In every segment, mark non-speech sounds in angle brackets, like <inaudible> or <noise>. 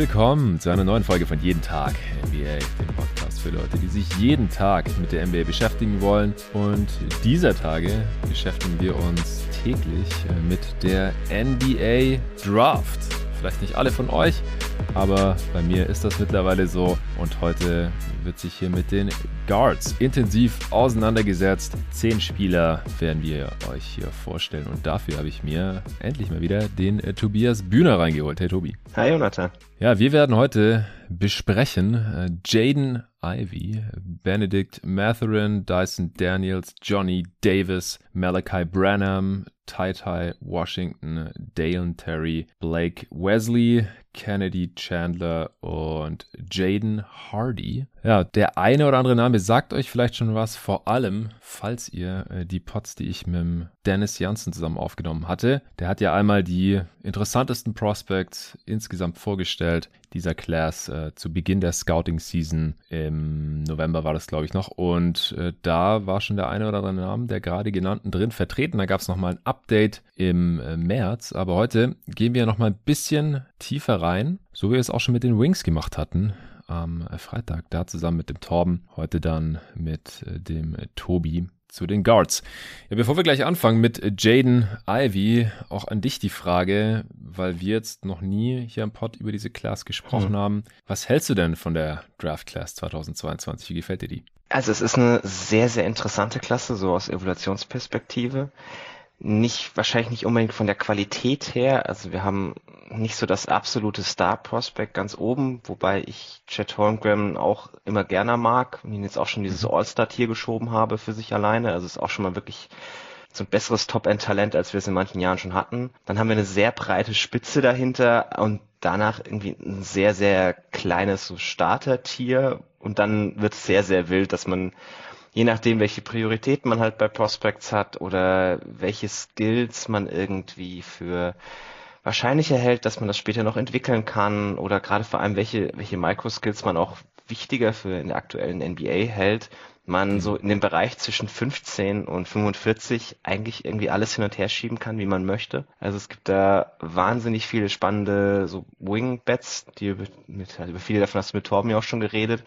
willkommen zu einer neuen Folge von Jeden Tag NBA, dem Podcast für Leute, die sich jeden Tag mit der NBA beschäftigen wollen. Und dieser Tage beschäftigen wir uns täglich äh, mit der NBA Draft. Vielleicht nicht alle von euch, aber bei mir ist das mittlerweile so. Und heute wird sich hier mit den Guards intensiv auseinandergesetzt. Zehn Spieler werden wir euch hier vorstellen. Und dafür habe ich mir endlich mal wieder den äh, Tobias Bühner reingeholt. Hey Tobi. Hi Jonathan. Ja, wir werden heute besprechen äh, Jaden Ivy, Benedict Matherin, Dyson Daniels, Johnny Davis, Malachi Branham, Tai Tai Washington, Dalen Terry, Blake Wesley, Kennedy Chandler und Jaden Hardy. Ja, der eine oder andere Name sagt euch vielleicht schon was, vor allem, falls ihr äh, die Pots, die ich mit Dennis Janssen zusammen aufgenommen hatte. Der hat ja einmal die interessantesten Prospects insgesamt vorgestellt. Dieser Class äh, zu Beginn der Scouting Season im November war das glaube ich noch. Und äh, da war schon der eine oder andere Name der gerade genannten drin vertreten. Da gab es nochmal ein Update im äh, März, aber heute gehen wir nochmal ein bisschen tiefer rein, so wie wir es auch schon mit den Wings gemacht hatten am Freitag, da zusammen mit dem Torben, heute dann mit äh, dem äh, Tobi zu den Guards. Ja, bevor wir gleich anfangen mit Jaden Ivy, auch an dich die Frage, weil wir jetzt noch nie hier im Pod über diese Class gesprochen mhm. haben. Was hältst du denn von der Draft Class 2022? Wie gefällt dir die? Also es ist eine sehr, sehr interessante Klasse, so aus Evolutionsperspektive nicht, wahrscheinlich nicht unbedingt von der Qualität her. Also wir haben nicht so das absolute Star-Prospect ganz oben, wobei ich Chet Holmgren auch immer gerne mag und ihn jetzt auch schon dieses mhm. All-Star-Tier geschoben habe für sich alleine. Also ist auch schon mal wirklich so ein besseres Top-End-Talent, als wir es in manchen Jahren schon hatten. Dann haben wir eine sehr breite Spitze dahinter und danach irgendwie ein sehr, sehr kleines so Starter-Tier und dann wird es sehr, sehr wild, dass man je nachdem, welche Prioritäten man halt bei Prospects hat oder welche Skills man irgendwie für wahrscheinlicher hält, dass man das später noch entwickeln kann oder gerade vor allem welche, welche Microskills man auch wichtiger für in der aktuellen NBA hält, man mhm. so in dem Bereich zwischen 15 und 45 eigentlich irgendwie alles hin und her schieben kann, wie man möchte. Also es gibt da wahnsinnig viele spannende so Wing-Bets, die mit, also über viele davon hast du mit Torben ja auch schon geredet,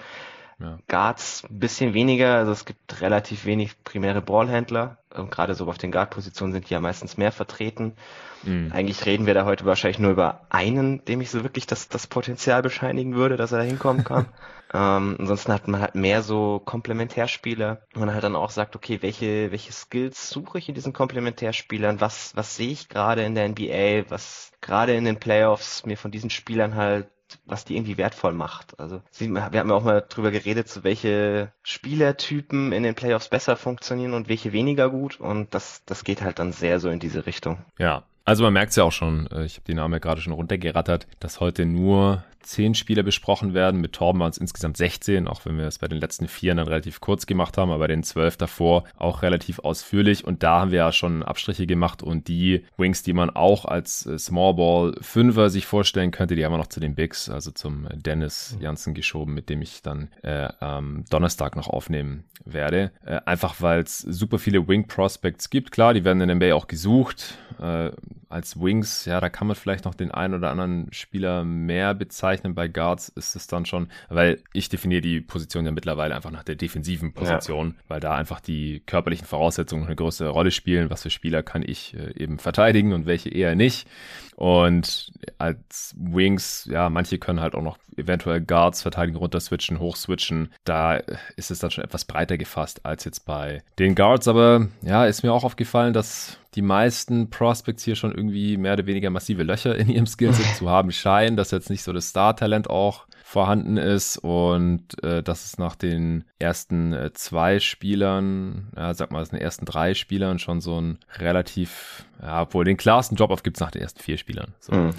ja. Guards ein bisschen weniger, also es gibt relativ wenig primäre Ballhändler. Und gerade so auf den Guard-Positionen sind die ja meistens mehr vertreten. Mhm. Eigentlich reden wir da heute wahrscheinlich nur über einen, dem ich so wirklich das, das Potenzial bescheinigen würde, dass er da hinkommen kann. <laughs> ähm, ansonsten hat man halt mehr so Komplementärspieler, wo man halt dann auch sagt, okay, welche, welche Skills suche ich in diesen Komplementärspielern? Was, was sehe ich gerade in der NBA? Was gerade in den Playoffs mir von diesen Spielern halt was die irgendwie wertvoll macht. Also wir haben ja auch mal drüber geredet, so welche Spielertypen in den Playoffs besser funktionieren und welche weniger gut und das, das geht halt dann sehr so in diese Richtung. Ja, also man merkt es ja auch schon, äh, ich habe die Namen ja gerade schon runtergerattert, dass heute nur zehn Spieler besprochen werden. Mit Torben waren es insgesamt 16, auch wenn wir es bei den letzten vier dann relativ kurz gemacht haben, aber bei den zwölf davor auch relativ ausführlich. Und da haben wir ja schon Abstriche gemacht und die Wings, die man auch als äh, Small Ball Fünfer sich vorstellen könnte, die haben wir noch zu den Bigs, also zum Dennis Janssen geschoben, mit dem ich dann äh, am Donnerstag noch aufnehmen werde. Äh, einfach weil es super viele Wing Prospects gibt. Klar, die werden in der NBA auch gesucht. Äh, als Wings, ja, da kann man vielleicht noch den einen oder anderen Spieler mehr bezeichnen. Bei Guards ist es dann schon, weil ich definiere die Position ja mittlerweile einfach nach der defensiven Position, ja. weil da einfach die körperlichen Voraussetzungen eine größere Rolle spielen. Was für Spieler kann ich äh, eben verteidigen und welche eher nicht. Und als Wings, ja, manche können halt auch noch eventuell Guards verteidigen, runterswitchen, hochswitchen. Da ist es dann schon etwas breiter gefasst als jetzt bei den Guards. Aber ja, ist mir auch aufgefallen, dass die meisten Prospects hier schon irgendwie mehr oder weniger massive Löcher in ihrem Skillset <laughs> zu haben scheinen, dass jetzt nicht so das Star-Talent auch vorhanden ist und äh, dass es nach den ersten äh, zwei Spielern, ja, sag mal, den ersten drei Spielern schon so ein relativ, ja, obwohl den klarsten gibt es nach den ersten vier Spielern. So. Mhm.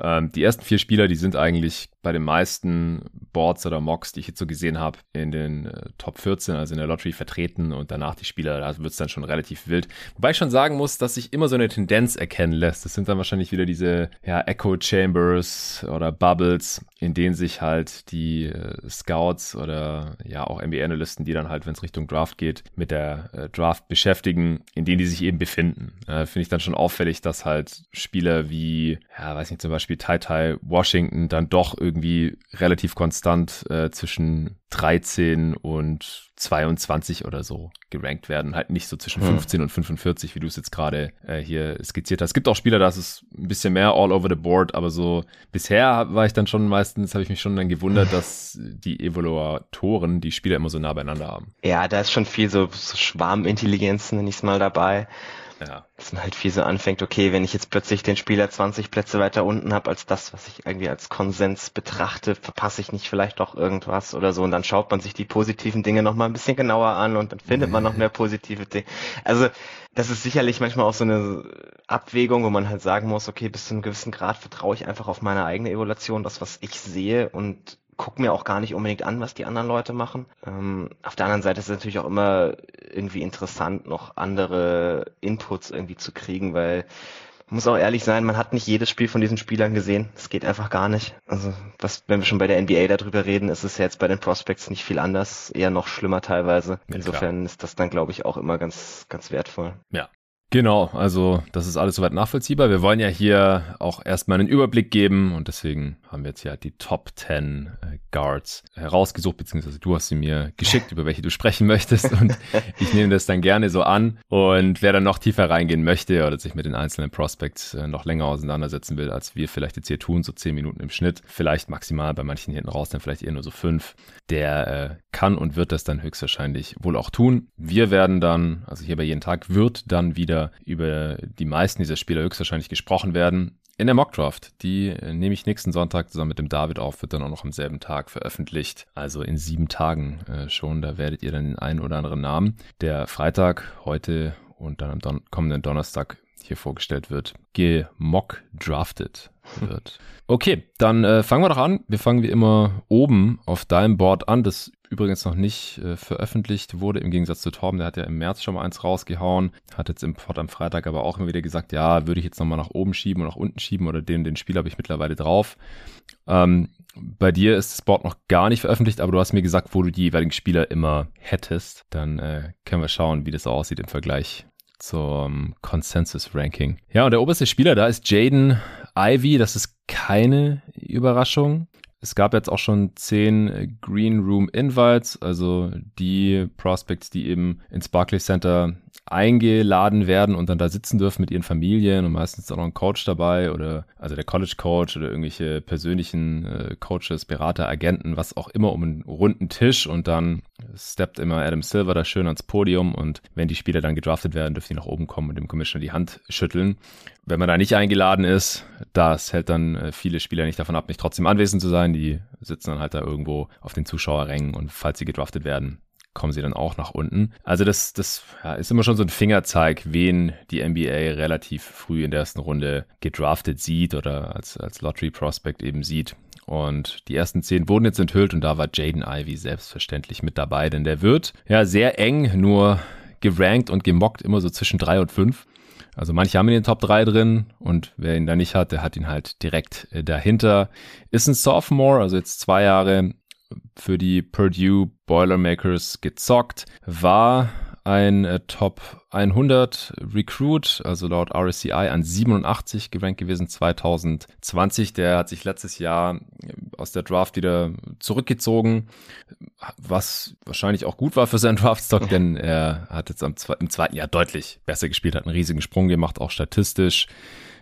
Ähm, die ersten vier Spieler, die sind eigentlich bei den meisten Boards oder Mocks, die ich jetzt so gesehen habe, in den äh, Top 14, also in der Lottery vertreten und danach die Spieler, da wird es dann schon relativ wild. Wobei ich schon sagen muss, dass sich immer so eine Tendenz erkennen lässt. Das sind dann wahrscheinlich wieder diese ja, Echo Chambers oder Bubbles, in denen sich halt die äh, Scouts oder ja auch NBA-Analysten, die dann halt, wenn es Richtung Draft geht, mit der äh, Draft beschäftigen, in denen die sich eben befinden. Äh, Finde ich dann schon schon auffällig, dass halt Spieler wie, ja, weiß nicht, zum Beispiel Tai Tai Washington dann doch irgendwie relativ konstant äh, zwischen 13 und 22 oder so gerankt werden. Halt nicht so zwischen 15 hm. und 45, wie du es jetzt gerade äh, hier skizziert hast. Es gibt auch Spieler, da ist es ein bisschen mehr all over the board, aber so bisher war ich dann schon meistens, habe ich mich schon dann gewundert, <laughs> dass die Evaluatoren die Spieler immer so nah beieinander haben. Ja, da ist schon viel so, so Schwarmintelligenz, nenne ich es mal dabei. Ja. Dass man halt viel so anfängt, okay, wenn ich jetzt plötzlich den Spieler 20 Plätze weiter unten habe als das, was ich irgendwie als Konsens betrachte, verpasse ich nicht vielleicht doch irgendwas oder so und dann schaut man sich die positiven Dinge nochmal ein bisschen genauer an und dann findet man noch mehr positive Dinge. Also das ist sicherlich manchmal auch so eine Abwägung, wo man halt sagen muss, okay, bis zu einem gewissen Grad vertraue ich einfach auf meine eigene Evaluation, das, was ich sehe und gucke mir auch gar nicht unbedingt an, was die anderen Leute machen. Ähm, auf der anderen Seite ist es natürlich auch immer irgendwie interessant, noch andere Inputs irgendwie zu kriegen, weil muss auch ehrlich sein, man hat nicht jedes Spiel von diesen Spielern gesehen. Das geht einfach gar nicht. Also, was, wenn wir schon bei der NBA darüber reden, ist es ja jetzt bei den Prospects nicht viel anders, eher noch schlimmer teilweise. Insofern ja, ist das dann, glaube ich, auch immer ganz, ganz wertvoll. Ja, Genau, also das ist alles soweit nachvollziehbar. Wir wollen ja hier auch erstmal einen Überblick geben und deswegen haben wir jetzt ja die Top 10 äh, Guards herausgesucht, beziehungsweise du hast sie mir geschickt, über welche du sprechen möchtest und <laughs> ich nehme das dann gerne so an und wer dann noch tiefer reingehen möchte oder sich mit den einzelnen Prospects äh, noch länger auseinandersetzen will, als wir vielleicht jetzt hier tun, so 10 Minuten im Schnitt, vielleicht maximal bei manchen hinten raus, dann vielleicht eher nur so 5, der äh, kann und wird das dann höchstwahrscheinlich wohl auch tun. Wir werden dann, also hier bei jeden Tag wird dann wieder über die meisten dieser Spieler höchstwahrscheinlich gesprochen werden. In der Mockdraft, die äh, nehme ich nächsten Sonntag zusammen mit dem David auf, wird dann auch noch am selben Tag veröffentlicht. Also in sieben Tagen äh, schon, da werdet ihr dann den einen oder anderen Namen, der Freitag, heute und dann am Don kommenden Donnerstag hier vorgestellt wird, gemock drafted wird. <laughs> Okay, dann äh, fangen wir doch an. Wir fangen wie immer oben auf deinem Board an. Das übrigens noch nicht äh, veröffentlicht wurde, im Gegensatz zu Torben, der hat ja im März schon mal eins rausgehauen, hat jetzt im Pod am Freitag aber auch immer wieder gesagt, ja, würde ich jetzt nochmal nach oben schieben und nach unten schieben oder den, den Spiel habe ich mittlerweile drauf. Ähm, bei dir ist das Board noch gar nicht veröffentlicht, aber du hast mir gesagt, wo du die jeweiligen Spieler immer hättest. Dann äh, können wir schauen, wie das aussieht im Vergleich zum Consensus-Ranking. Ja, und der oberste Spieler da ist Jaden Ivy. Das ist keine Überraschung. Es gab jetzt auch schon zehn Green Room Invites, also die Prospects, die eben ins Barclays Center eingeladen werden und dann da sitzen dürfen mit ihren Familien und meistens auch noch ein Coach dabei oder also der College Coach oder irgendwelche persönlichen äh, Coaches, Berater, Agenten, was auch immer um einen runden Tisch und dann steppt immer Adam Silver da schön ans Podium und wenn die Spieler dann gedraftet werden, dürfen die nach oben kommen und dem Commissioner die Hand schütteln. Wenn man da nicht eingeladen ist, das hält dann äh, viele Spieler nicht davon ab, nicht trotzdem anwesend zu sein. Die sitzen dann halt da irgendwo auf den Zuschauerrängen und falls sie gedraftet werden, kommen sie dann auch nach unten. Also das, das ja, ist immer schon so ein Fingerzeig, wen die NBA relativ früh in der ersten Runde gedraftet sieht oder als, als Lottery Prospect eben sieht. Und die ersten zehn wurden jetzt enthüllt und da war Jaden Ivy selbstverständlich mit dabei, denn der wird ja sehr eng nur gerankt und gemockt immer so zwischen drei und fünf. Also manche haben ihn in den Top 3 drin und wer ihn da nicht hat, der hat ihn halt direkt äh, dahinter. Ist ein Sophomore, also jetzt zwei Jahre für die Purdue Boilermakers gezockt, war ein äh, Top 100 Recruit, also laut RSCI an 87 gerankt gewesen 2020. Der hat sich letztes Jahr äh, aus der Draft wieder zurückgezogen, was wahrscheinlich auch gut war für seinen Draftstock, denn er hat jetzt am, im zweiten Jahr deutlich besser gespielt, hat einen riesigen Sprung gemacht, auch statistisch.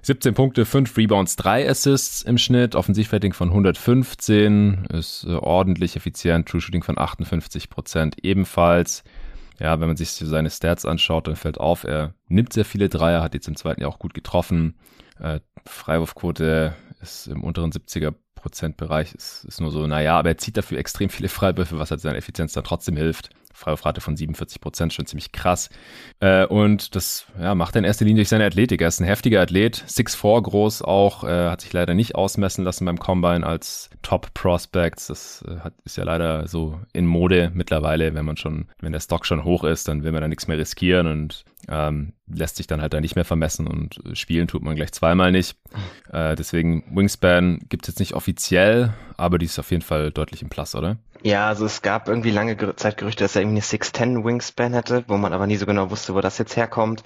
17 Punkte, 5 Rebounds, 3 Assists im Schnitt, Offensivrating von 115, ist äh, ordentlich effizient, True Shooting von 58 Prozent ebenfalls. Ja, wenn man sich seine Stats anschaut, dann fällt auf, er nimmt sehr viele Dreier, hat jetzt im zweiten Jahr auch gut getroffen. Äh, Freiwurfquote ist im unteren 70er Prozentbereich, ist, ist nur so, naja, aber er zieht dafür extrem viele Freiwürfe, was halt seiner Effizienz dann trotzdem hilft. Freiwurfrate von 47 Prozent, schon ziemlich krass. Äh, und das ja, macht er in erster Linie durch seine Athletik. Er ist ein heftiger Athlet, 6'4 groß auch, äh, hat sich leider nicht ausmessen lassen beim Combine als Top Prospects. Das äh, ist ja leider so in Mode mittlerweile, wenn man schon, wenn der Stock schon hoch ist, dann will man da nichts mehr riskieren und ähm, lässt sich dann halt da nicht mehr vermessen und spielen tut man gleich zweimal nicht. Äh, deswegen Wingspan gibt es jetzt nicht offiziell, aber die ist auf jeden Fall deutlich im Plus, oder? Ja, also es gab irgendwie lange Zeit Gerüchte, dass er irgendwie irgendwie eine 6'10 Wingspan hätte, wo man aber nie so genau wusste, wo das jetzt herkommt.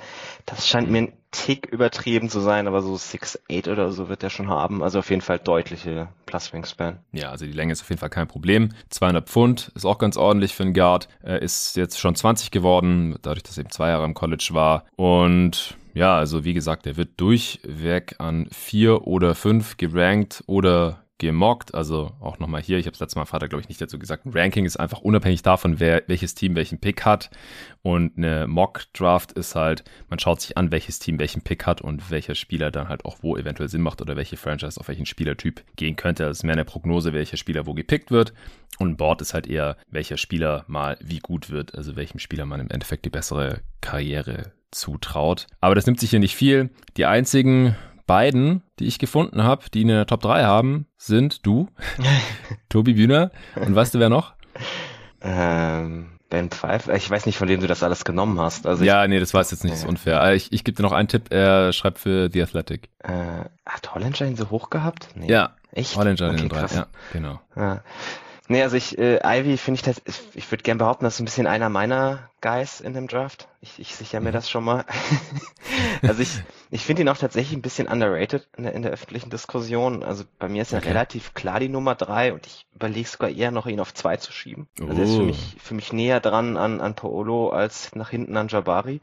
Das scheint mir ein Tick übertrieben zu sein, aber so 6'8 oder so wird er schon haben. Also auf jeden Fall deutliche Plus Wingspan. Ja, also die Länge ist auf jeden Fall kein Problem. 200 Pfund ist auch ganz ordentlich für einen Guard. Er ist jetzt schon 20 geworden, dadurch, dass er eben zwei Jahre im College war. Und ja, also wie gesagt, er wird durchweg an vier oder fünf gerankt oder gemockt. Also auch nochmal hier, ich habe es letztes Mal Vater, glaube ich, nicht dazu gesagt. Ein Ranking ist einfach unabhängig davon, wer welches Team welchen Pick hat. Und eine Mock-Draft ist halt, man schaut sich an, welches Team welchen Pick hat und welcher Spieler dann halt auch wo eventuell Sinn macht oder welche Franchise auf welchen Spielertyp gehen könnte. Das ist mehr eine Prognose, welcher Spieler wo gepickt wird. Und Board ist halt eher, welcher Spieler mal wie gut wird, also welchem Spieler man im Endeffekt die bessere Karriere zutraut. Aber das nimmt sich hier nicht viel. Die einzigen beiden, die ich gefunden habe, die eine Top 3 haben, sind du, <laughs> Tobi Bühner und weißt du wer noch? Ähm, Ben Pfeiffer. Ich weiß nicht, von wem du das alles genommen hast. Also ja, ich, nee, das war jetzt nicht, das ist unfair. Ah, ich, ich gebe dir noch einen Tipp, er schreibt für The Athletic. Äh, hat Hollinger ihn so hoch gehabt? Nee. Ja, echt? Hollinger okay, den drei, ja, genau. Ja. Nee, also ich, äh, Ivy finde ich das, ich würde gerne behaupten, das ist ein bisschen einer meiner Guys in dem Draft. Ich, ich sichere mir mhm. das schon mal. <laughs> also ich, ich finde ihn auch tatsächlich ein bisschen underrated in der, in der öffentlichen Diskussion. Also bei mir ist er okay. relativ klar die Nummer drei und ich überlege sogar eher noch ihn auf zwei zu schieben. Also er ist für oh. mich, für mich näher dran an, an Paolo als nach hinten an Jabari.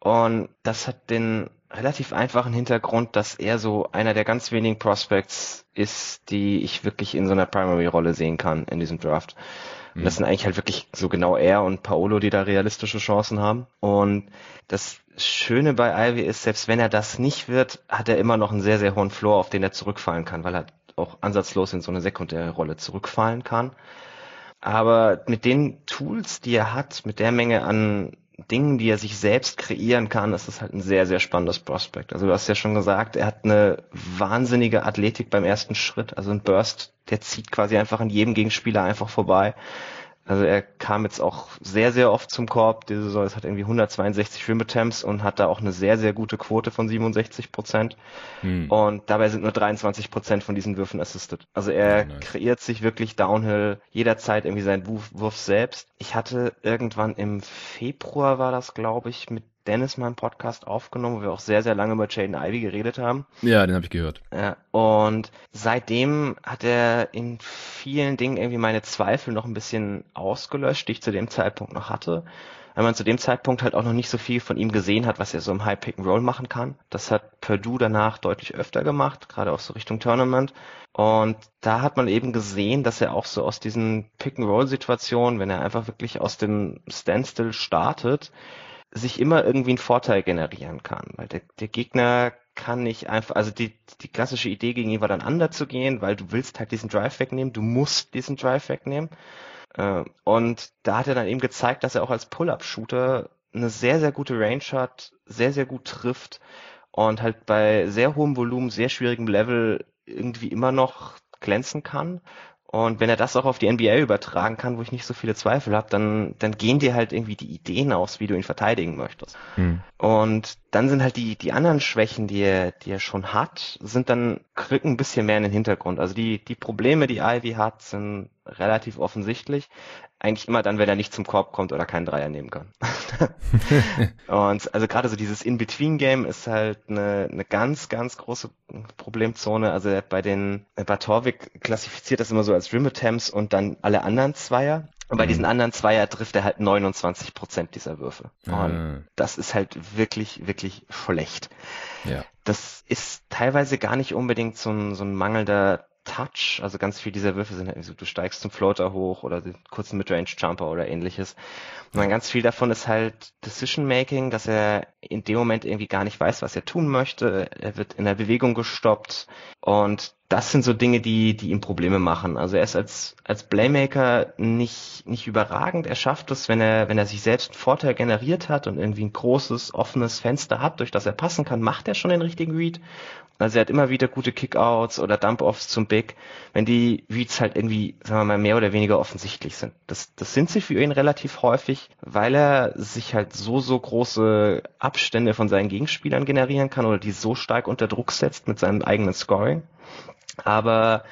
Und das hat den relativ einfachen Hintergrund, dass er so einer der ganz wenigen Prospects ist, die ich wirklich in so einer Primary-Rolle sehen kann in diesem Draft. Und das mhm. sind eigentlich halt wirklich so genau er und Paolo, die da realistische Chancen haben. Und das Schöne bei Ivy ist, selbst wenn er das nicht wird, hat er immer noch einen sehr, sehr hohen Floor, auf den er zurückfallen kann, weil er auch ansatzlos in so eine sekundäre Rolle zurückfallen kann. Aber mit den Tools, die er hat, mit der Menge an Dingen, die er sich selbst kreieren kann, ist das halt ein sehr, sehr spannendes Prospekt. Also du hast ja schon gesagt, er hat eine wahnsinnige Athletik beim ersten Schritt, also ein Burst, der zieht quasi einfach an jedem Gegenspieler einfach vorbei. Also er kam jetzt auch sehr, sehr oft zum Korb. Diese Saison es hat irgendwie 162 Rim Attempts und hat da auch eine sehr, sehr gute Quote von 67 Prozent. Hm. Und dabei sind nur 23 Prozent von diesen Würfen assisted. Also er ja, nice. kreiert sich wirklich Downhill jederzeit irgendwie seinen Wurf, Wurf selbst. Ich hatte irgendwann im Februar war das, glaube ich, mit Dennis mal einen Podcast aufgenommen, wo wir auch sehr, sehr lange über Jaden Ivy geredet haben. Ja, den habe ich gehört. Ja, und seitdem hat er in vielen Dingen irgendwie meine Zweifel noch ein bisschen ausgelöscht, die ich zu dem Zeitpunkt noch hatte. Weil man zu dem Zeitpunkt halt auch noch nicht so viel von ihm gesehen hat, was er so im High Pick and Roll machen kann. Das hat Purdue danach deutlich öfter gemacht, gerade auch so Richtung Tournament. Und da hat man eben gesehen, dass er auch so aus diesen Pick and Roll Situationen, wenn er einfach wirklich aus dem Standstill startet, sich immer irgendwie einen Vorteil generieren kann. Weil der, der Gegner kann nicht einfach, also die, die klassische Idee gegen ihn war dann anders zu gehen, weil du willst halt diesen Drive wegnehmen, du musst diesen Drive wegnehmen. Äh, und da hat er dann eben gezeigt, dass er auch als Pull-Up-Shooter eine sehr, sehr gute Range hat, sehr, sehr gut trifft und halt bei sehr hohem Volumen, sehr schwierigem Level irgendwie immer noch glänzen kann. Und wenn er das auch auf die NBA übertragen kann, wo ich nicht so viele Zweifel habe, dann, dann gehen dir halt irgendwie die Ideen aus, wie du ihn verteidigen möchtest. Hm. Und dann sind halt die, die anderen Schwächen, die er, die er schon hat, sind dann, rücken ein bisschen mehr in den Hintergrund. Also die, die Probleme, die Ivy hat, sind relativ offensichtlich eigentlich immer dann, wenn er nicht zum Korb kommt oder keinen Dreier nehmen kann. <laughs> und also gerade so dieses In-Between-Game ist halt eine, eine ganz, ganz große Problemzone. Also bei den bei Torvik klassifiziert das immer so als Rim Attempts und dann alle anderen Zweier. Und bei mhm. diesen anderen Zweier trifft er halt 29 Prozent dieser Würfe. Und mhm. das ist halt wirklich, wirklich schlecht. Ja. Das ist teilweise gar nicht unbedingt so ein, so ein mangelnder Touch, also ganz viel dieser Würfe sind halt so, du steigst zum Floater hoch oder den kurzen Midrange Jumper oder ähnliches. Und dann ganz viel davon ist halt Decision Making, dass er in dem Moment irgendwie gar nicht weiß, was er tun möchte. Er wird in der Bewegung gestoppt und das sind so Dinge, die, die ihm Probleme machen. Also er ist als, als Playmaker nicht, nicht überragend. Er schafft es, wenn er, wenn er sich selbst einen Vorteil generiert hat und irgendwie ein großes, offenes Fenster hat, durch das er passen kann, macht er schon den richtigen Read. Also er hat immer wieder gute Kickouts oder Dump-Offs zum Big, wenn die Reads halt irgendwie, sagen wir mal, mehr oder weniger offensichtlich sind. Das, das sind sie für ihn relativ häufig, weil er sich halt so, so große Abstände von seinen Gegenspielern generieren kann oder die so stark unter Druck setzt mit seinem eigenen Scoring. Aber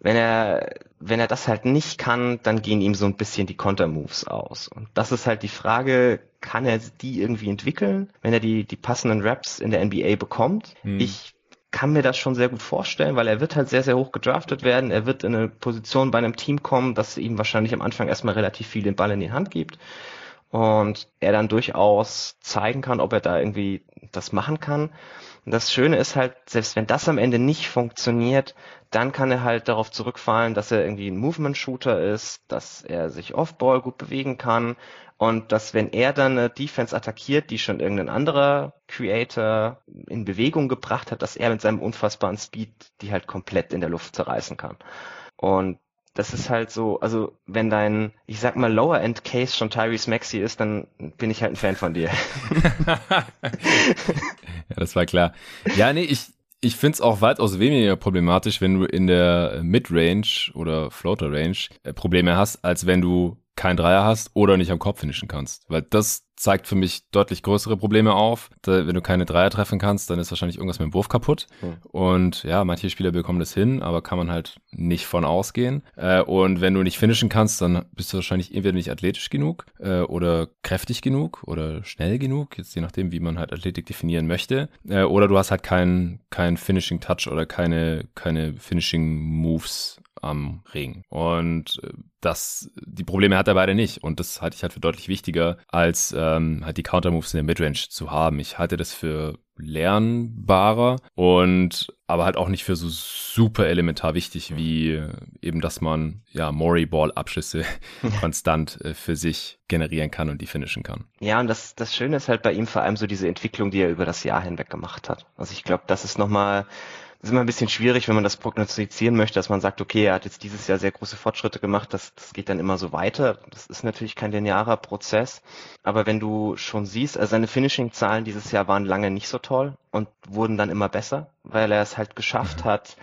Wenn er, wenn er das halt nicht kann, dann gehen ihm so ein bisschen die Kontermoves aus. Und das ist halt die Frage, kann er die irgendwie entwickeln, wenn er die, die passenden Raps in der NBA bekommt? Hm. Ich kann mir das schon sehr gut vorstellen, weil er wird halt sehr, sehr hoch gedraftet werden. Er wird in eine Position bei einem Team kommen, das ihm wahrscheinlich am Anfang erstmal relativ viel den Ball in die Hand gibt. Und er dann durchaus zeigen kann, ob er da irgendwie das machen kann. Und das Schöne ist halt, selbst wenn das am Ende nicht funktioniert, dann kann er halt darauf zurückfallen, dass er irgendwie ein Movement-Shooter ist, dass er sich Off-Ball gut bewegen kann und dass wenn er dann eine Defense attackiert, die schon irgendein anderer Creator in Bewegung gebracht hat, dass er mit seinem unfassbaren Speed die halt komplett in der Luft zerreißen kann. Und das ist halt so, also wenn dein, ich sag mal, Lower-End-Case schon Tyrese Maxi ist, dann bin ich halt ein Fan von dir. <laughs> ja, das war klar. Ja, nee, ich, ich finde es auch weitaus weniger problematisch, wenn du in der Mid-Range oder Floater-Range äh, Probleme hast, als wenn du kein Dreier hast oder nicht am Kopf finishen kannst. Weil das zeigt für mich deutlich größere Probleme auf. Da, wenn du keine Dreier treffen kannst, dann ist wahrscheinlich irgendwas mit dem Wurf kaputt. Mhm. Und ja, manche Spieler bekommen das hin, aber kann man halt nicht von ausgehen. Äh, und wenn du nicht finishen kannst, dann bist du wahrscheinlich entweder nicht athletisch genug äh, oder kräftig genug oder schnell genug, jetzt je nachdem, wie man halt Athletik definieren möchte. Äh, oder du hast halt keinen kein Finishing Touch oder keine, keine Finishing Moves am Ring. Und äh, das, die Probleme hat er beide nicht. Und das halte ich halt für deutlich wichtiger, als ähm, halt die Countermoves in der Midrange zu haben. Ich halte das für lernbarer und aber halt auch nicht für so super elementar wichtig wie eben, dass man ja Mori Ball Abschüsse <laughs> konstant äh, für sich generieren kann und die finishen kann. Ja, und das, das Schöne ist halt bei ihm vor allem so diese Entwicklung, die er über das Jahr hinweg gemacht hat. Also ich glaube, das ist nochmal ist immer ein bisschen schwierig, wenn man das prognostizieren möchte, dass man sagt, okay, er hat jetzt dieses Jahr sehr große Fortschritte gemacht, das, das geht dann immer so weiter. Das ist natürlich kein linearer Prozess. Aber wenn du schon siehst, also seine Finishing-Zahlen dieses Jahr waren lange nicht so toll und wurden dann immer besser, weil er es halt geschafft hat,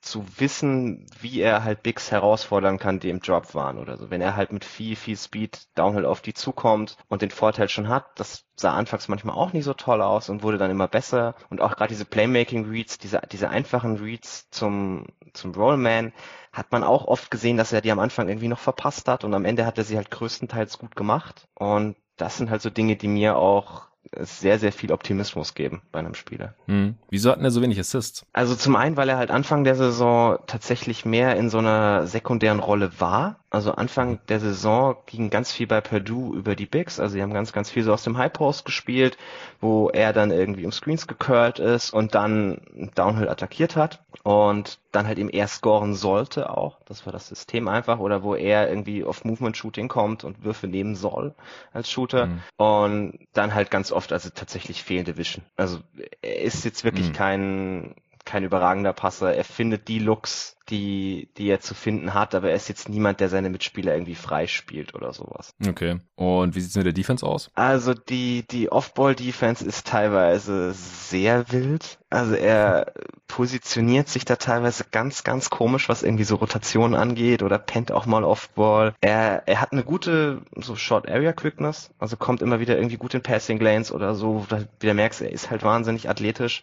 zu wissen, wie er halt Bigs herausfordern kann, die im Drop waren oder so. Wenn er halt mit viel, viel Speed Downhill auf die zukommt und den Vorteil schon hat, das sah anfangs manchmal auch nicht so toll aus und wurde dann immer besser. Und auch gerade diese Playmaking-Reads, diese, diese einfachen Reads zum, zum Rollman, hat man auch oft gesehen, dass er die am Anfang irgendwie noch verpasst hat und am Ende hat er sie halt größtenteils gut gemacht. Und das sind halt so Dinge, die mir auch sehr, sehr viel Optimismus geben bei einem Spieler. Hm. Wieso hatten er so wenig Assists? Also zum einen, weil er halt Anfang der Saison tatsächlich mehr in so einer sekundären Rolle war. Also Anfang der Saison ging ganz viel bei Purdue über die Bigs. Also sie haben ganz, ganz viel so aus dem High Post gespielt, wo er dann irgendwie um Screens gecurlt ist und dann Downhill attackiert hat und dann halt eben eher scoren sollte auch. Das war das System einfach. Oder wo er irgendwie auf Movement Shooting kommt und Würfe nehmen soll als Shooter. Mhm. Und dann halt ganz oft also tatsächlich fehlende Vision. Also er ist jetzt wirklich mhm. kein kein überragender Passer. Er findet die Looks, die, die er zu finden hat, aber er ist jetzt niemand, der seine Mitspieler irgendwie freispielt oder sowas. Okay. Und wie sieht's mit der Defense aus? Also die, die Off-Ball-Defense ist teilweise sehr wild. Also er positioniert sich da teilweise ganz, ganz komisch, was irgendwie so Rotationen angeht oder pennt auch mal Off-Ball. Er, er hat eine gute so Short-Area-Quickness, also kommt immer wieder irgendwie gut in Passing-Lanes oder so, wo du wieder merkst, er ist halt wahnsinnig athletisch.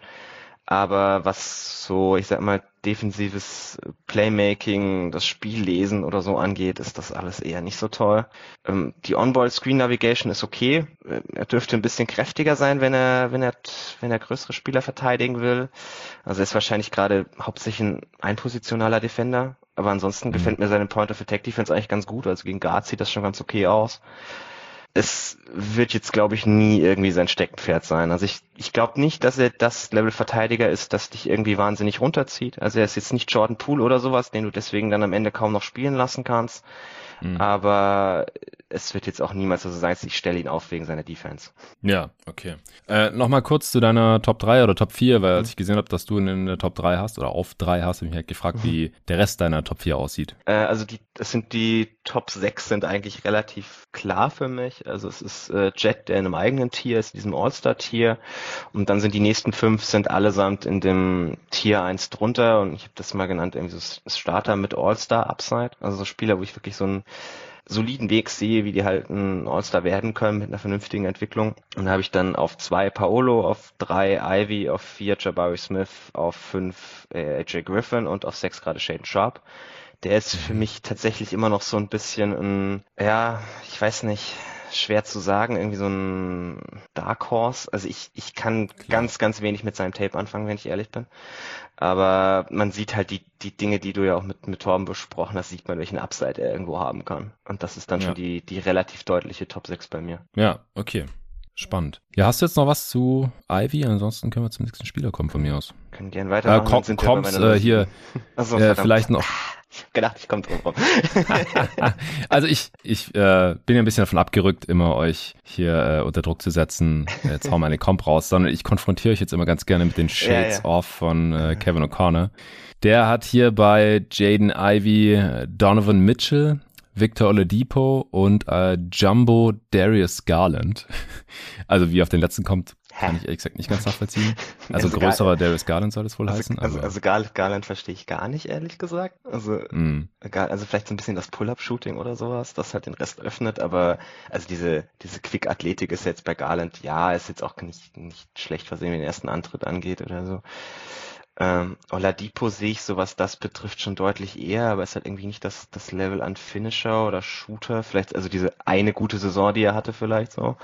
Aber was so, ich sag mal, defensives Playmaking, das Spiellesen oder so angeht, ist das alles eher nicht so toll. Ähm, die On-Ball Screen Navigation ist okay. Äh, er dürfte ein bisschen kräftiger sein, wenn er, wenn er, wenn er größere Spieler verteidigen will. Also er ist wahrscheinlich gerade hauptsächlich ein einpositionaler Defender. Aber ansonsten mhm. gefällt mir seine Point of Attack Defense eigentlich ganz gut. Also gegen Guard sieht das schon ganz okay aus es wird jetzt, glaube ich, nie irgendwie sein Steckenpferd sein. Also ich, ich glaube nicht, dass er das Level Verteidiger ist, das dich irgendwie wahnsinnig runterzieht. Also er ist jetzt nicht Jordan Poole oder sowas, den du deswegen dann am Ende kaum noch spielen lassen kannst. Mhm. Aber es wird jetzt auch niemals so sein, ich stelle ihn auf wegen seiner Defense. Ja, okay. Äh, Nochmal kurz zu deiner Top 3 oder Top 4, weil als ich gesehen habe, dass du eine Top 3 hast oder auf 3 hast, habe ich mich halt gefragt, wie der Rest deiner Top 4 aussieht. Äh, also die, das sind die Top 6 sind eigentlich relativ klar für mich. Also es ist äh, Jet, der in einem eigenen Tier ist, in diesem All-Star-Tier. Und dann sind die nächsten fünf sind allesamt in dem Tier 1 drunter. Und ich habe das mal genannt, irgendwie so Starter mit All-Star-Upside. Also so Spieler, wo ich wirklich so ein soliden Weg sehe, wie die halt ein All-Star werden können mit einer vernünftigen Entwicklung. Und da habe ich dann auf zwei Paolo, auf drei Ivy, auf vier Jabari Smith, auf fünf äh, AJ Griffin und auf sechs gerade Shaden Sharp. Der ist für mich tatsächlich immer noch so ein bisschen ein, ja, ich weiß nicht, schwer zu sagen, irgendwie so ein Dark Horse. Also ich, ich kann Klar. ganz, ganz wenig mit seinem Tape anfangen, wenn ich ehrlich bin. Aber man sieht halt die, die Dinge, die du ja auch mit, mit Torben besprochen hast, sieht man, welchen Upside er irgendwo haben kann. Und das ist dann ja. schon die, die relativ deutliche Top 6 bei mir. Ja, okay. Spannend. Ja, hast du jetzt noch was zu Ivy? Ansonsten können wir zum nächsten Spieler kommen von mir aus. Können gerne weitermachen. Äh, komm, kommst, äh, hier, <laughs> so, äh, vielleicht noch <laughs> gedacht, ich komme drum rum. <laughs> also ich, ich äh, bin ja ein bisschen davon abgerückt, immer euch hier äh, unter Druck zu setzen, jetzt hauen wir eine Comp raus, sondern ich konfrontiere euch jetzt immer ganz gerne mit den Shades ja, ja. Off von äh, Kevin O'Connor. Der hat hier bei Jaden Ivy äh, Donovan Mitchell, Victor Oladipo und äh, Jumbo Darius Garland. <laughs> Also wie auf den letzten kommt, kann ich ehrlich gesagt nicht ganz nachvollziehen. <laughs> Also, also größerer Gar Darius Garland soll es wohl also, heißen. Also, also Gar Garland verstehe ich gar nicht, ehrlich gesagt. Also, mm. also vielleicht so ein bisschen das Pull-Up-Shooting oder sowas, das halt den Rest öffnet, aber also diese, diese Quick-Athletik ist jetzt bei Garland, ja, ist jetzt auch nicht, nicht schlecht versehen, wenn den ersten Antritt angeht oder so. Ähm, Oladipo sehe ich so, was das betrifft, schon deutlich eher, aber es hat irgendwie nicht das, das Level an Finisher oder Shooter. Vielleicht, also diese eine gute Saison, die er hatte, vielleicht so.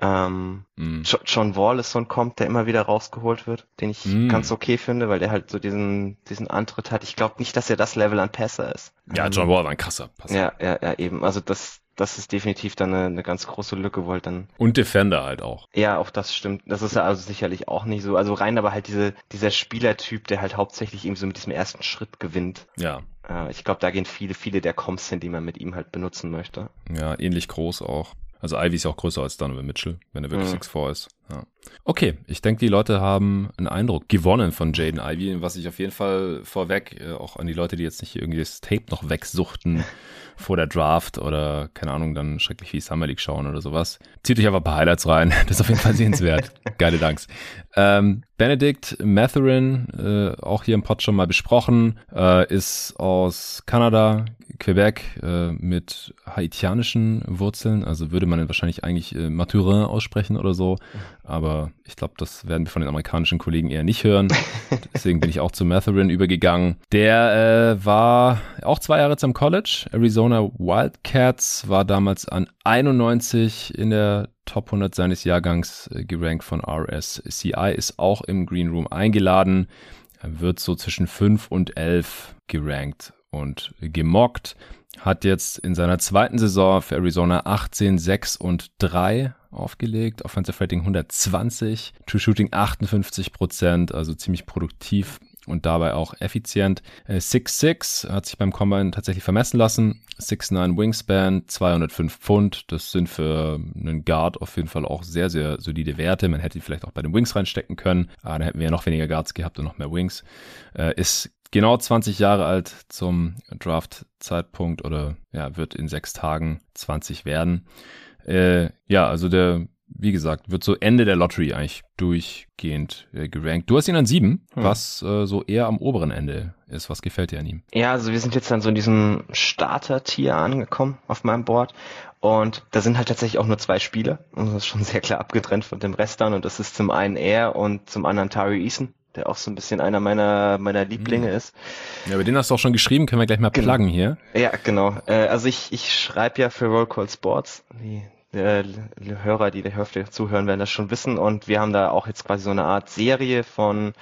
Ähm, mm. John Wall ist so ein Comp, der immer wieder rausgeholt wird, den ich mm. ganz okay finde, weil der halt so diesen, diesen Antritt hat. Ich glaube nicht, dass er das Level an Passer ist. Ja, ähm, John Wall war ein krasser Passer. Ja, ja, ja, eben. Also das, das ist definitiv dann eine, eine ganz große Lücke, wo halt dann. Und Defender halt auch. Ja, auch das stimmt. Das ist ja also sicherlich auch nicht so. Also rein aber halt diese, dieser Spielertyp, der halt hauptsächlich eben so mit diesem ersten Schritt gewinnt. Ja. Äh, ich glaube, da gehen viele, viele der Comps hin, die man mit ihm halt benutzen möchte. Ja, ähnlich groß auch. Also Ivy ist ja auch größer als Donovan Mitchell, wenn er wirklich mhm. 6'4 ist. Ja. Okay, ich denke, die Leute haben einen Eindruck gewonnen von Jaden Ivy, was ich auf jeden Fall vorweg, äh, auch an die Leute, die jetzt nicht irgendwie das Tape noch wegsuchten <laughs> vor der Draft oder, keine Ahnung, dann schrecklich wie Summer League schauen oder sowas. Zieht euch einfach ein paar Highlights rein, <laughs> das ist auf jeden Fall sehenswert. <laughs> Geile Danks. Ähm, Benedict Matherin, äh, auch hier im Pod schon mal besprochen, äh, ist aus Kanada, Quebec äh, mit haitianischen Wurzeln, also würde man wahrscheinlich eigentlich äh, Mathurin aussprechen oder so, aber ich glaube, das werden wir von den amerikanischen Kollegen eher nicht hören. <laughs> Deswegen bin ich auch zu Matherin übergegangen. Der äh, war auch zwei Jahre zum College, Arizona Wildcats, war damals an 91 in der Top 100 seines Jahrgangs äh, gerankt von RSCI, ist auch im Green Room eingeladen, wird so zwischen 5 und 11 gerankt und gemockt. Hat jetzt in seiner zweiten Saison für Arizona 18, 6 und 3 aufgelegt. Offensive Rating 120, True Shooting 58 Prozent, also ziemlich produktiv und dabei auch effizient. 6'6 äh, hat sich beim Combine tatsächlich vermessen lassen. 6'9 Wingspan, 205 Pfund. Das sind für einen Guard auf jeden Fall auch sehr, sehr solide Werte. Man hätte die vielleicht auch bei den Wings reinstecken können. Ah, dann hätten wir ja noch weniger Guards gehabt und noch mehr Wings. Äh, ist genau 20 Jahre alt zum Draft-Zeitpunkt oder ja, wird in sechs Tagen 20 werden. Äh, ja, also der, wie gesagt, wird so Ende der Lottery eigentlich durchgehend äh, gerankt. Du hast ihn an sieben, hm. was äh, so eher am oberen Ende ist. Was gefällt dir an ihm? Ja, also wir sind jetzt dann so in diesem Starter-Tier angekommen auf meinem Board. Und da sind halt tatsächlich auch nur zwei Spieler. Und das ist schon sehr klar abgetrennt von dem Rest dann. Und das ist zum einen er und zum anderen Tari Eason der auch so ein bisschen einer meiner meiner Lieblinge mhm. ist. Ja, über den hast du auch schon geschrieben, können wir gleich mal genau. pluggen hier. Ja, genau. Äh, also ich, ich schreibe ja für Roll Call Sports. Die, äh, die Hörer, die der Hälfte zuhören, werden das schon wissen. Und wir haben da auch jetzt quasi so eine Art Serie von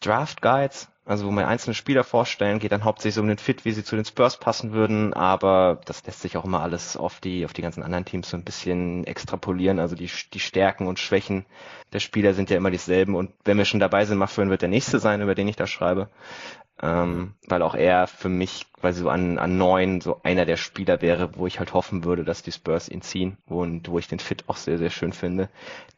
Draft Guides, also wo wir einzelne Spieler vorstellen, geht dann hauptsächlich so um den Fit, wie sie zu den Spurs passen würden, aber das lässt sich auch immer alles auf die, auf die ganzen anderen Teams so ein bisschen extrapolieren. Also die, die Stärken und Schwächen der Spieler sind ja immer dieselben und wenn wir schon dabei sind, Mafführen wird der nächste sein, über den ich da schreibe ähm, weil auch er für mich quasi so an, an neun so einer der Spieler wäre, wo ich halt hoffen würde, dass die Spurs ihn ziehen und wo ich den Fit auch sehr, sehr schön finde.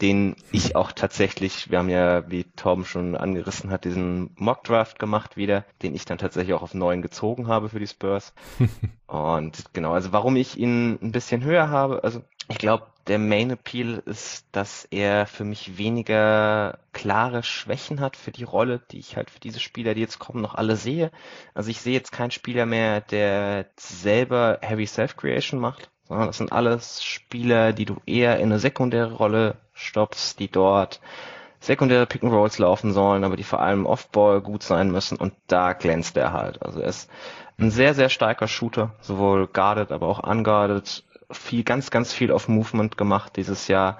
Den ich auch tatsächlich, wir haben ja, wie Torben schon angerissen hat, diesen Mock Draft gemacht wieder, den ich dann tatsächlich auch auf neun gezogen habe für die Spurs. <laughs> und genau, also warum ich ihn ein bisschen höher habe, also ich glaube, der Main Appeal ist, dass er für mich weniger klare Schwächen hat für die Rolle, die ich halt für diese Spieler, die jetzt kommen, noch alle sehe. Also ich sehe jetzt keinen Spieler mehr, der selber Heavy Self-Creation macht, sondern das sind alles Spieler, die du eher in eine sekundäre Rolle stoppst, die dort sekundäre Pick and Rolls laufen sollen, aber die vor allem Off-Ball gut sein müssen und da glänzt er halt. Also er ist ein sehr, sehr starker Shooter, sowohl guarded, aber auch unguarded, viel, ganz, ganz viel auf Movement gemacht dieses Jahr.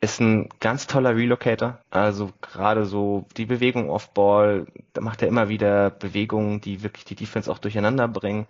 Ist ein ganz toller Relocator. Also gerade so die Bewegung off Ball, da macht er immer wieder Bewegungen, die wirklich die Defense auch durcheinander bringen.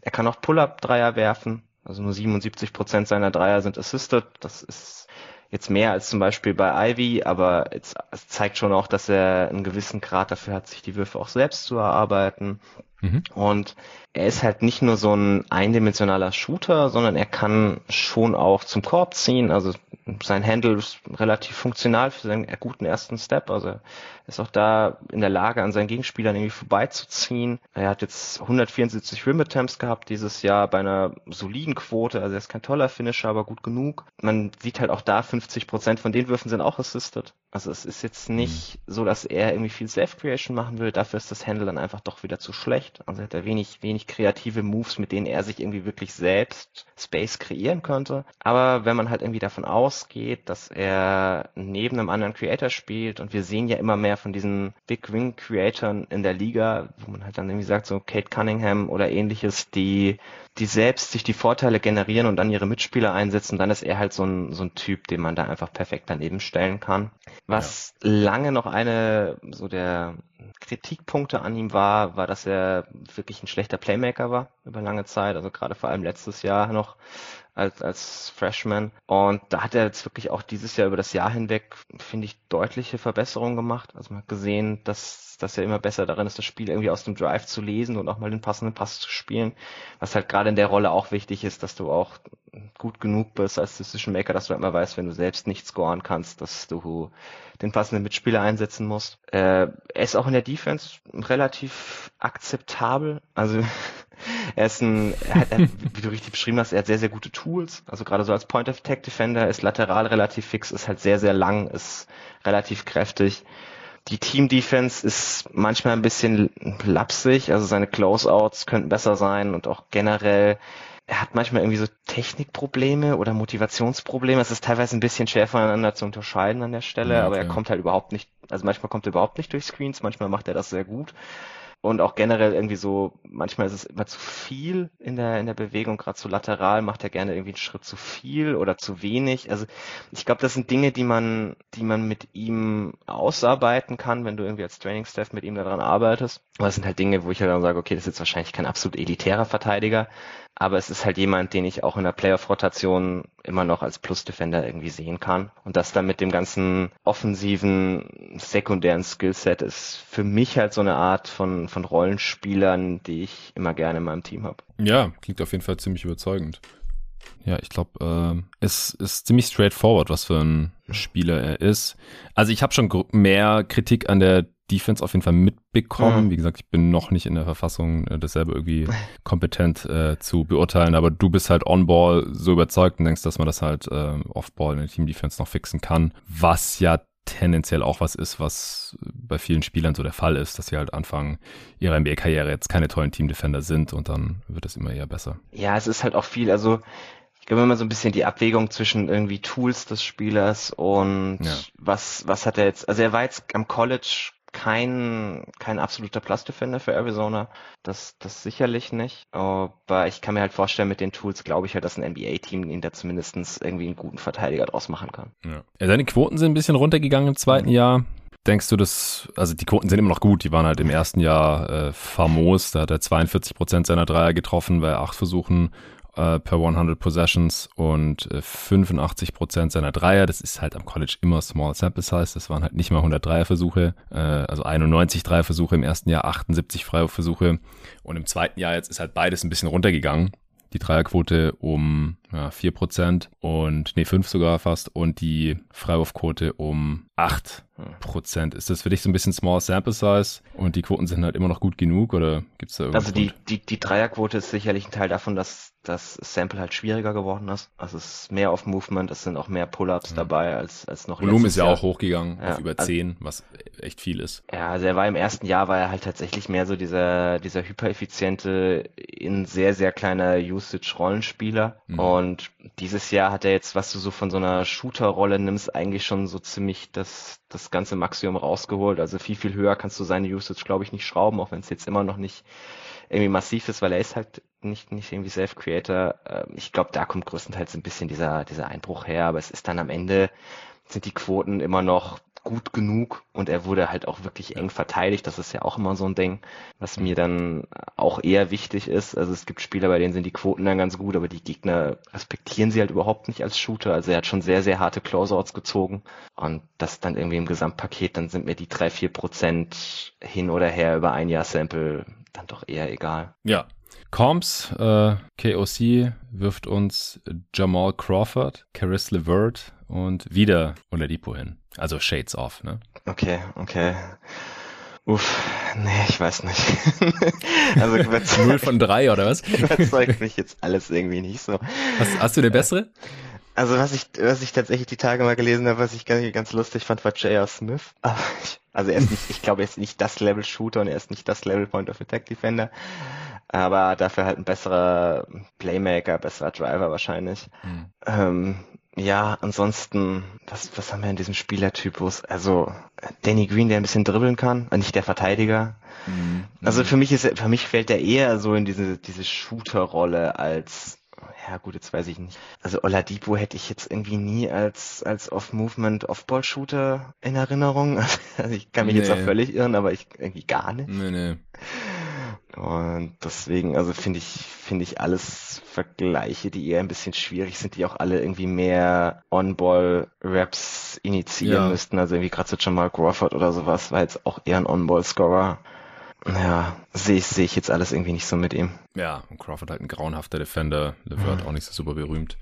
Er kann auch Pull-up-Dreier werfen. Also nur 77 Prozent seiner Dreier sind assisted. Das ist jetzt mehr als zum Beispiel bei Ivy, aber es zeigt schon auch, dass er einen gewissen Grad dafür hat, sich die Würfe auch selbst zu erarbeiten. Mhm. Und er ist halt nicht nur so ein eindimensionaler Shooter, sondern er kann schon auch zum Korb ziehen. Also sein Handle ist relativ funktional für seinen guten ersten Step. Also er ist auch da in der Lage, an seinen Gegenspielern irgendwie vorbeizuziehen. Er hat jetzt 174 Rim Attempts gehabt dieses Jahr bei einer soliden Quote. Also er ist kein toller Finisher, aber gut genug. Man sieht halt auch da, 50 Prozent von den Würfen sind auch assisted. Also es ist jetzt nicht mhm. so, dass er irgendwie viel Self-Creation machen will. Dafür ist das Handle dann einfach doch wieder zu schlecht. Also hat er wenig, wenig kreative Moves, mit denen er sich irgendwie wirklich selbst Space kreieren könnte. Aber wenn man halt irgendwie davon ausgeht, dass er neben einem anderen Creator spielt und wir sehen ja immer mehr von diesen Big Wing Creatoren in der Liga, wo man halt dann irgendwie sagt, so Kate Cunningham oder ähnliches, die die selbst sich die Vorteile generieren und dann ihre Mitspieler einsetzen, dann ist er halt so ein, so ein Typ, den man da einfach perfekt daneben stellen kann. Was ja. lange noch eine so der Kritikpunkte an ihm war, war, dass er wirklich ein schlechter Playmaker war über lange Zeit, also gerade vor allem letztes Jahr noch als, als Freshman. Und da hat er jetzt wirklich auch dieses Jahr über das Jahr hinweg, finde ich, deutliche Verbesserungen gemacht. Also man hat gesehen, dass, dass er immer besser darin ist, das Spiel irgendwie aus dem Drive zu lesen und auch mal den passenden Pass zu spielen. Was halt gerade in der Rolle auch wichtig ist, dass du auch gut genug bist als Decision Maker, dass du immer weißt, wenn du selbst nicht scoren kannst, dass du den passenden Mitspieler einsetzen musst. Äh, er ist auch in der Defense relativ akzeptabel. Also <laughs> er ist ein, er hat, wie du richtig beschrieben hast, er hat sehr, sehr gute Tools. Also gerade so als Point of Attack Defender ist lateral relativ fix, ist halt sehr, sehr lang, ist relativ kräftig. Die Team Defense ist manchmal ein bisschen lapsig, also seine Closeouts könnten besser sein und auch generell er hat manchmal irgendwie so Technikprobleme oder Motivationsprobleme. Es ist teilweise ein bisschen schwer voneinander zu unterscheiden an der Stelle, ja, okay. aber er kommt halt überhaupt nicht, also manchmal kommt er überhaupt nicht durch Screens, manchmal macht er das sehr gut. Und auch generell irgendwie so, manchmal ist es immer zu viel in der, in der Bewegung, gerade so lateral macht er gerne irgendwie einen Schritt zu viel oder zu wenig. Also ich glaube, das sind Dinge, die man, die man mit ihm ausarbeiten kann, wenn du irgendwie als Trainingstaff mit ihm daran arbeitest. Aber das sind halt Dinge, wo ich halt dann sage, okay, das ist jetzt wahrscheinlich kein absolut elitärer Verteidiger, aber es ist halt jemand, den ich auch in der Playoff-Rotation immer noch als Plus-Defender irgendwie sehen kann. Und das dann mit dem ganzen offensiven, sekundären Skillset ist für mich halt so eine Art von, von Rollenspielern, die ich immer gerne in meinem Team habe. Ja, klingt auf jeden Fall ziemlich überzeugend. Ja, ich glaube, äh, es ist ziemlich straightforward, was für ein Spieler er ist. Also ich habe schon mehr Kritik an der Defense auf jeden Fall mitbekommen. Mhm. Wie gesagt, ich bin noch nicht in der Verfassung, äh, das selber irgendwie <laughs> kompetent äh, zu beurteilen, aber du bist halt on-ball so überzeugt und denkst, dass man das halt äh, off-ball in der Team-Defense noch fixen kann, was ja tendenziell auch was ist, was bei vielen Spielern so der Fall ist, dass sie halt anfangen, ihre NBA-Karriere jetzt keine tollen Team-Defender sind und dann wird es immer eher besser. Ja, es ist halt auch viel, also ich glaube immer so ein bisschen die Abwägung zwischen irgendwie Tools des Spielers und ja. was, was hat er jetzt, also er war jetzt am College kein, kein absoluter Plus-Defender für Arizona. Das, das sicherlich nicht. Aber ich kann mir halt vorstellen, mit den Tools glaube ich halt, dass ein NBA-Team ihn da zumindest irgendwie einen guten Verteidiger draus machen kann. Ja. ja. Seine Quoten sind ein bisschen runtergegangen im zweiten Jahr. Denkst du, dass, also die Quoten sind immer noch gut, die waren halt im ersten Jahr äh, famos, da hat er 42 Prozent seiner Dreier getroffen bei acht Versuchen äh, per 100 Possessions und äh, 85 Prozent seiner Dreier. Das ist halt am College immer Small Sample Size. Das waren halt nicht mal 100 Dreierversuche, äh, also 91 Dreierversuche im ersten Jahr, 78 Freiwurfversuche und im zweiten Jahr jetzt ist halt beides ein bisschen runtergegangen. Die Dreierquote um ja, 4% und, nee, 5 sogar fast und die Freiwurfquote um 8 Prozent. Ist das für dich so ein bisschen Small Sample Size und die Quoten sind halt immer noch gut genug oder gibt es da irgendwas? Also die, die, die Dreierquote ist sicherlich ein Teil davon, dass das Sample halt schwieriger geworden ist. Also es ist mehr auf Movement, es sind auch mehr Pull-Ups ja. dabei als, als noch Volumen ist ja Jahr. auch hochgegangen ja. auf über 10, also, was echt viel ist. Ja, also er war im ersten Jahr war er halt tatsächlich mehr so dieser, dieser hypereffiziente, in sehr, sehr kleiner Usage-Rollenspieler. Mhm. Und dieses Jahr hat er jetzt, was du so von so einer Shooter-Rolle nimmst, eigentlich schon so ziemlich das, das ganze Maximum rausgeholt. Also viel, viel höher kannst du seine Usage, glaube ich, nicht schrauben, auch wenn es jetzt immer noch nicht irgendwie massiv ist, weil er ist halt nicht, nicht irgendwie Self-Creator. Ähm, ich glaube, da kommt größtenteils ein bisschen dieser, dieser Einbruch her, aber es ist dann am Ende, sind die Quoten immer noch gut genug und er wurde halt auch wirklich eng verteidigt. Das ist ja auch immer so ein Ding, was mir dann auch eher wichtig ist. Also es gibt Spieler, bei denen sind die Quoten dann ganz gut, aber die Gegner respektieren sie halt überhaupt nicht als Shooter. Also er hat schon sehr, sehr harte Closeouts gezogen und das dann irgendwie im Gesamtpaket, dann sind mir die drei, vier Prozent hin oder her über ein Jahr Sample dann doch eher egal. Ja, Combs, äh, KOC wirft uns Jamal Crawford, Caris LeVert und wieder Oladipo hin. Also Shades off, ne? Okay, okay. Uff, nee, ich weiß nicht. <laughs> also <laughs> Null von drei oder was? <laughs> überzeugt mich jetzt alles irgendwie nicht so. Hast, hast du eine bessere? Also was ich, was ich tatsächlich die Tage mal gelesen habe, was ich ganz, ganz lustig fand, war J.R. Smith. Also er ist nicht, ich glaube, er ist nicht das Level Shooter und er ist nicht das Level Point of Attack Defender, aber dafür halt ein besserer Playmaker, besserer Driver wahrscheinlich. Mhm. Ähm, ja, ansonsten, was, was haben wir in diesem Spielertypus? Also Danny Green, der ein bisschen dribbeln kann, nicht der Verteidiger. Mhm. Also für mich ist, für mich fällt er eher so in diese, diese Shooter-Rolle als ja gut, jetzt weiß ich nicht. Also Oladipo hätte ich jetzt irgendwie nie als, als Off-Movement, Off-Ball-Shooter in Erinnerung. <laughs> Also ich kann mich nee. jetzt auch völlig irren, aber ich irgendwie gar nicht. Nee, nee. Und deswegen, also finde ich, finde ich alles Vergleiche, die eher ein bisschen schwierig sind, die auch alle irgendwie mehr On-Ball-Raps initiieren ja. müssten. Also irgendwie gerade so Jamal Crawford oder sowas war jetzt auch eher ein On-Ball-Scorer. Ja, sehe ich, sehe ich jetzt alles irgendwie nicht so mit ihm. Ja, und Crawford halt ein grauenhafter Defender, LeVert mhm. auch nicht so super berühmt.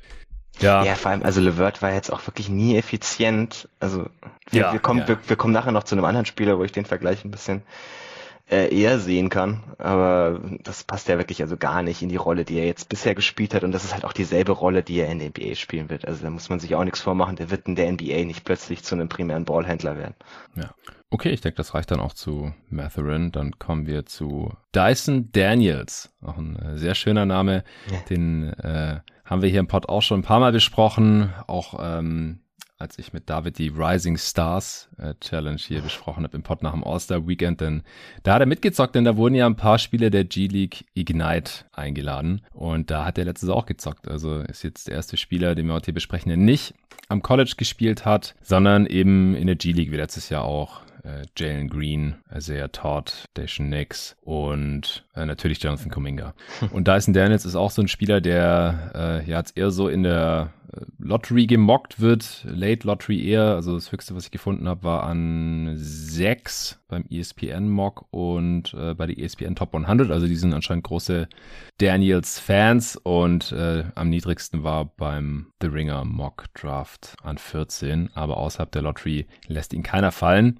Ja. ja, vor allem, also LeVert war jetzt auch wirklich nie effizient. Also wir, ja, wir kommen, ja. wir, wir kommen nachher noch zu einem anderen Spieler, wo ich den Vergleich ein bisschen äh, eher sehen kann. Aber das passt ja wirklich also gar nicht in die Rolle, die er jetzt bisher gespielt hat. Und das ist halt auch dieselbe Rolle, die er in der NBA spielen wird. Also da muss man sich auch nichts vormachen. Der wird in der NBA nicht plötzlich zu einem primären Ballhändler werden. Ja. Okay, ich denke, das reicht dann auch zu Matherin. Dann kommen wir zu Dyson Daniels. Auch ein äh, sehr schöner Name. Ja. Den äh, haben wir hier im Pod auch schon ein paar Mal besprochen. Auch ähm, als ich mit David die Rising Stars äh, Challenge hier besprochen habe im Pod nach dem All-Star Weekend, denn da hat er mitgezockt, denn da wurden ja ein paar Spiele der G-League Ignite eingeladen und da hat er letztes auch gezockt. Also ist jetzt der erste Spieler, den wir heute hier besprechen, der nicht am College gespielt hat, sondern eben in der G-League wie letztes Jahr auch äh, Jalen Green, Isaiah Todd, Dashon Nix und äh, natürlich Jonathan Kuminga. <laughs> Und Dyson Daniels ist auch so ein Spieler, der äh, ja jetzt eher so in der Lottery gemockt wird, Late Lottery eher, also das höchste, was ich gefunden habe, war an 6 beim ESPN Mock und äh, bei der ESPN Top 100, also die sind anscheinend große Daniels Fans und äh, am niedrigsten war beim The Ringer Mock Draft an 14, aber außerhalb der Lottery lässt ihn keiner fallen.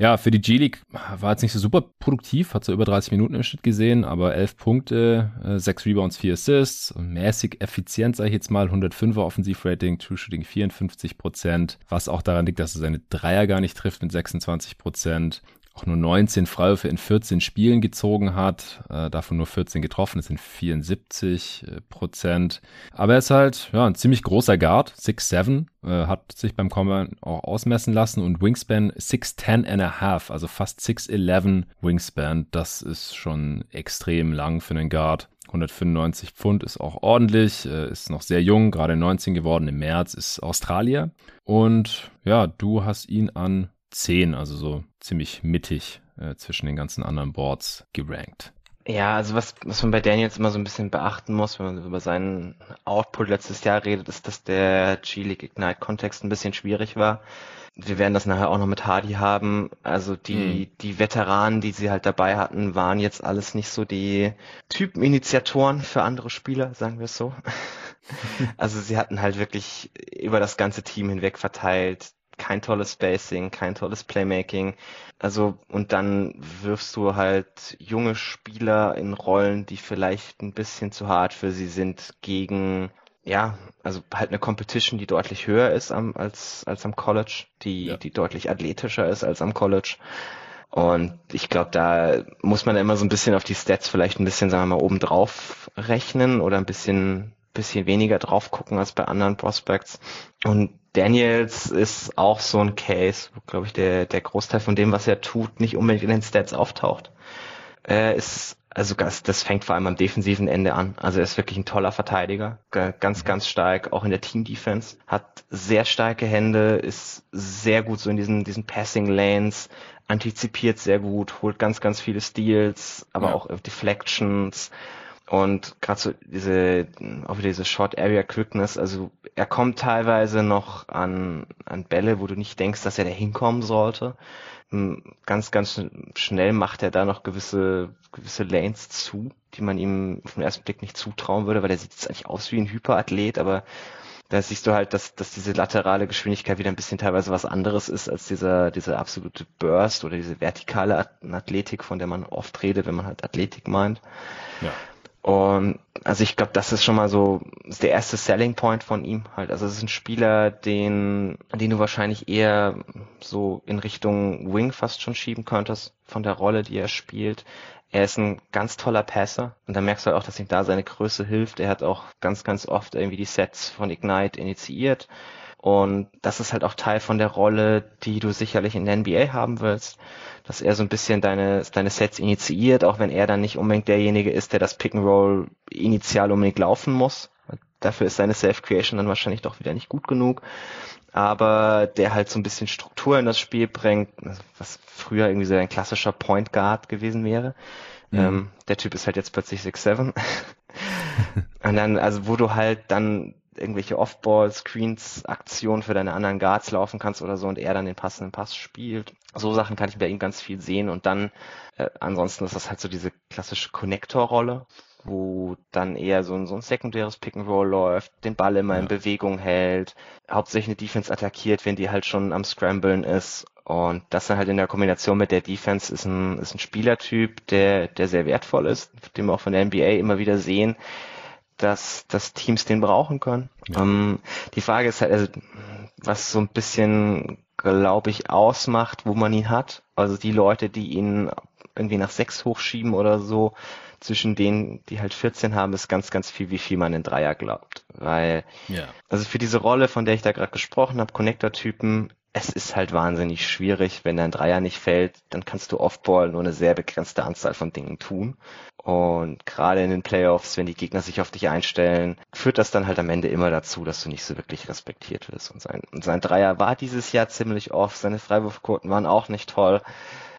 Ja, für die G-League war jetzt nicht so super produktiv, hat so über 30 Minuten im Schnitt gesehen, aber 11 Punkte, äh, 6 Rebounds, 4 Assists, mäßig effizient, sage ich jetzt mal, 105er Offensivrating, True Shooting 54% was auch daran liegt, dass er seine Dreier gar nicht trifft mit 26 auch nur 19 Freiwürfe in 14 Spielen gezogen hat, äh, davon nur 14 getroffen, das sind 74 äh, Prozent. Aber er ist halt ja, ein ziemlich großer Guard, 6'7, äh, hat sich beim Combine auch ausmessen lassen und Wingspan 6'10 and a half, also fast 6'11 Wingspan, das ist schon extrem lang für einen Guard. 195 Pfund ist auch ordentlich, äh, ist noch sehr jung, gerade 19 geworden im März, ist Australier. Und ja, du hast ihn an 10, also so ziemlich mittig äh, zwischen den ganzen anderen Boards gerankt. Ja, also was, was man bei Daniels immer so ein bisschen beachten muss, wenn man über seinen Output letztes Jahr redet, ist, dass der G-League Ignite-Kontext ein bisschen schwierig war. Wir werden das nachher auch noch mit Hardy haben. Also die, mhm. die Veteranen, die sie halt dabei hatten, waren jetzt alles nicht so die Typeninitiatoren für andere Spieler, sagen wir es so. <laughs> also sie hatten halt wirklich über das ganze Team hinweg verteilt kein tolles Spacing, kein tolles Playmaking. Also, und dann wirfst du halt junge Spieler in Rollen, die vielleicht ein bisschen zu hart für sie sind, gegen, ja, also halt eine Competition, die deutlich höher ist am, als, als am College, die, ja. die deutlich athletischer ist als am College. Und ich glaube, da muss man immer so ein bisschen auf die Stats vielleicht ein bisschen, sagen wir mal, oben drauf rechnen oder ein bisschen, bisschen weniger drauf gucken als bei anderen Prospects. Und Daniels ist auch so ein Case, wo, glaube ich, der, der Großteil von dem, was er tut, nicht unbedingt in den Stats auftaucht. Er ist, also das, das fängt vor allem am defensiven Ende an. Also er ist wirklich ein toller Verteidiger, ganz, ganz stark, auch in der Team-Defense, hat sehr starke Hände, ist sehr gut so in diesen, diesen Passing-Lanes, antizipiert sehr gut, holt ganz, ganz viele Steals, aber ja. auch Deflections. Und gerade so diese, auch wieder diese Short Area Quickness, also er kommt teilweise noch an, an Bälle, wo du nicht denkst, dass er da hinkommen sollte. Hm, ganz, ganz schnell macht er da noch gewisse, gewisse Lanes zu, die man ihm auf den ersten Blick nicht zutrauen würde, weil er sieht jetzt eigentlich aus wie ein Hyperathlet, aber da siehst du halt, dass, dass diese laterale Geschwindigkeit wieder ein bisschen teilweise was anderes ist als dieser, dieser absolute Burst oder diese vertikale Athletik, von der man oft redet, wenn man halt Athletik meint. Ja. Und also ich glaube, das ist schon mal so ist der erste Selling Point von ihm halt. Also es ist ein Spieler, den, den du wahrscheinlich eher so in Richtung Wing fast schon schieben könntest von der Rolle, die er spielt. Er ist ein ganz toller Passer und da merkst du halt auch, dass ihm da seine Größe hilft. Er hat auch ganz, ganz oft irgendwie die Sets von Ignite initiiert. Und das ist halt auch Teil von der Rolle, die du sicherlich in der NBA haben willst, dass er so ein bisschen deine, deine Sets initiiert, auch wenn er dann nicht unbedingt derjenige ist, der das Pick and Roll initial unbedingt laufen muss. Dafür ist seine Self-Creation dann wahrscheinlich doch wieder nicht gut genug aber der halt so ein bisschen Struktur in das Spiel bringt, was früher irgendwie so ein klassischer Point Guard gewesen wäre. Mhm. Ähm, der Typ ist halt jetzt plötzlich 6'7. <laughs> und dann, also wo du halt dann irgendwelche Off-Ball-Screens, Aktionen für deine anderen Guards laufen kannst oder so und er dann den passenden Pass spielt. So Sachen kann ich bei ihm ganz viel sehen und dann äh, ansonsten ist das halt so diese klassische Connector-Rolle, wo dann eher so ein, so ein sekundäres Pick and Roll läuft, den Ball immer ja. in Bewegung hält, hauptsächlich eine Defense attackiert, wenn die halt schon am Scramblen ist. Und das dann halt in der Kombination mit der Defense ist ein, ist ein Spielertyp, der, der sehr wertvoll ist, den wir auch von der NBA immer wieder sehen, dass, dass Teams den brauchen können. Ja. Ähm, die Frage ist halt, also, was so ein bisschen, glaube ich, ausmacht, wo man ihn hat. Also die Leute, die ihn irgendwie nach sechs hochschieben oder so, zwischen denen, die halt 14 haben, ist ganz, ganz viel, wie viel man in Dreier glaubt. Weil, ja. also für diese Rolle, von der ich da gerade gesprochen habe, Connector-Typen, es ist halt wahnsinnig schwierig, wenn dein Dreier nicht fällt, dann kannst du Offball nur eine sehr begrenzte Anzahl von Dingen tun. Und gerade in den Playoffs, wenn die Gegner sich auf dich einstellen, führt das dann halt am Ende immer dazu, dass du nicht so wirklich respektiert wirst. Und sein, und sein Dreier war dieses Jahr ziemlich off, seine Freiwurfquoten waren auch nicht toll.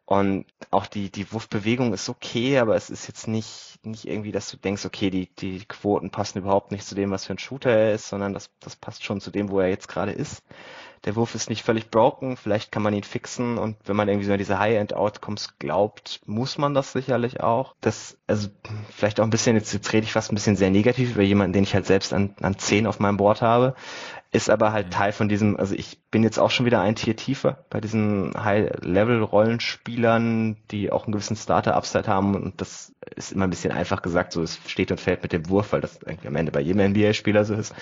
Und auch die, die Wurfbewegung ist okay, aber es ist jetzt nicht, nicht irgendwie, dass du denkst, okay, die, die Quoten passen überhaupt nicht zu dem, was für ein Shooter er ist, sondern das, das passt schon zu dem, wo er jetzt gerade ist. Der Wurf ist nicht völlig broken, vielleicht kann man ihn fixen und wenn man irgendwie so an diese High-End-Outcomes glaubt, muss man das sicherlich auch. Das, also vielleicht auch ein bisschen, jetzt, jetzt rede ich fast ein bisschen sehr negativ über jemanden, den ich halt selbst an, an 10 auf meinem Board habe ist aber halt Teil von diesem, also ich bin jetzt auch schon wieder ein Tier tiefer bei diesen High-Level-Rollenspielern, die auch einen gewissen Starter-Upside haben und das ist immer ein bisschen einfach gesagt, so es steht und fällt mit dem Wurf, weil das eigentlich am Ende bei jedem NBA-Spieler so ist.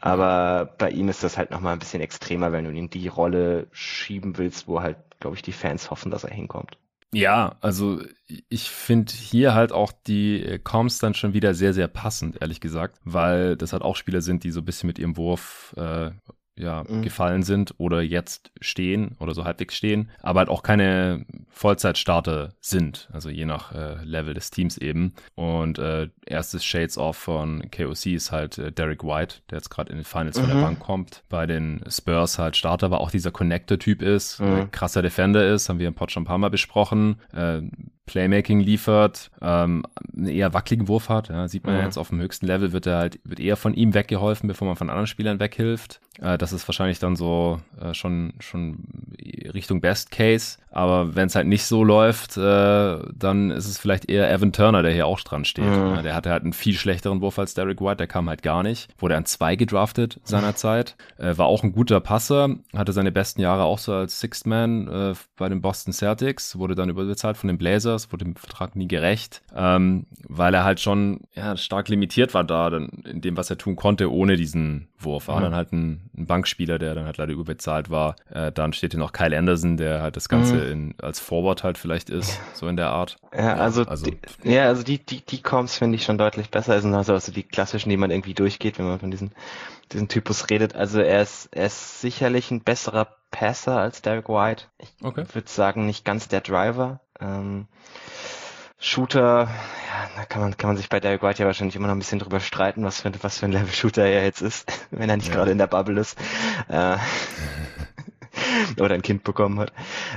Aber bei ihm ist das halt nochmal ein bisschen extremer, wenn du ihn in die Rolle schieben willst, wo halt, glaube ich, die Fans hoffen, dass er hinkommt. Ja, also ich finde hier halt auch die Comms dann schon wieder sehr, sehr passend, ehrlich gesagt, weil das halt auch Spieler sind, die so ein bisschen mit ihrem Wurf äh, ja, mhm. gefallen sind oder jetzt stehen oder so halbwegs stehen, aber halt auch keine Vollzeitstarter sind, also je nach äh, Level des Teams eben. Und äh, erstes Shades Off von KOC ist halt äh, Derek White, der jetzt gerade in den Finals mhm. von der mhm. Bank kommt, bei den Spurs halt Starter, aber auch dieser Connector-Typ ist, mhm. krasser Defender ist, haben wir im Pod schon ein paar Mal besprochen, äh, Playmaking liefert, ähm, einen eher wackeligen Wurf hat. Ja, sieht man mhm. jetzt auf dem höchsten Level wird er halt wird eher von ihm weggeholfen, bevor man von anderen Spielern weghilft. Äh, das ist wahrscheinlich dann so äh, schon schon Richtung Best Case. Aber wenn es halt nicht so läuft, äh, dann ist es vielleicht eher Evan Turner, der hier auch dran steht. Mhm. Der hatte halt einen viel schlechteren Wurf als Derek White, der kam halt gar nicht. Wurde an zwei gedraftet seinerzeit. <laughs> Äh, war auch ein guter Passer, hatte seine besten Jahre auch so als Sixth Man äh, bei den Boston Celtics, wurde dann überbezahlt von den Blazers, wurde dem Vertrag nie gerecht, ähm, weil er halt schon ja, stark limitiert war da dann in dem, was er tun konnte, ohne diesen Wurf. War mhm. dann halt ein, ein, Bankspieler, der dann halt leider überbezahlt war. Äh, dann steht hier noch Kyle Anderson, der halt das Ganze mhm. In, als Forward halt vielleicht ist, so in der Art. Ja, also, also die, ja, also die, die, die Comps finde ich schon deutlich besser. Also, also die klassischen, die man irgendwie durchgeht, wenn man von diesen, diesen Typus redet. Also er ist, er ist sicherlich ein besserer Passer als Derek White. Ich okay. würde sagen, nicht ganz der Driver. Ähm, Shooter, ja, da kann man, kann man sich bei Derek White ja wahrscheinlich immer noch ein bisschen drüber streiten, was für, was für ein Level-Shooter er jetzt ist, <laughs> wenn er nicht ja. gerade in der Bubble ist. Äh, <laughs> oder ein Kind bekommen hat.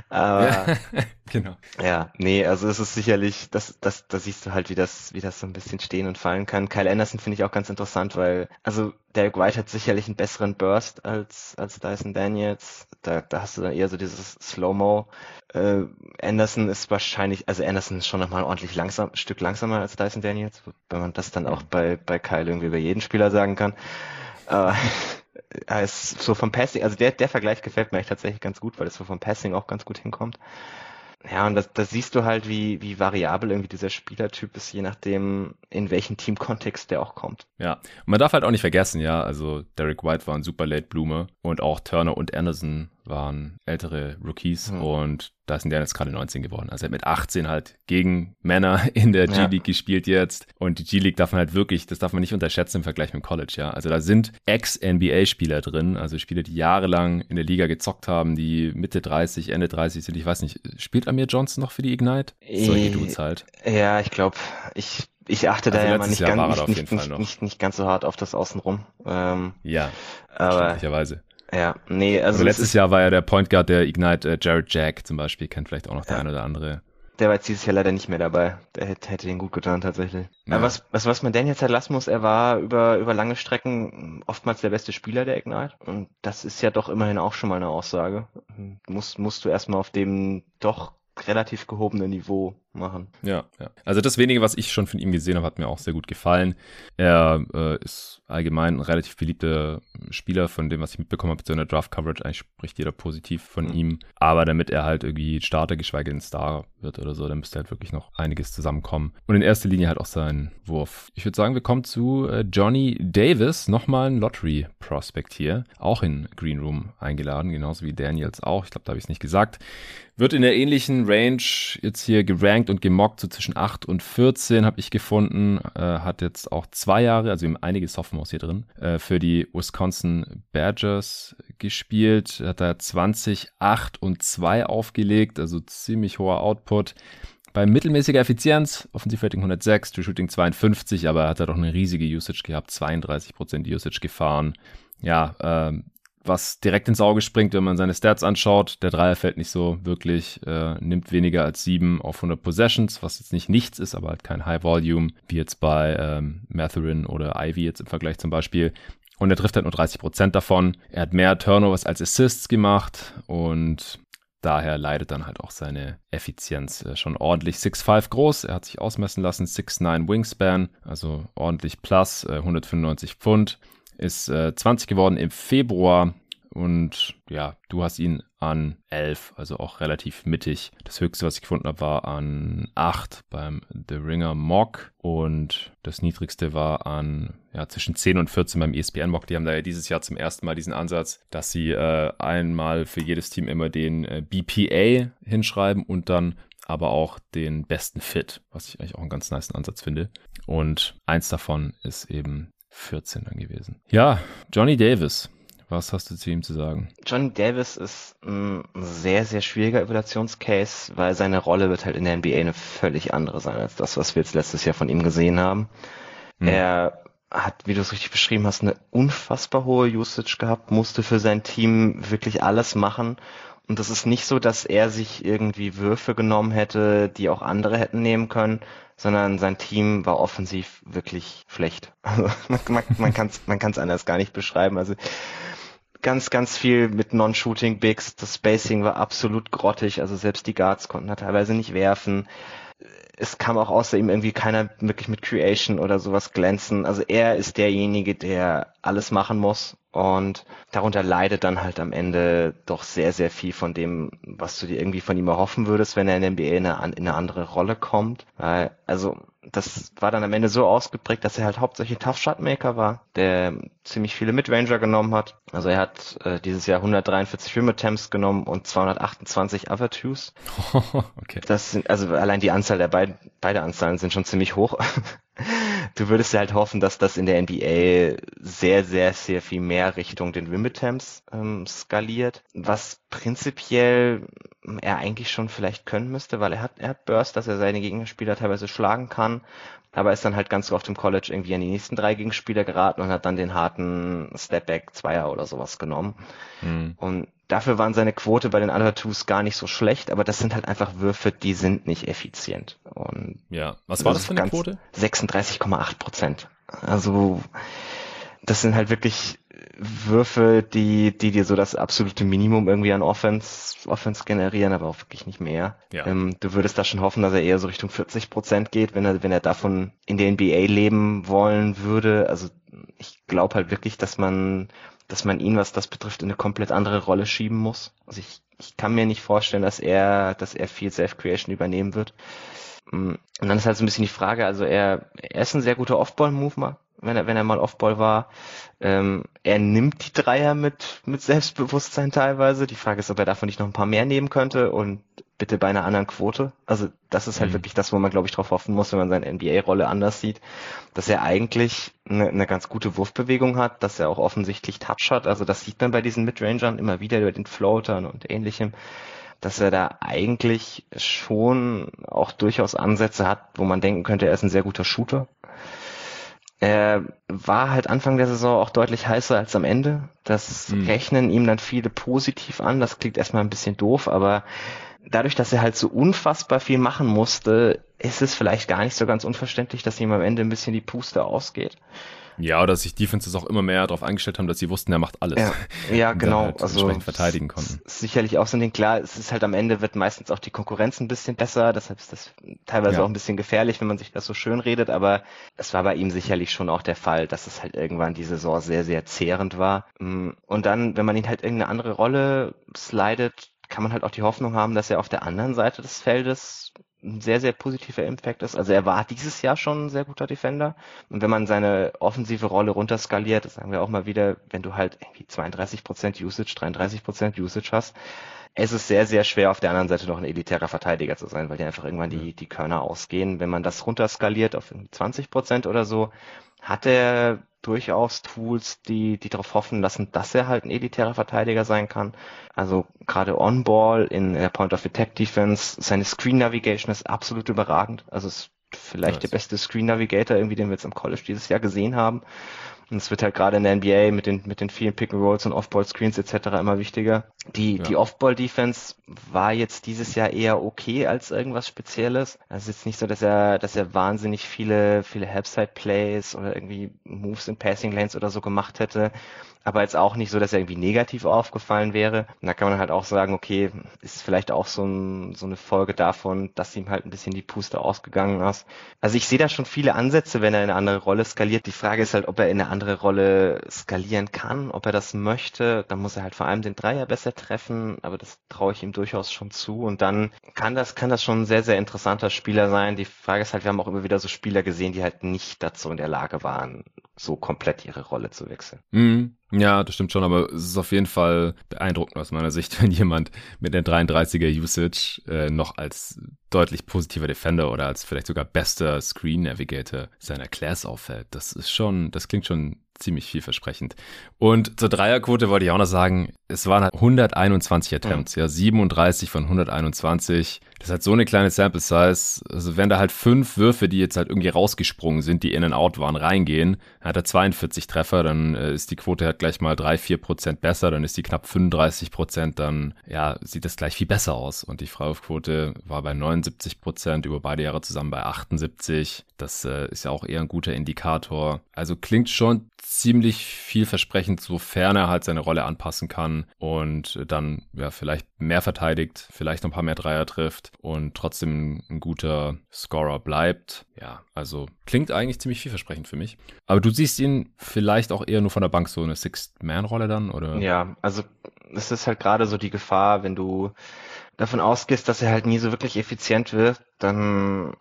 Aber, ja, <laughs> genau. Ja, nee, also es ist sicherlich, das, das, da siehst du halt, wie das, wie das so ein bisschen stehen und fallen kann. Kyle Anderson finde ich auch ganz interessant, weil, also Derek White hat sicherlich einen besseren Burst als, als Dyson Daniels. Da, da hast du dann eher so dieses Slow-Mo. Äh, Anderson ist wahrscheinlich, also Anderson ist schon nochmal ordentlich langsam, ein Stück langsamer als Dyson Daniels, wenn man das dann auch bei, bei Kyle irgendwie über jeden Spieler sagen kann. Äh, <laughs> als so vom Passing, also der, der Vergleich gefällt mir eigentlich tatsächlich ganz gut, weil es so vom Passing auch ganz gut hinkommt. Ja, und das, das siehst du halt, wie, wie variabel irgendwie dieser Spielertyp ist, je nachdem, in welchen Teamkontext der auch kommt. Ja, und man darf halt auch nicht vergessen, ja, also Derek White war ein super Late Bloomer und auch Turner und Anderson waren ältere Rookies mhm. und da sind der jetzt gerade 19 geworden. Also er hat mit 18 halt gegen Männer <laughs> in der G-League ja. gespielt jetzt. Und die G-League darf man halt wirklich, das darf man nicht unterschätzen im Vergleich mit dem College, ja. Also da sind Ex-NBA-Spieler drin, also Spieler, die jahrelang in der Liga gezockt haben, die Mitte 30, Ende 30 sind. Ich weiß nicht, spielt Amir Johnson noch für die Ignite? Solche Dudes halt. Ja, ich glaube, ich ich achte also da ja mal nicht, ganz, nicht, nicht, nicht, nicht, ganz so hart auf das Außenrum. Ähm, ja, aber, ja, nee, also. also letztes Jahr war ja der Point Guard der Ignite, äh, Jared Jack zum Beispiel, kennt vielleicht auch noch der ja. eine oder andere. Der war jetzt dieses Jahr leider nicht mehr dabei. Der hätte, hätte ihn gut getan, tatsächlich. Ja. Aber was, was, was man denn jetzt halt lassen muss, er war über, über lange Strecken oftmals der beste Spieler der Ignite. Und das ist ja doch immerhin auch schon mal eine Aussage. Musst, musst du erstmal auf dem doch relativ gehobene Niveau machen. Ja, ja. Also das wenige, was ich schon von ihm gesehen habe, hat mir auch sehr gut gefallen. Er äh, ist allgemein ein relativ beliebter Spieler, von dem, was ich mitbekommen habe, zu einer Draft-Coverage. Eigentlich spricht jeder positiv von mhm. ihm. Aber damit er halt irgendwie Starter, geschweige denn Star wird oder so, dann müsste halt wirklich noch einiges zusammenkommen. Und in erster Linie halt auch sein Wurf. Ich würde sagen, wir kommen zu äh, Johnny Davis, nochmal ein Lottery-Prospect hier, auch in Green Room eingeladen, genauso wie Daniels auch. Ich glaube, da habe ich es nicht gesagt. Wird in der ähnlichen Range jetzt hier gerankt und gemockt, so zwischen 8 und 14 habe ich gefunden. Äh, hat jetzt auch zwei Jahre, also haben einige Sophomores hier drin, äh, für die Wisconsin Badgers gespielt. Hat da 20, 8 und 2 aufgelegt, also ziemlich hoher Output. Bei mittelmäßiger Effizienz, Offensivrating 106, True Shooting 52, aber er hat da doch eine riesige Usage gehabt, 32% Usage gefahren. Ja, ähm, was direkt ins Auge springt, wenn man seine Stats anschaut. Der Dreier fällt nicht so wirklich, äh, nimmt weniger als 7 auf 100 Possessions, was jetzt nicht nichts ist, aber halt kein High Volume, wie jetzt bei ähm, Matherin oder Ivy jetzt im Vergleich zum Beispiel. Und er trifft halt nur 30% davon. Er hat mehr Turnovers als Assists gemacht und daher leidet dann halt auch seine Effizienz äh, schon ordentlich. 6'5 groß, er hat sich ausmessen lassen, 6'9 Wingspan, also ordentlich plus, äh, 195 Pfund ist äh, 20 geworden im Februar und ja, du hast ihn an 11, also auch relativ mittig. Das höchste, was ich gefunden habe, war an 8 beim The Ringer Mock und das niedrigste war an ja, zwischen 10 und 14 beim ESPN Mock. Die haben da ja dieses Jahr zum ersten Mal diesen Ansatz, dass sie äh, einmal für jedes Team immer den äh, BPA hinschreiben und dann aber auch den besten Fit, was ich eigentlich auch einen ganz nice Ansatz finde. Und eins davon ist eben 14 dann gewesen. Ja, Johnny Davis. Was hast du zu ihm zu sagen? Johnny Davis ist ein sehr, sehr schwieriger Evaluationscase, weil seine Rolle wird halt in der NBA eine völlig andere sein als das, was wir jetzt letztes Jahr von ihm gesehen haben. Hm. Er hat, wie du es richtig beschrieben hast, eine unfassbar hohe Usage gehabt, musste für sein Team wirklich alles machen und das ist nicht so, dass er sich irgendwie Würfe genommen hätte, die auch andere hätten nehmen können, sondern sein Team war offensiv wirklich schlecht. <laughs> Also man, man, man kann es man kann's anders gar nicht beschreiben. Also ganz, ganz viel mit Non-Shooting Bigs. Das Spacing war absolut grottig. Also selbst die Guards konnten da teilweise nicht werfen. Es kam auch außer ihm irgendwie keiner wirklich mit Creation oder sowas glänzen. Also er ist derjenige, der alles machen muss und darunter leidet dann halt am Ende doch sehr, sehr viel von dem, was du dir irgendwie von ihm erhoffen würdest, wenn er in der NBA in eine, in eine andere Rolle kommt. Weil, also das war dann am Ende so ausgeprägt, dass er halt hauptsächlich Tough Shot Maker war, der ziemlich viele Midranger genommen hat. Also er hat äh, dieses Jahr 143 Rim Attempts genommen und 228 Other Twos. <laughs> okay. Das sind, also allein die Anzahl der beiden, beide Anzahlen sind schon ziemlich hoch. <laughs> du würdest halt hoffen, dass das in der NBA sehr, sehr, sehr viel mehr Richtung den Rim Attempts ähm, skaliert, was prinzipiell er eigentlich schon vielleicht können müsste, weil er hat, er hat Burst, dass er seine Gegenspieler teilweise schlagen kann, aber ist dann halt ganz oft im College irgendwie an die nächsten drei Gegenspieler geraten und hat dann den harten Stepback Zweier oder sowas genommen. Mhm. Und dafür waren seine Quote bei den Other Twos gar nicht so schlecht, aber das sind halt einfach Würfe, die sind nicht effizient. Und ja, was war das, für eine Quote? 36,8 Prozent. Also das sind halt wirklich Würfe, die, die dir so das absolute Minimum irgendwie an Offense, Offense generieren, aber auch wirklich nicht mehr. Ja. Ähm, du würdest da schon hoffen, dass er eher so Richtung 40 Prozent geht, wenn er, wenn er davon in der NBA leben wollen würde. Also ich glaube halt wirklich, dass man, dass man ihn, was das betrifft, in eine komplett andere Rolle schieben muss. Also ich, ich kann mir nicht vorstellen, dass er, dass er viel Self-Creation übernehmen wird. Mm, und dann ist halt so ein bisschen die Frage, also er, er ist ein sehr guter Off-Ball-Mover, wenn er, wenn er mal Off-Ball war. Ähm, er nimmt die Dreier mit, mit Selbstbewusstsein teilweise. Die Frage ist, ob er davon nicht noch ein paar mehr nehmen könnte und bitte bei einer anderen Quote. Also das ist halt mhm. wirklich das, wo man, glaube ich, drauf hoffen muss, wenn man seine NBA-Rolle anders sieht, dass er eigentlich eine, eine ganz gute Wurfbewegung hat, dass er auch offensichtlich Touch hat. Also das sieht man bei diesen Midrangern immer wieder über den Floatern und ähnlichem dass er da eigentlich schon auch durchaus Ansätze hat, wo man denken könnte, er ist ein sehr guter Shooter. Er war halt Anfang der Saison auch deutlich heißer als am Ende. Das mhm. rechnen ihm dann viele positiv an. Das klingt erstmal ein bisschen doof, aber dadurch, dass er halt so unfassbar viel machen musste, ist es vielleicht gar nicht so ganz unverständlich, dass ihm am Ende ein bisschen die Puste ausgeht. Ja, oder sich Defenses auch immer mehr darauf eingestellt haben, dass sie wussten, er macht alles. Ja, ja <laughs> genau. Halt also verteidigen konnten. Sicherlich auch so ein Ding. Klar, es ist halt am Ende wird meistens auch die Konkurrenz ein bisschen besser. Deshalb ist das teilweise ja. auch ein bisschen gefährlich, wenn man sich das so schön redet. Aber es war bei ihm sicherlich schon auch der Fall, dass es halt irgendwann die Saison sehr, sehr zehrend war. Mm, und dann, wenn man ihn halt irgendeine andere Rolle slidet, kann man halt auch die Hoffnung haben, dass er auf der anderen Seite des Feldes ein sehr, sehr positiver Impact ist. Also er war dieses Jahr schon ein sehr guter Defender. Und wenn man seine offensive Rolle runterskaliert, das sagen wir auch mal wieder, wenn du halt irgendwie 32% Usage, 33% Usage hast, es ist sehr, sehr schwer, auf der anderen Seite noch ein elitärer Verteidiger zu sein, weil dir einfach irgendwann die, die Körner ausgehen. Wenn man das runterskaliert auf 20 Prozent oder so, hat er durchaus Tools, die, die darauf hoffen lassen, dass er halt ein elitärer Verteidiger sein kann. Also gerade On-Ball in der Point-of-Attack-Defense, seine Screen-Navigation ist absolut überragend. Also ist vielleicht nice. der beste Screen-Navigator irgendwie, den wir jetzt im College dieses Jahr gesehen haben. Und es wird halt gerade in der NBA mit den, mit den vielen Pick-and-Rolls und Off-Ball-Screens etc. immer wichtiger. Die, ja. die Off-Ball-Defense war jetzt dieses Jahr eher okay als irgendwas Spezielles. Also es ist jetzt nicht so, dass er, dass er wahnsinnig viele, viele Help-Side-Plays oder irgendwie Moves in Passing Lanes oder so gemacht hätte aber jetzt auch nicht so, dass er irgendwie negativ aufgefallen wäre. Und da kann man halt auch sagen, okay, ist vielleicht auch so, ein, so eine Folge davon, dass ihm halt ein bisschen die Puste ausgegangen ist. Also ich sehe da schon viele Ansätze, wenn er in eine andere Rolle skaliert. Die Frage ist halt, ob er in eine andere Rolle skalieren kann, ob er das möchte. Dann muss er halt vor allem den Dreier besser treffen, aber das traue ich ihm durchaus schon zu. Und dann kann das, kann das schon ein sehr, sehr interessanter Spieler sein. Die Frage ist halt, wir haben auch immer wieder so Spieler gesehen, die halt nicht dazu in der Lage waren, so komplett ihre Rolle zu wechseln. Mhm. Ja, das stimmt schon, aber es ist auf jeden Fall beeindruckend aus meiner Sicht, <laughs> wenn jemand mit der 33er Usage äh, noch als deutlich positiver Defender oder als vielleicht sogar bester Screen Navigator seiner Class auffällt. Das ist schon, das klingt schon ziemlich vielversprechend. Und zur Dreierquote wollte ich auch noch sagen, es waren 121 halt Attempts, ja, ja 37 von 121, Das ist halt so eine kleine Sample Size. Also wenn da halt fünf Würfe, die jetzt halt irgendwie rausgesprungen sind, die in and out waren, reingehen, hat er 42 Treffer, dann äh, ist die Quote halt gleich mal drei, vier Prozent besser, dann ist die knapp 35 Prozent, dann ja, sieht das gleich viel besser aus. Und die Freiwurfquote war bei 79 Prozent, über beide Jahre zusammen bei 78. Das äh, ist ja auch eher ein guter Indikator. Also klingt schon ziemlich vielversprechend, sofern er halt seine Rolle anpassen kann und dann ja vielleicht mehr verteidigt, vielleicht noch ein paar mehr Dreier trifft und trotzdem ein guter Scorer bleibt. Ja, also klingt eigentlich ziemlich vielversprechend für mich. Aber du siehst ihn vielleicht auch eher nur von der Bank so eine Sixth-Man-Rolle dann, oder? Ja, also es ist halt gerade so die Gefahr, wenn du davon ausgehst, dass er halt nie so wirklich effizient wird, dann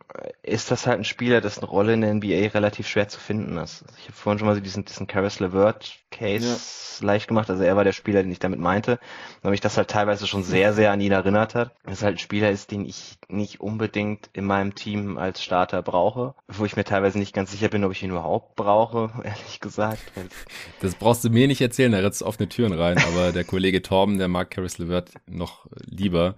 ist das halt ein Spieler, dessen Rolle in der NBA relativ schwer zu finden ist. Ich habe vorhin schon mal so diesen, diesen Caris LeVert Case ja. leicht gemacht. Also er war der Spieler, den ich damit meinte, weil mich das halt teilweise schon sehr, sehr an ihn erinnert hat. Dass halt ein Spieler ist, den ich nicht unbedingt in meinem Team als Starter brauche, wo ich mir teilweise nicht ganz sicher bin, ob ich ihn überhaupt brauche, <laughs> ehrlich gesagt. Das brauchst du mir nicht erzählen, da ritzt offene Türen rein, aber der Kollege Torben, der mag Caris LeVert noch lieber,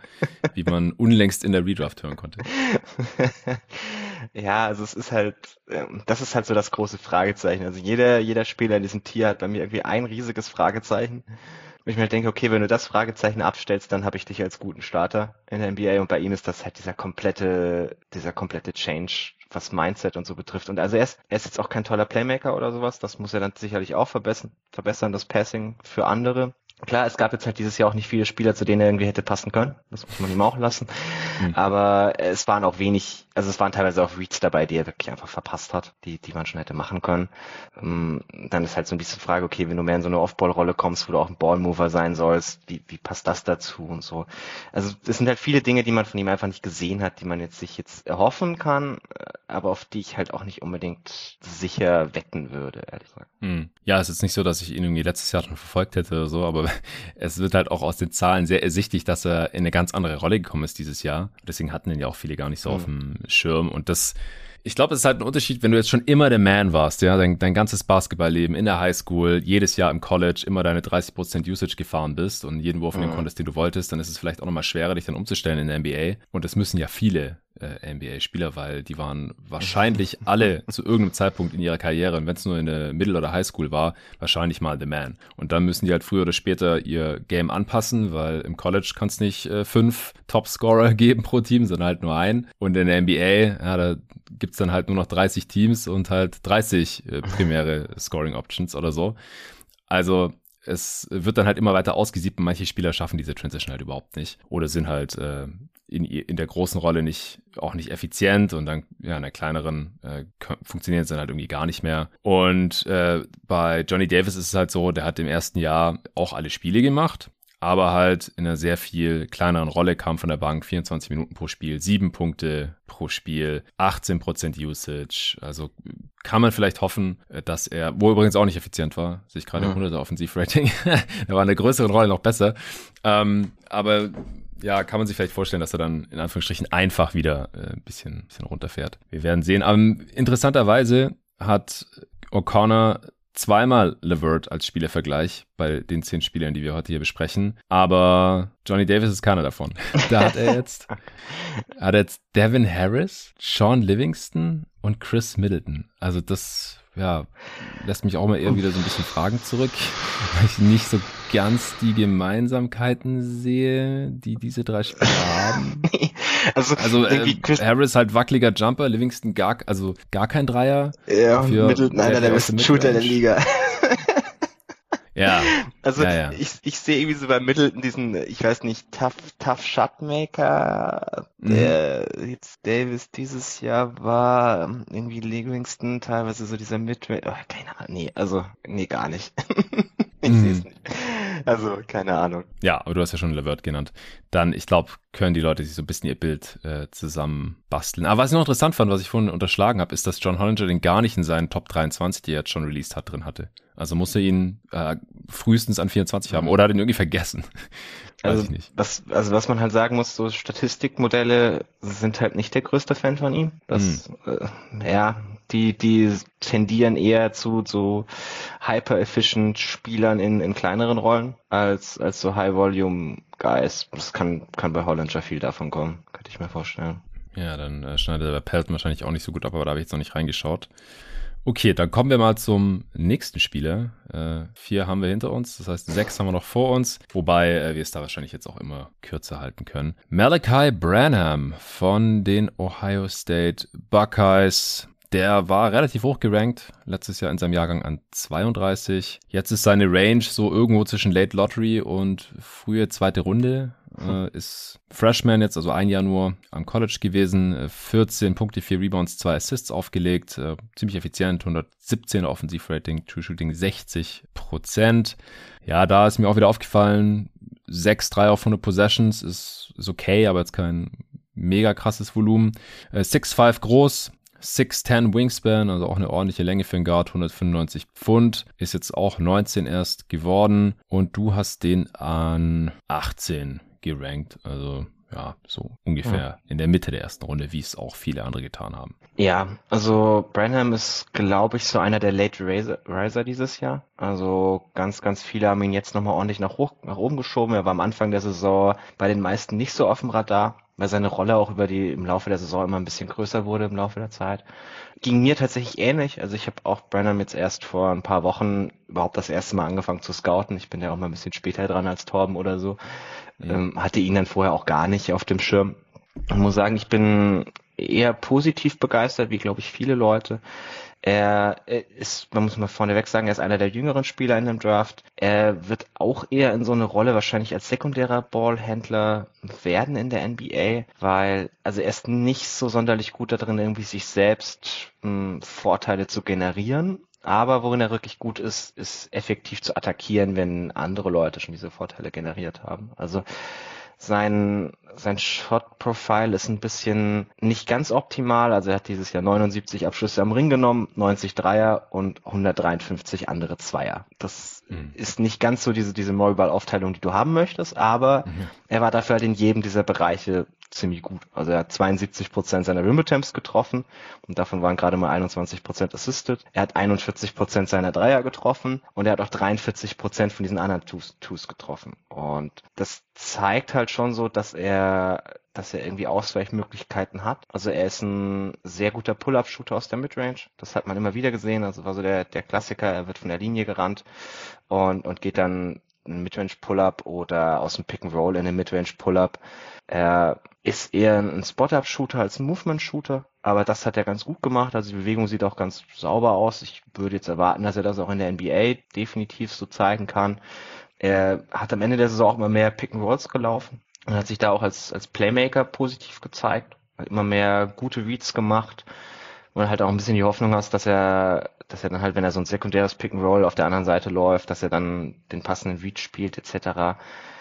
wie man unlängst in der Redraft hören konnte. <laughs> ja, also es ist halt, ähm, das ist halt so das große Fragezeichen. Also jeder, jeder Spieler in diesem Tier hat bei mir irgendwie ein riesiges Fragezeichen. Und ich mir halt denke, okay, wenn du das Fragezeichen abstellst, dann habe ich dich als guten Starter in der NBA und bei ihm ist das halt dieser komplette, dieser komplette Change, was Mindset und so betrifft. Und also er ist, er ist jetzt auch kein toller Playmaker oder sowas, das muss er dann sicherlich auch verbessern, verbessern, das Passing für andere. Klar, es gab jetzt halt dieses Jahr auch nicht viele Spieler, zu denen er irgendwie hätte passen können. Das muss man ihm auch lassen. Mhm. Aber es waren auch wenig, also es waren teilweise auch Reads dabei, die er wirklich einfach verpasst hat, die, die man schon hätte machen können. Ähm, dann ist halt so ein bisschen die Frage, okay, wenn du mehr in so eine Off-Ball-Rolle kommst, wo du auch ein Ballmover sein sollst, wie, wie passt das dazu und so. Also es sind halt viele Dinge, die man von ihm einfach nicht gesehen hat, die man jetzt sich jetzt erhoffen kann, äh, aber auf die ich halt auch nicht unbedingt sicher wetten würde, ehrlich gesagt. Mhm. Ja, es ist nicht so, dass ich ihn irgendwie letztes Jahr schon verfolgt hätte oder so, aber <laughs> es wird halt auch aus den Zahlen sehr ersichtlich, dass er in eine ganz andere Rolle gekommen ist dieses Jahr. Deswegen hatten ihn ja auch viele gar nicht so mhm. auf dem Schirm. Und das, ich glaube, es ist halt ein Unterschied, wenn du jetzt schon immer der Man warst, ja, dein, dein ganzes Basketballleben in der Highschool, jedes Jahr im College immer deine 30% Usage gefahren bist und jeden Wurf nehmen mhm. konntest, den du wolltest, dann ist es vielleicht auch nochmal schwerer, dich dann umzustellen in der NBA. Und das müssen ja viele äh, NBA-Spieler, weil die waren wahrscheinlich <laughs> alle zu irgendeinem Zeitpunkt in ihrer Karriere, und wenn es nur in der Middle- oder Highschool war, wahrscheinlich mal The Man. Und dann müssen die halt früher oder später ihr Game anpassen, weil im College kannst nicht äh, fünf Top-Scorer <laughs> geben pro Team, sondern halt nur einen. Und in der NBA, ja, da gibt's dann halt nur noch 30 Teams und halt 30 äh, primäre <laughs> Scoring-Options oder so. Also es wird dann halt immer weiter ausgesiebt und manche Spieler schaffen diese Transition halt überhaupt nicht oder sind halt äh, in, in der großen Rolle nicht auch nicht effizient und dann ja in der kleineren äh, funktioniert es dann halt irgendwie gar nicht mehr. Und äh, bei Johnny Davis ist es halt so, der hat im ersten Jahr auch alle Spiele gemacht, aber halt in einer sehr viel kleineren Rolle kam von der Bank 24 Minuten pro Spiel, 7 Punkte pro Spiel, 18% Usage. Also kann man vielleicht hoffen, äh, dass er, wo übrigens auch nicht effizient war, sehe ich gerade im 100er Offensivrating, <laughs> da war in der größeren Rolle noch besser. Ähm, aber ja, kann man sich vielleicht vorstellen, dass er dann in Anführungsstrichen einfach wieder äh, ein bisschen, bisschen runterfährt. Wir werden sehen. Aber interessanterweise hat O'Connor zweimal Levert als Spielervergleich bei den zehn Spielern, die wir heute hier besprechen. Aber Johnny Davis ist keiner davon. <laughs> Da hat er jetzt, hat er jetzt Devin Harris, Sean Livingston und Chris Middleton. Also das ja, lässt mich auch mal eher wieder so ein bisschen Fragen zurück, <laughs> weil ich nicht so ganz die Gemeinsamkeiten sehe, die diese drei Spieler haben. <laughs> also also äh, Harris halt wackeliger Jumper, Livingston gar, also gar kein Dreier. Ja, Middleton einer der besten Shooter der Liga. <laughs> Ja. Also ja, ja. ich, ich sehe irgendwie so bei Middleton diesen, ich weiß nicht, Tough, Tough Shotmaker, der mhm. jetzt Davis dieses Jahr war, irgendwie Livingston, teilweise so dieser Midrange, oh, keine Ahnung, nee, also, nee, gar nicht. <laughs> ich mhm. sehe es nicht. Also, keine Ahnung. Ja, aber du hast ja schon Levert genannt. Dann, ich glaube, können die Leute sich so ein bisschen ihr Bild äh, zusammen basteln. Aber was ich noch interessant fand, was ich vorhin unterschlagen habe, ist, dass John Hollinger den gar nicht in seinen Top 23, die er jetzt schon released hat, drin hatte. Also muss er ihn äh, frühestens an 24 haben oder hat ihn irgendwie vergessen. <laughs> Weiß also, ich nicht. Was, also was man halt sagen muss, so Statistikmodelle sind halt nicht der größte Fan von ihm. Das, hm. äh, ja, Die, die tendieren eher zu so hyper-efficient Spielern in, in kleineren Rollen als, als so High-Volume-Guys. Das kann, kann bei Hollinger viel davon kommen, könnte ich mir vorstellen. Ja, dann äh, schneidet er bei Pelton wahrscheinlich auch nicht so gut ab, aber da habe ich jetzt noch nicht reingeschaut. Okay, dann kommen wir mal zum nächsten Spieler. Äh, vier haben wir hinter uns, das heißt sechs haben wir noch vor uns, wobei äh, wir es da wahrscheinlich jetzt auch immer kürzer halten können. Malachi Branham von den Ohio State Buckeyes. Der war relativ hoch gerankt, letztes Jahr in seinem Jahrgang an 32. Jetzt ist seine Range so irgendwo zwischen Late Lottery und frühe zweite Runde. Äh, ist Freshman jetzt, also ein Jahr nur am College gewesen, 14 äh, Punkte, 4 Rebounds, 2 Assists aufgelegt, äh, ziemlich effizient, 117 Offensivrating, True Shooting 60 Prozent. Ja, da ist mir auch wieder aufgefallen, 6-3 auf 100 Possessions ist, ist okay, aber jetzt kein mega krasses Volumen. 6'5 äh, groß, 6'10 Wingspan, also auch eine ordentliche Länge für einen Guard, 195 Pfund, ist jetzt auch 19 erst geworden und du hast den an 18 gerankt. Also ja, so ungefähr ja. in der Mitte der ersten Runde, wie es auch viele andere getan haben. Ja, also Branham ist, glaube ich, so einer der Late Riser dieses Jahr. Also ganz, ganz viele haben ihn jetzt nochmal ordentlich nach, hoch, nach oben geschoben. Er war am Anfang der Saison bei den meisten nicht so auf dem Radar weil seine Rolle auch über die im Laufe der Saison immer ein bisschen größer wurde im Laufe der Zeit. Ging mir tatsächlich ähnlich. Also ich habe auch Brennan jetzt erst vor ein paar Wochen überhaupt das erste Mal angefangen zu scouten. Ich bin ja auch mal ein bisschen später dran als Torben oder so. Ja. Ähm, hatte ihn dann vorher auch gar nicht auf dem Schirm. Ich muss sagen, ich bin eher positiv begeistert, wie glaube ich viele Leute. Er ist, man muss mal vorneweg sagen, er ist einer der jüngeren Spieler in dem Draft. Er wird auch eher in so eine Rolle wahrscheinlich als sekundärer Ballhändler werden in der NBA, weil, also er ist nicht so sonderlich gut darin, irgendwie sich selbst mh, hm, Vorteile zu generieren. Aber worin er wirklich gut ist, ist effektiv zu attackieren, wenn andere Leute schon diese Vorteile generiert haben. Also sein, sein Shot-Profile ist ein bisschen nicht ganz optimal. Also er hat dieses Jahr 79 Abschlüsse am Ring genommen, 90 Dreier und 153 andere Zweier. Das mhm. ist nicht ganz so diese, diese Mollball-Aufteilung, die du haben möchtest, aber mhm. er war dafür halt in jedem dieser Bereiche ziemlich gut. Also er hat 72 Prozent seiner Rim Attempts getroffen und davon waren gerade mal 21 Prozent assisted. Er hat 41 Prozent seiner Dreier getroffen und er hat auch 43 Prozent von diesen anderen Twos, Twos getroffen. Und das zeigt halt schon so, dass er dass er irgendwie Ausweichmöglichkeiten hat. Also er ist ein sehr guter Pull-up-Shooter aus der Midrange. Das hat man immer wieder gesehen. Also war so der, der Klassiker. Er wird von der Linie gerannt und, und geht dann einen Midrange Pull-up oder aus dem Pick and Roll in den Midrange Pull-up. Er ist eher ein Spot-Up-Shooter als ein Movement-Shooter, aber das hat er ganz gut gemacht. Also die Bewegung sieht auch ganz sauber aus. Ich würde jetzt erwarten, dass er das auch in der NBA definitiv so zeigen kann. Er hat am Ende der Saison auch immer mehr Pick-and-Rolls gelaufen und hat sich da auch als, als Playmaker positiv gezeigt. Hat immer mehr gute Reads gemacht und halt auch ein bisschen die Hoffnung hast, dass er, dass er dann halt, wenn er so ein sekundäres Pick and Roll auf der anderen Seite läuft, dass er dann den passenden Read spielt etc.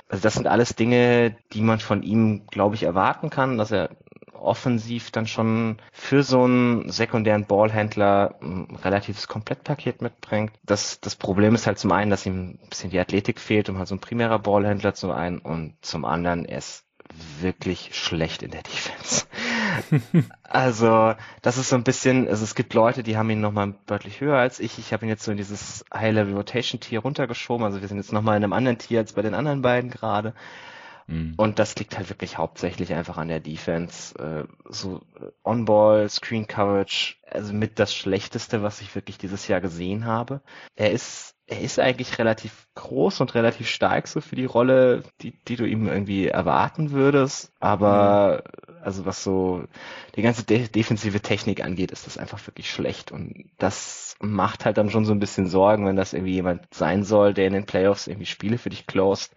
Also das sind alles Dinge, die man von ihm, glaube ich, erwarten kann, dass er offensiv dann schon für so einen sekundären Ballhändler ein relatives Komplettpaket mitbringt. Das, das Problem ist halt zum einen, dass ihm ein bisschen die Athletik fehlt, um halt so ein primärer Ballhändler zu sein und zum anderen, er ist wirklich schlecht in der Defense. Also, das ist so ein bisschen, also es gibt Leute, die haben ihn nochmal deutlich höher als ich. Ich habe ihn jetzt so in dieses High-Level Rotation Tier runtergeschoben. Also wir sind jetzt nochmal in einem anderen Tier als bei den anderen beiden gerade. Mhm. Und das liegt halt wirklich hauptsächlich einfach an der Defense. Äh, so äh, On-Ball, Screen Coverage, also mit das Schlechteste, was ich wirklich dieses Jahr gesehen habe. Er ist er ist eigentlich relativ groß und relativ stark so für die Rolle, die, die du ihm irgendwie erwarten würdest. Aber mhm. also was so die ganze de defensive Technik angeht, ist das einfach wirklich schlecht. Und das macht halt dann schon so ein bisschen Sorgen, wenn das irgendwie jemand sein soll, der in den Playoffs irgendwie Spiele für dich closed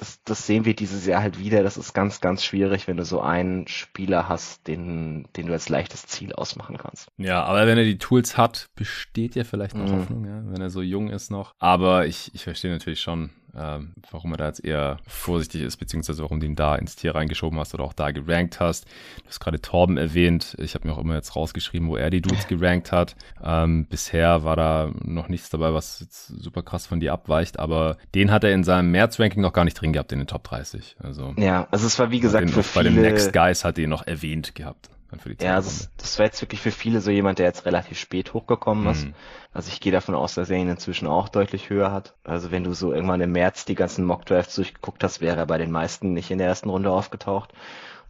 das, das sehen wir dieses Jahr halt wieder. Das ist ganz, ganz schwierig, wenn du so einen Spieler hast, den, den du als leichtes Ziel ausmachen kannst. Ja, aber wenn er die Tools hat, besteht ja vielleicht noch mhm. Hoffnung, ja, wenn er so jung ist noch. Aber ich, ich verstehe natürlich schon, ähm, warum er da jetzt eher vorsichtig ist, beziehungsweise warum du ihn da ins Tier reingeschoben hast oder auch da gerankt hast. Du hast gerade Torben erwähnt. Ich habe mir auch immer jetzt rausgeschrieben, wo er die Dudes gerankt hat. Ähm, bisher war da noch nichts dabei, was jetzt super krass von dir abweicht, aber den hat er in seinem März-Ranking noch gar nicht drin gehabt in den Top 30. Also, ja, also es war wie gesagt für viele... Bei den Next Guys hat er ihn noch erwähnt gehabt. Dann für die Ja, das, das war jetzt wirklich für viele so jemand, der jetzt relativ spät hochgekommen ist. Mhm. Also ich gehe davon aus, dass er ihn inzwischen auch deutlich höher hat. Also wenn du so irgendwann im März die ganzen Mock-Drafts durchgeguckt hast, wäre er bei den meisten nicht in der ersten Runde aufgetaucht.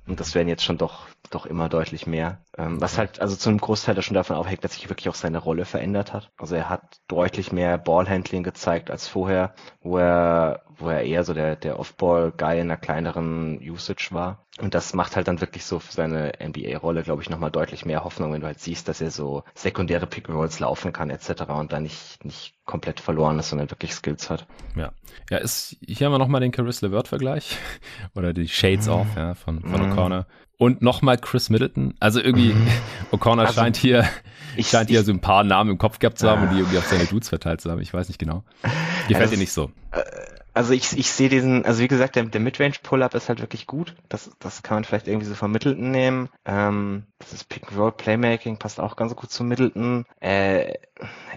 Und das werden jetzt schon doch, doch immer deutlich mehr. Ähm, was halt also zu einem Großteil schon davon aufhängt, dass sich wirklich auch seine Rolle verändert hat. Also er hat deutlich mehr Ballhandling gezeigt als vorher, wo er, wo er eher so der, der Off-Ball-Guy in einer kleineren Usage war. Und das macht halt dann wirklich so für seine NBA-Rolle, glaube ich, nochmal deutlich mehr Hoffnung, wenn du halt siehst, dass er so sekundäre Pick-and-Rolls laufen kann etc. und da nicht, nicht komplett verloren ist, sondern wirklich Skills hat. Ja. Ja, ist, hier haben wir nochmal den Caris LeVert-Vergleich. <laughs> Oder die Shades Mhm. off, ja, von, von O'Connor. Und nochmal Chris Middleton. Also irgendwie, <laughs> O'Connor Also, scheint hier, ich- scheint hier ich- so ein paar Namen im Kopf gehabt zu haben Ah. und die irgendwie auf seine Dudes verteilt zu haben. Ich weiß nicht genau. Gefällt das- dir nicht so. Also ich, ich sehe diesen, also wie gesagt, der, der Midrange-Pull-Up ist halt wirklich gut. Das, das kann man vielleicht irgendwie so von Middleton nehmen. Ähm, das ist Pick-and-Roll-Playmaking, passt auch ganz gut zu Middleton. Äh,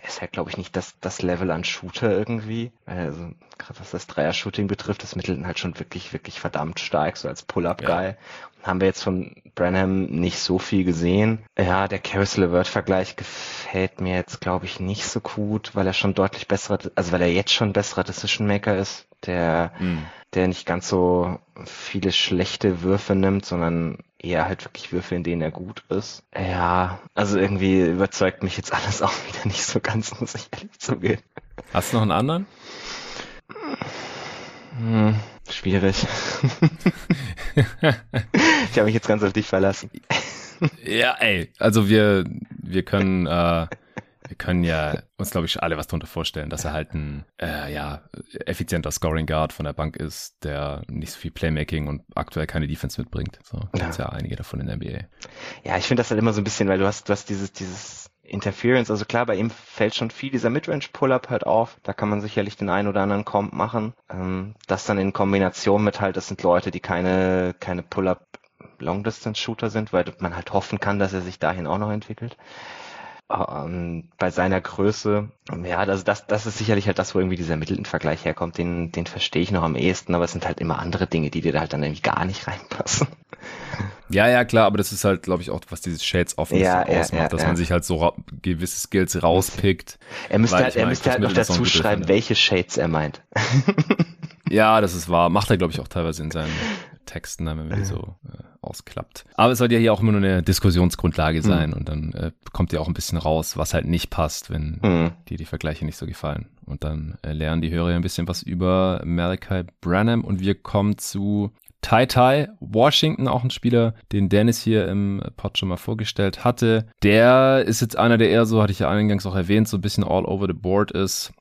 ist halt, glaube ich, nicht das, das Level an Shooter irgendwie. Also gerade was das Dreier-Shooting betrifft, ist Middleton halt schon wirklich, wirklich verdammt stark, so als Pull-Up-Guy. Haben wir jetzt von Branham nicht so viel gesehen. Ja, der Caris LeVert-Vergleich gefällt mir jetzt, glaube ich, nicht so gut, weil er schon deutlich besserer, also weil er jetzt schon besserer Decision-Maker ist, der, Hm. der nicht ganz so viele schlechte Würfe nimmt, sondern eher halt wirklich Würfe, in denen er gut ist. Ja, also irgendwie überzeugt mich jetzt alles <laughs> auch wieder nicht so ganz, muss ich ehrlich zugeben. Hast du noch einen anderen? Hm, schwierig. <laughs> ich habe mich jetzt ganz auf dich verlassen. Ja, ey, also wir, wir können, äh, wir können ja uns, glaube ich, alle was darunter vorstellen, dass er halt ein, äh, ja, effizienter Scoring Guard von der Bank ist, der nicht so viel Playmaking und aktuell keine Defense mitbringt. So, gibt's ja. einige davon in der NBA. Ja, ich finde das halt immer so ein bisschen, weil du hast, du hast dieses, dieses Interference, also klar, bei ihm fällt schon viel dieser Midrange-Pull-Up halt auf. Da kann man sicherlich den einen oder anderen Comp machen. Ähm, das dann in Kombination mit halt, das sind Leute, die keine, keine Pull-Up Long-Distance-Shooter sind, weil man halt hoffen kann, dass er sich dahin auch noch entwickelt. Ähm, bei seiner Größe, ja, das, das, das ist sicherlich halt das, wo irgendwie dieser Middleton-Vergleich herkommt, den, den verstehe ich noch am ehesten, aber es sind halt immer andere Dinge, die dir da halt dann irgendwie gar nicht reinpassen. Ja, ja, klar, aber das ist halt, glaube ich, auch, was dieses Shades Offense Ja, ja, ausmacht, ja, dass man sich halt so gewisse Skills rauspickt. Er müsste halt, er müsste halt noch dazu schreiben, welche Shades er meint. <laughs> Ja, das ist wahr. Macht er, glaube ich, auch teilweise in seinen Texten, wenn man die so äh, ausklappt. Aber es soll ja hier auch immer nur eine Diskussionsgrundlage sein und dann äh, kommt ja auch ein bisschen raus, was halt nicht passt, wenn Hm. dir die Vergleiche nicht so gefallen. Und dann äh, lernen die Hörer ja ein bisschen was über Malachi Branham und wir kommen zu Tai Tai Washington, auch ein Spieler, den Dennis hier im Pod schon mal vorgestellt hatte. Der ist jetzt einer, der eher so, hatte ich ja eingangs auch erwähnt, so ein bisschen all over the board ist.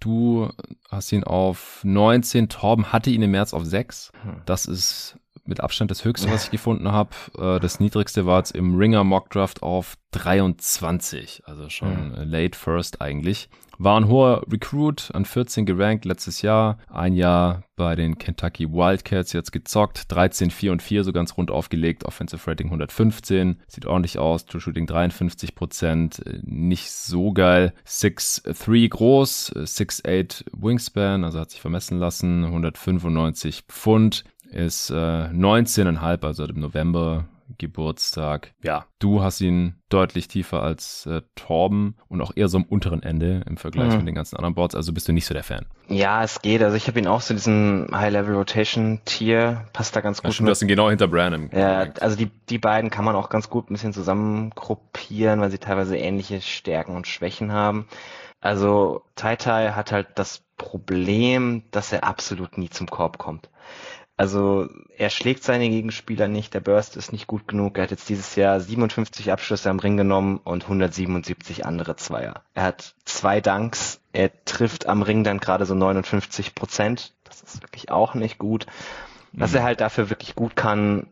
Du hast ihn auf 19, Torben hatte ihn im März auf 6. Das ist mit Abstand das höchste, was ich <laughs> gefunden habe. Äh, Das niedrigste war jetzt im Ringer Mock Draft auf 23, also schon äh, late first eigentlich. War ein hoher Recruit, an 14 gerankt letztes Jahr. Ein Jahr bei den Kentucky Wildcats jetzt gezockt. 13, 4 und 4, so ganz rund aufgelegt. Offensive Rating 115. Sieht ordentlich aus. True Shooting 53 Prozent. Nicht so geil. 6'3 groß, 6'8 Wingspan, also hat sich vermessen lassen. 195 Pfund. Ist äh, 19,5, also im November Geburtstag. Ja, du hast ihn deutlich tiefer als äh, Torben und auch eher so am unteren Ende im Vergleich Mhm. mit den ganzen anderen Boards. Also bist du nicht so der Fan. Ja, es geht. Also ich habe ihn auch so diesen High-Level-Rotation-Tier, passt da ganz Ja, gut stimmt, du hast ihn genau hinter Branham. Ja, also die, die beiden kann man auch ganz gut ein bisschen zusammengruppieren, weil sie teilweise ähnliche Stärken und Schwächen haben. Also Tai Tai hat halt das Problem, dass er absolut nie zum Korb kommt. Also er schlägt seine Gegenspieler nicht, der Burst ist nicht gut genug. Er hat jetzt dieses Jahr 57 Abschlüsse am Ring genommen und 177 andere Zweier. Er hat zwei Dunks, er trifft am Ring dann gerade so 59 Prozent. Das ist wirklich auch nicht gut. Was er halt dafür wirklich gut kann,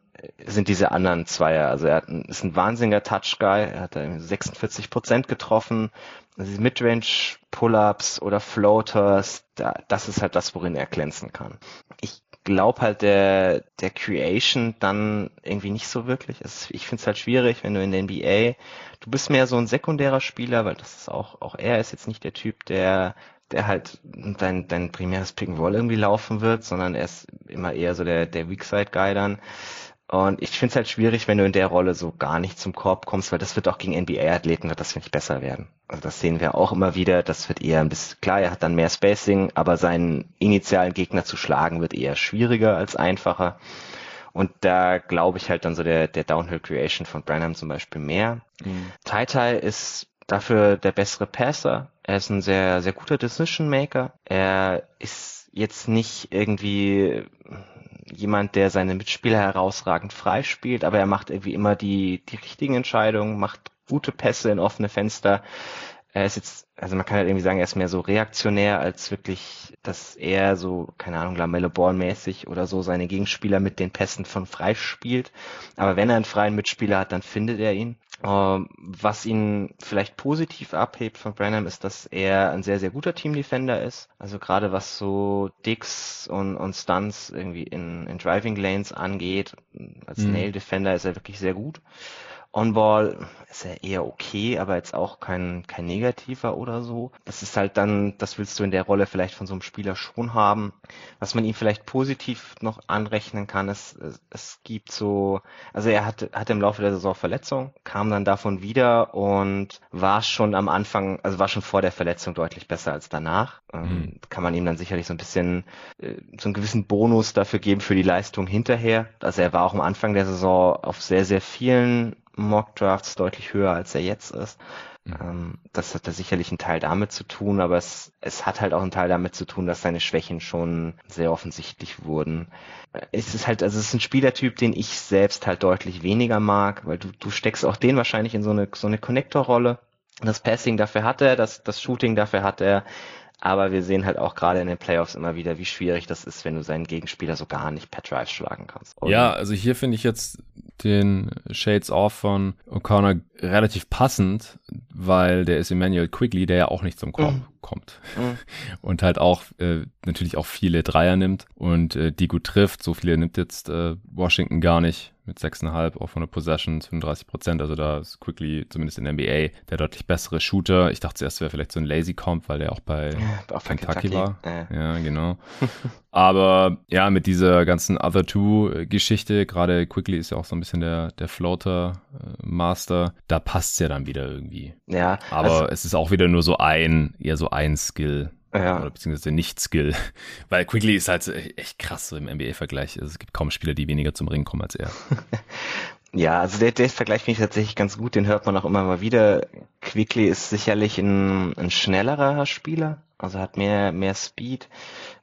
sind diese anderen Zweier. Also er hat ein, ist ein wahnsinniger Touch-Guy. Er hat da 46 Prozent getroffen. Also diese Midrange Pull-ups oder Floaters, da, das ist halt das, worin er glänzen kann. Ich glaube halt der, der Creation dann irgendwie nicht so wirklich. Es, ich finde es halt schwierig, wenn du in der NBA, du bist mehr so ein sekundärer Spieler, weil das ist auch, auch er ist jetzt nicht der Typ, der der halt dein, dein primäres Pick and Roll irgendwie laufen wird, sondern er ist immer eher so der, der Weak Side Guy dann. Und ich finde es halt schwierig, wenn du in der Rolle so gar nicht zum Korb kommst, weil das wird auch gegen NBA-Athleten, wird das nicht besser werden. Also das sehen wir auch immer wieder. Das wird eher ein bisschen, klar, er hat dann mehr Spacing, aber seinen initialen Gegner zu schlagen wird eher schwieriger als einfacher. Und da glaube ich halt dann so der, der Downhill Creation von Branham zum Beispiel mehr. Mhm. Tai Tai ist dafür der bessere Passer. Er ist ein sehr, sehr guter Decision Maker. Er ist jetzt nicht irgendwie jemand, der seine Mitspieler herausragend freispielt, aber er macht irgendwie immer die, die richtigen Entscheidungen, macht gute Pässe in offene Fenster. Er ist jetzt, also man kann halt irgendwie sagen, er ist mehr so reaktionär, als wirklich, dass er so, keine Ahnung, Lamelle Born-mäßig oder so seine Gegenspieler mit den Pässen von frei spielt. Aber wenn er einen freien Mitspieler hat, dann findet er ihn. Ähm, was ihn vielleicht positiv abhebt von Branham ist, dass er ein sehr, sehr guter Team-Defender ist. Also gerade was so Dicks und, und Stunts irgendwie in, in Driving Lanes angeht, als mhm. Nail-Defender ist er wirklich sehr gut. On-Ball ist ja eher okay, aber jetzt auch kein, kein negativer oder so. Das ist halt dann, das willst du in der Rolle vielleicht von so einem Spieler schon haben. Was man ihm vielleicht positiv noch anrechnen kann, ist, es, es gibt so, also er hatte, hatte im Laufe der Saison Verletzung, kam dann davon wieder und war schon am Anfang, also war schon vor der Verletzung deutlich besser als danach. Mhm. Kann man ihm dann sicherlich so ein bisschen, äh, so einen gewissen Bonus dafür geben für die Leistung hinterher. Also er war auch am Anfang der Saison auf sehr, sehr vielen Mock Drafts deutlich höher, als er jetzt ist. Mhm. Ähm, das hat da sicherlich einen Teil damit zu tun, aber es, es hat halt auch einen Teil damit zu tun, dass seine Schwächen schon sehr offensichtlich wurden. Es ist halt, also es ist ein Spielertyp, den ich selbst halt deutlich weniger mag, weil du, du steckst auch den wahrscheinlich in so eine, so eine Connector-Rolle. Das Passing dafür hat er, das, das Shooting dafür hat er. Aber wir sehen halt auch gerade in den Playoffs immer wieder, wie schwierig das ist, wenn du seinen Gegenspieler so gar nicht per Drive schlagen kannst. Oder? Ja, also hier finde ich jetzt den Shades Off von O'Connor relativ passend, weil der ist Emmanuel Quigley, der ja auch nicht zum Korb mm. Kommt. Mm. <laughs> Und halt auch äh, natürlich auch viele Dreier nimmt und äh, die gut trifft. So viele nimmt jetzt äh, Washington gar nicht mit 6,5 auf 100 Possessions, 35 Prozent. Also da ist Quickly, zumindest in der NBA, der deutlich bessere Shooter. Ich dachte zuerst wäre vielleicht so ein Lazy Comp, weil der auch bei ja, Kentucky, Kentucky, war. Ja, ja genau. <laughs> Aber ja, mit dieser ganzen Other Two-Geschichte, gerade Quickly ist ja auch so ein bisschen der, der Floater-Master, da passt es ja dann wieder irgendwie. Ja. Aber also, es ist auch wieder nur so ein, eher so ein Skill. Ja. Oder beziehungsweise Nicht-Skill. <laughs> Weil Quigley ist halt echt krass so im NBA-Vergleich. Also es gibt kaum Spieler, die weniger zum Ring kommen als er. <laughs> ja, also der, der Vergleich finde ich tatsächlich ganz gut. Den hört man auch immer mal wieder. Quigley ist sicherlich ein, ein schnellerer Spieler. Also hat mehr, mehr Speed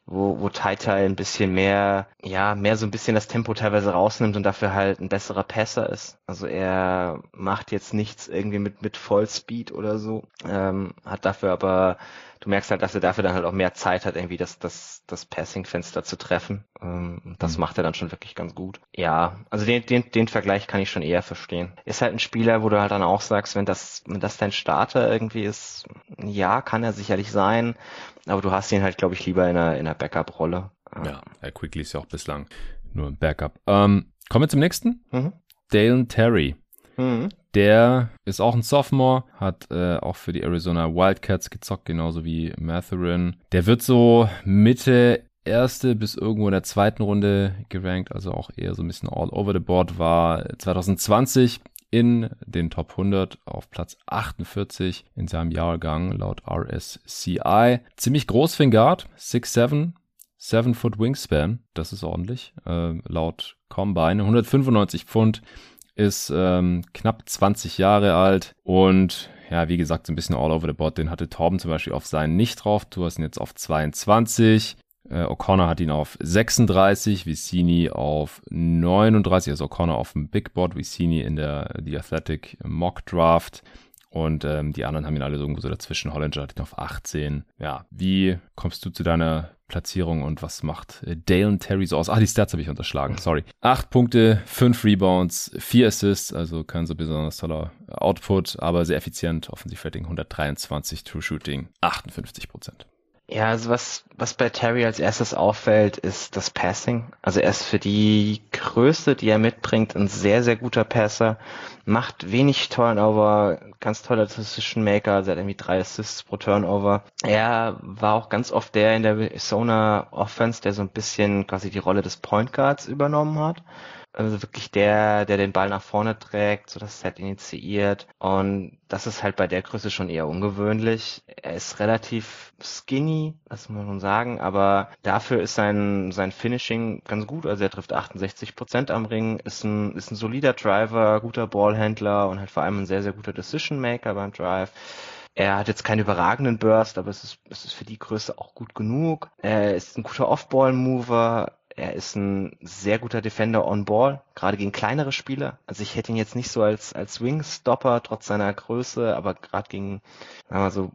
wo, wo Tai Tai ein bisschen mehr, ja, mehr so ein bisschen das Tempo teilweise rausnimmt und dafür halt ein besserer Passer ist. Also er macht jetzt nichts irgendwie mit, mit Vollspeed oder so, ähm, hat dafür aber du merkst halt, dass er dafür dann halt auch mehr Zeit hat, irgendwie das, das, das Passing-Fenster zu treffen. Ähm, das mhm. macht er dann schon wirklich ganz gut. Ja, also den, den, den Vergleich kann ich schon eher verstehen. Ist halt ein Spieler, wo du halt dann auch sagst, wenn das, wenn das dein Starter irgendwie ist, ja, kann er sicherlich sein, aber du hast ihn halt, glaube ich, lieber in einer, in einer Backup-Rolle. Ja, Herr Quickly ist ja auch bislang nur ein Backup. Ähm, kommen wir zum nächsten. Mhm. Dalen Terry. Mhm. Der ist auch ein Sophomore, hat äh, auch für die Arizona Wildcats gezockt, genauso wie Matherin. Der wird so Mitte erste bis irgendwo in der zweiten Runde gerankt, also auch eher so ein bisschen all over the board, war 2020 in den Top 100 auf Platz 48 in seinem Jahrgang laut RSCI. Ziemlich groß für ein Guard, 6'7", 7 Foot Wingspan, das ist ordentlich, äh, laut Combine, 195 Pfund, ist ähm, knapp 20 Jahre alt und ja, wie gesagt, so ein bisschen all over the board. Den hatte Torben zum Beispiel auf seinen nicht drauf. Du hast ihn jetzt auf 22. Äh, O'Connor hat ihn auf 36, Vicini auf 39, also O'Connor auf dem Big Board, Vicini in der The Athletic Mock Draft. Und ähm, die anderen haben ihn alle so irgendwo so dazwischen. Hollinger hat ihn auf 18. Ja, wie kommst du zu deiner Platzierung und was macht äh, Dalen Terry so aus? Ah, die Stats habe ich unterschlagen, sorry. Acht Punkte, fünf Rebounds, vier Assists, also kein so besonders toller Output, aber sehr effizient. Offensiv-Rating 123, True Shooting 58 Prozent. Ja, also was, was bei Terry als erstes auffällt, ist das Passing. Also er ist für die Größe, die er mitbringt, ein sehr, sehr guter Passer. Macht wenig Turnover, ganz toller Decision Maker, also er hat irgendwie drei Assists pro Turnover. Er war auch ganz oft der in der Arizona Offense, der so ein bisschen quasi die Rolle des Point Guards übernommen hat. Also wirklich der, der den Ball nach vorne trägt, so das Set initiiert. Und das ist halt bei der Größe schon eher ungewöhnlich. Er ist relativ skinny, das muss man sagen, aber dafür ist sein, sein Finishing ganz gut. Also er trifft 68 Prozent am Ring, ist ein, ist ein solider Driver, guter Ballhändler und halt vor allem ein sehr, sehr guter Decision Maker beim Drive. Er hat jetzt keinen überragenden Burst, aber es ist, es ist für die Größe auch gut genug. Er ist ein guter Off-Ball-Mover. Er ist ein sehr guter Defender on Ball, gerade gegen kleinere Spieler. Also ich hätte ihn jetzt nicht so als, als Wingstopper, trotz seiner Größe, aber gerade gegen, sagen wir so,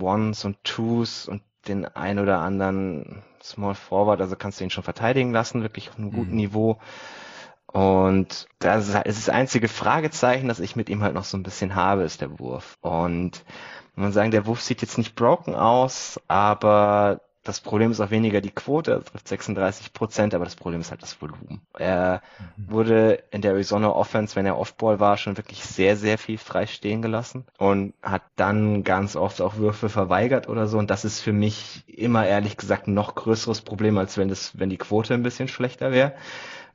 Ones und Twos und den ein oder anderen Small Forward, also kannst du ihn schon verteidigen lassen, wirklich auf einem guten mhm. Niveau. Und das ist, das einzige Fragezeichen, das ich mit ihm halt noch so ein bisschen habe, ist der Wurf. Und man sagen, der Wurf sieht jetzt nicht broken aus, aber das Problem ist auch weniger die Quote, er trifft 36 Prozent, aber das Problem ist halt das Volumen. Er mhm. wurde in der Arizona Offense, wenn er Offball war, schon wirklich sehr, sehr viel frei stehen gelassen und hat dann ganz oft auch Würfe verweigert oder so. Und das ist für mich immer ehrlich gesagt ein noch größeres Problem, als wenn das, wenn die Quote ein bisschen schlechter wäre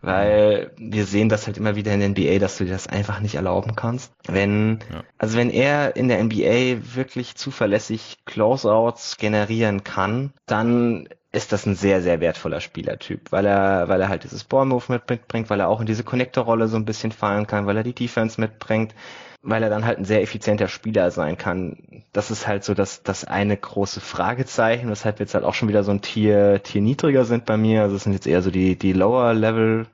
weil wir sehen das halt immer wieder in der NBA, dass du dir das einfach nicht erlauben kannst. Wenn, ja. also wenn er in der NBA wirklich zuverlässig Closeouts generieren kann, dann ist das ein sehr, sehr wertvoller Spielertyp, weil er, weil er halt dieses Ballmove mitbringt, weil er auch in diese Connector-Rolle so ein bisschen fallen kann, weil er die Defense mitbringt weil er dann halt ein sehr effizienter Spieler sein kann. Das ist halt so das, das eine große Fragezeichen, weshalb wir jetzt halt auch schon wieder so ein Tier, Tier niedriger sind bei mir. Also es sind jetzt eher so die, die Lower Level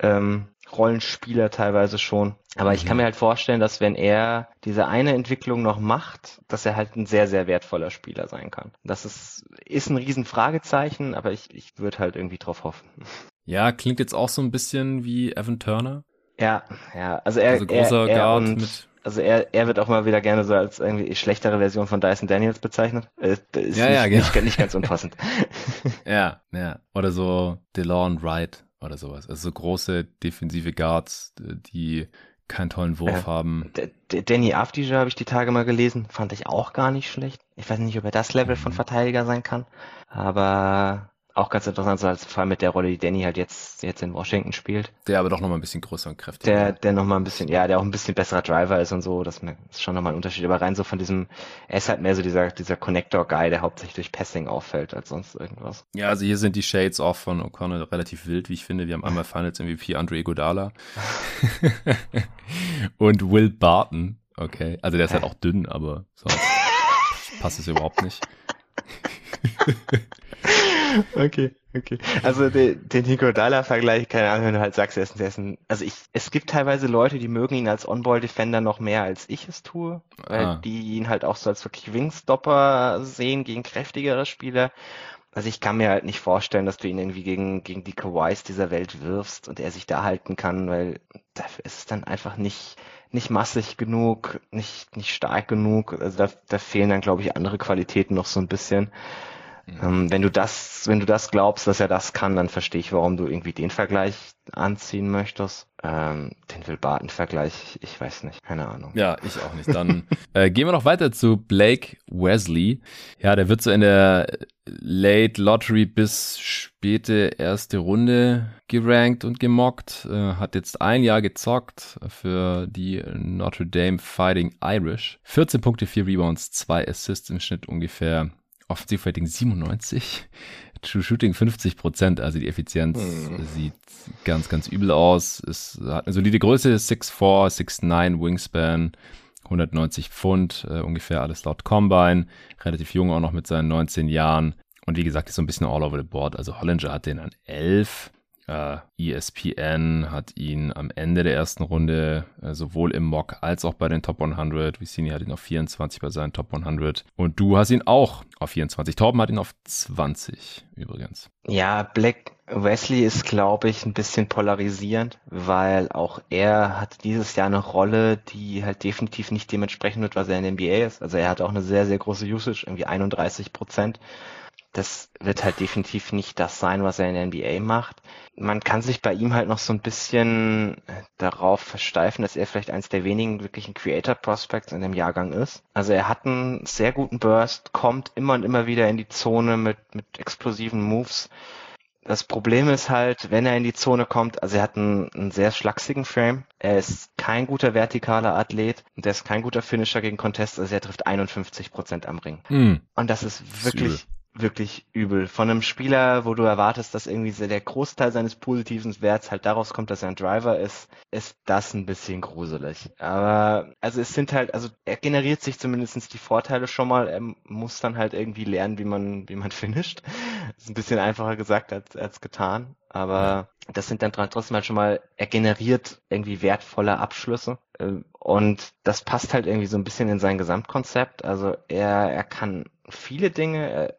ähm, Rollenspieler teilweise schon. Aber ich kann mhm. mir halt vorstellen, dass wenn er diese eine Entwicklung noch macht, dass er halt ein sehr, sehr wertvoller Spieler sein kann. Das ist, ist ein riesen Fragezeichen, aber ich, ich würde halt irgendwie drauf hoffen. Ja, klingt jetzt auch so ein bisschen wie Evan Turner. Ja, ja. Also er, also großer er, er Guard und, mit also er, er wird auch mal wieder gerne so als irgendwie schlechtere Version von Dyson Daniels bezeichnet. Äh, ist ja, nicht, ja, genau. nicht, nicht ganz unpassend. <laughs> ja, ja. Oder so DeLon Wright oder sowas. Also so große defensive Guards, die keinen tollen Wurf äh, haben. Danny Afdija habe ich die Tage mal gelesen, fand ich auch gar nicht schlecht. Ich weiß nicht, ob er das Level von mhm. Verteidiger sein kann, aber auch ganz interessant, so als vor allem mit der Rolle, die Danny halt jetzt, jetzt in Washington spielt. Der aber doch nochmal ein bisschen größer und kräftiger. Der, der nochmal ein bisschen, ja, der auch ein bisschen besserer Driver ist und so, das ist schon nochmal ein Unterschied. Aber rein so von diesem, er ist halt mehr so dieser, dieser Connector-Guy, der hauptsächlich durch Passing auffällt als sonst irgendwas. Ja, also hier sind die Shades auch von O'Connell relativ wild, wie ich finde. Wir haben einmal Finals MVP Andre Iguodala <laughs> und Will Barton. Okay, also der ist halt auch dünn, aber sonst <laughs> passt es überhaupt nicht. <laughs> <laughs> okay, okay. Also den, den Nikodala-Vergleich, keine Ahnung, wenn du halt sagst, er ist, er ist ein, also ich, es gibt teilweise Leute, die mögen ihn als On-Ball-Defender noch mehr als ich es tue, weil ah. die ihn halt auch so als wirklich Wingstopper sehen gegen kräftigere Spieler. Also ich kann mir halt nicht vorstellen, dass du ihn irgendwie gegen, gegen die Kawais dieser Welt wirfst und er sich da halten kann, weil dafür ist es dann einfach nicht, nicht massig genug, nicht, nicht stark genug. Also da, da fehlen dann, glaube ich, andere Qualitäten noch so ein bisschen. Mhm. Ähm, wenn du das, wenn du das glaubst, dass er das kann, dann verstehe ich, warum du irgendwie den Vergleich anziehen möchtest. Ähm, den Will Barton Vergleich, ich weiß nicht, keine Ahnung. Ja, ich auch nicht. Dann <laughs> äh, gehen wir noch weiter zu Blake Wesley. Ja, der wird so in der Late Lottery bis späte erste Runde gerankt und gemockt. Äh, hat jetzt ein Jahr gezockt für die Notre Dame Fighting Irish. 14 Punkte, 4 Rebounds, 2 Assists im Schnitt ungefähr. Offensivrating 97, True Shooting 50 Prozent, also die Effizienz hm. sieht ganz, ganz übel aus. Es hat eine solide Größe, 6'4, 6'9 Wingspan, 190 Pfund, äh, ungefähr alles laut Combine, relativ jung auch noch mit seinen 19 Jahren. Und wie gesagt, ist so ein bisschen all over the board. Also Hollinger hat den an 11, Uh, ESPN hat ihn am Ende der ersten Runde uh, sowohl im Mock als auch bei den Top 100. Vicini hat ihn auf 24 bei seinen Top 100. Und du hast ihn auch auf 24. Torben hat ihn auf 20 übrigens. Ja, Black Wesley ist, glaube ich, ein bisschen polarisierend, weil auch er hat dieses Jahr eine Rolle, die halt definitiv nicht dementsprechend wird, was er in der NBA ist. Also er hat auch eine sehr, sehr große Usage, irgendwie 31 Prozent das wird halt definitiv nicht das sein, was er in der NBA macht. Man kann sich bei ihm halt noch so ein bisschen darauf versteifen, dass er vielleicht eins der wenigen wirklichen Creator Prospects in dem Jahrgang ist. Also er hat einen sehr guten Burst, kommt immer und immer wieder in die Zone mit, mit explosiven Moves. Das Problem ist halt, wenn er in die Zone kommt, also er hat einen, einen sehr schlachsigen Frame. Er ist kein guter vertikaler Athlet und er ist kein guter Finisher gegen Contest. Also er trifft 51 Prozent am Ring. Mm. Und das ist wirklich, wirklich übel. Von einem Spieler, wo du erwartest, dass irgendwie der Großteil seines positiven Werts halt daraus kommt, dass er ein Driver ist, ist das ein bisschen gruselig. Aber also es sind halt, also er generiert sich zumindestens die Vorteile schon mal. Er muss dann halt irgendwie lernen, wie man, wie man <laughs> finisht. Ist ein bisschen einfacher gesagt als, als getan. Aber das sind dann trotzdem halt schon mal, er generiert irgendwie wertvolle Abschlüsse. Äh, und das passt halt irgendwie so ein bisschen in sein Gesamtkonzept. Also er, er kann viele Dinge,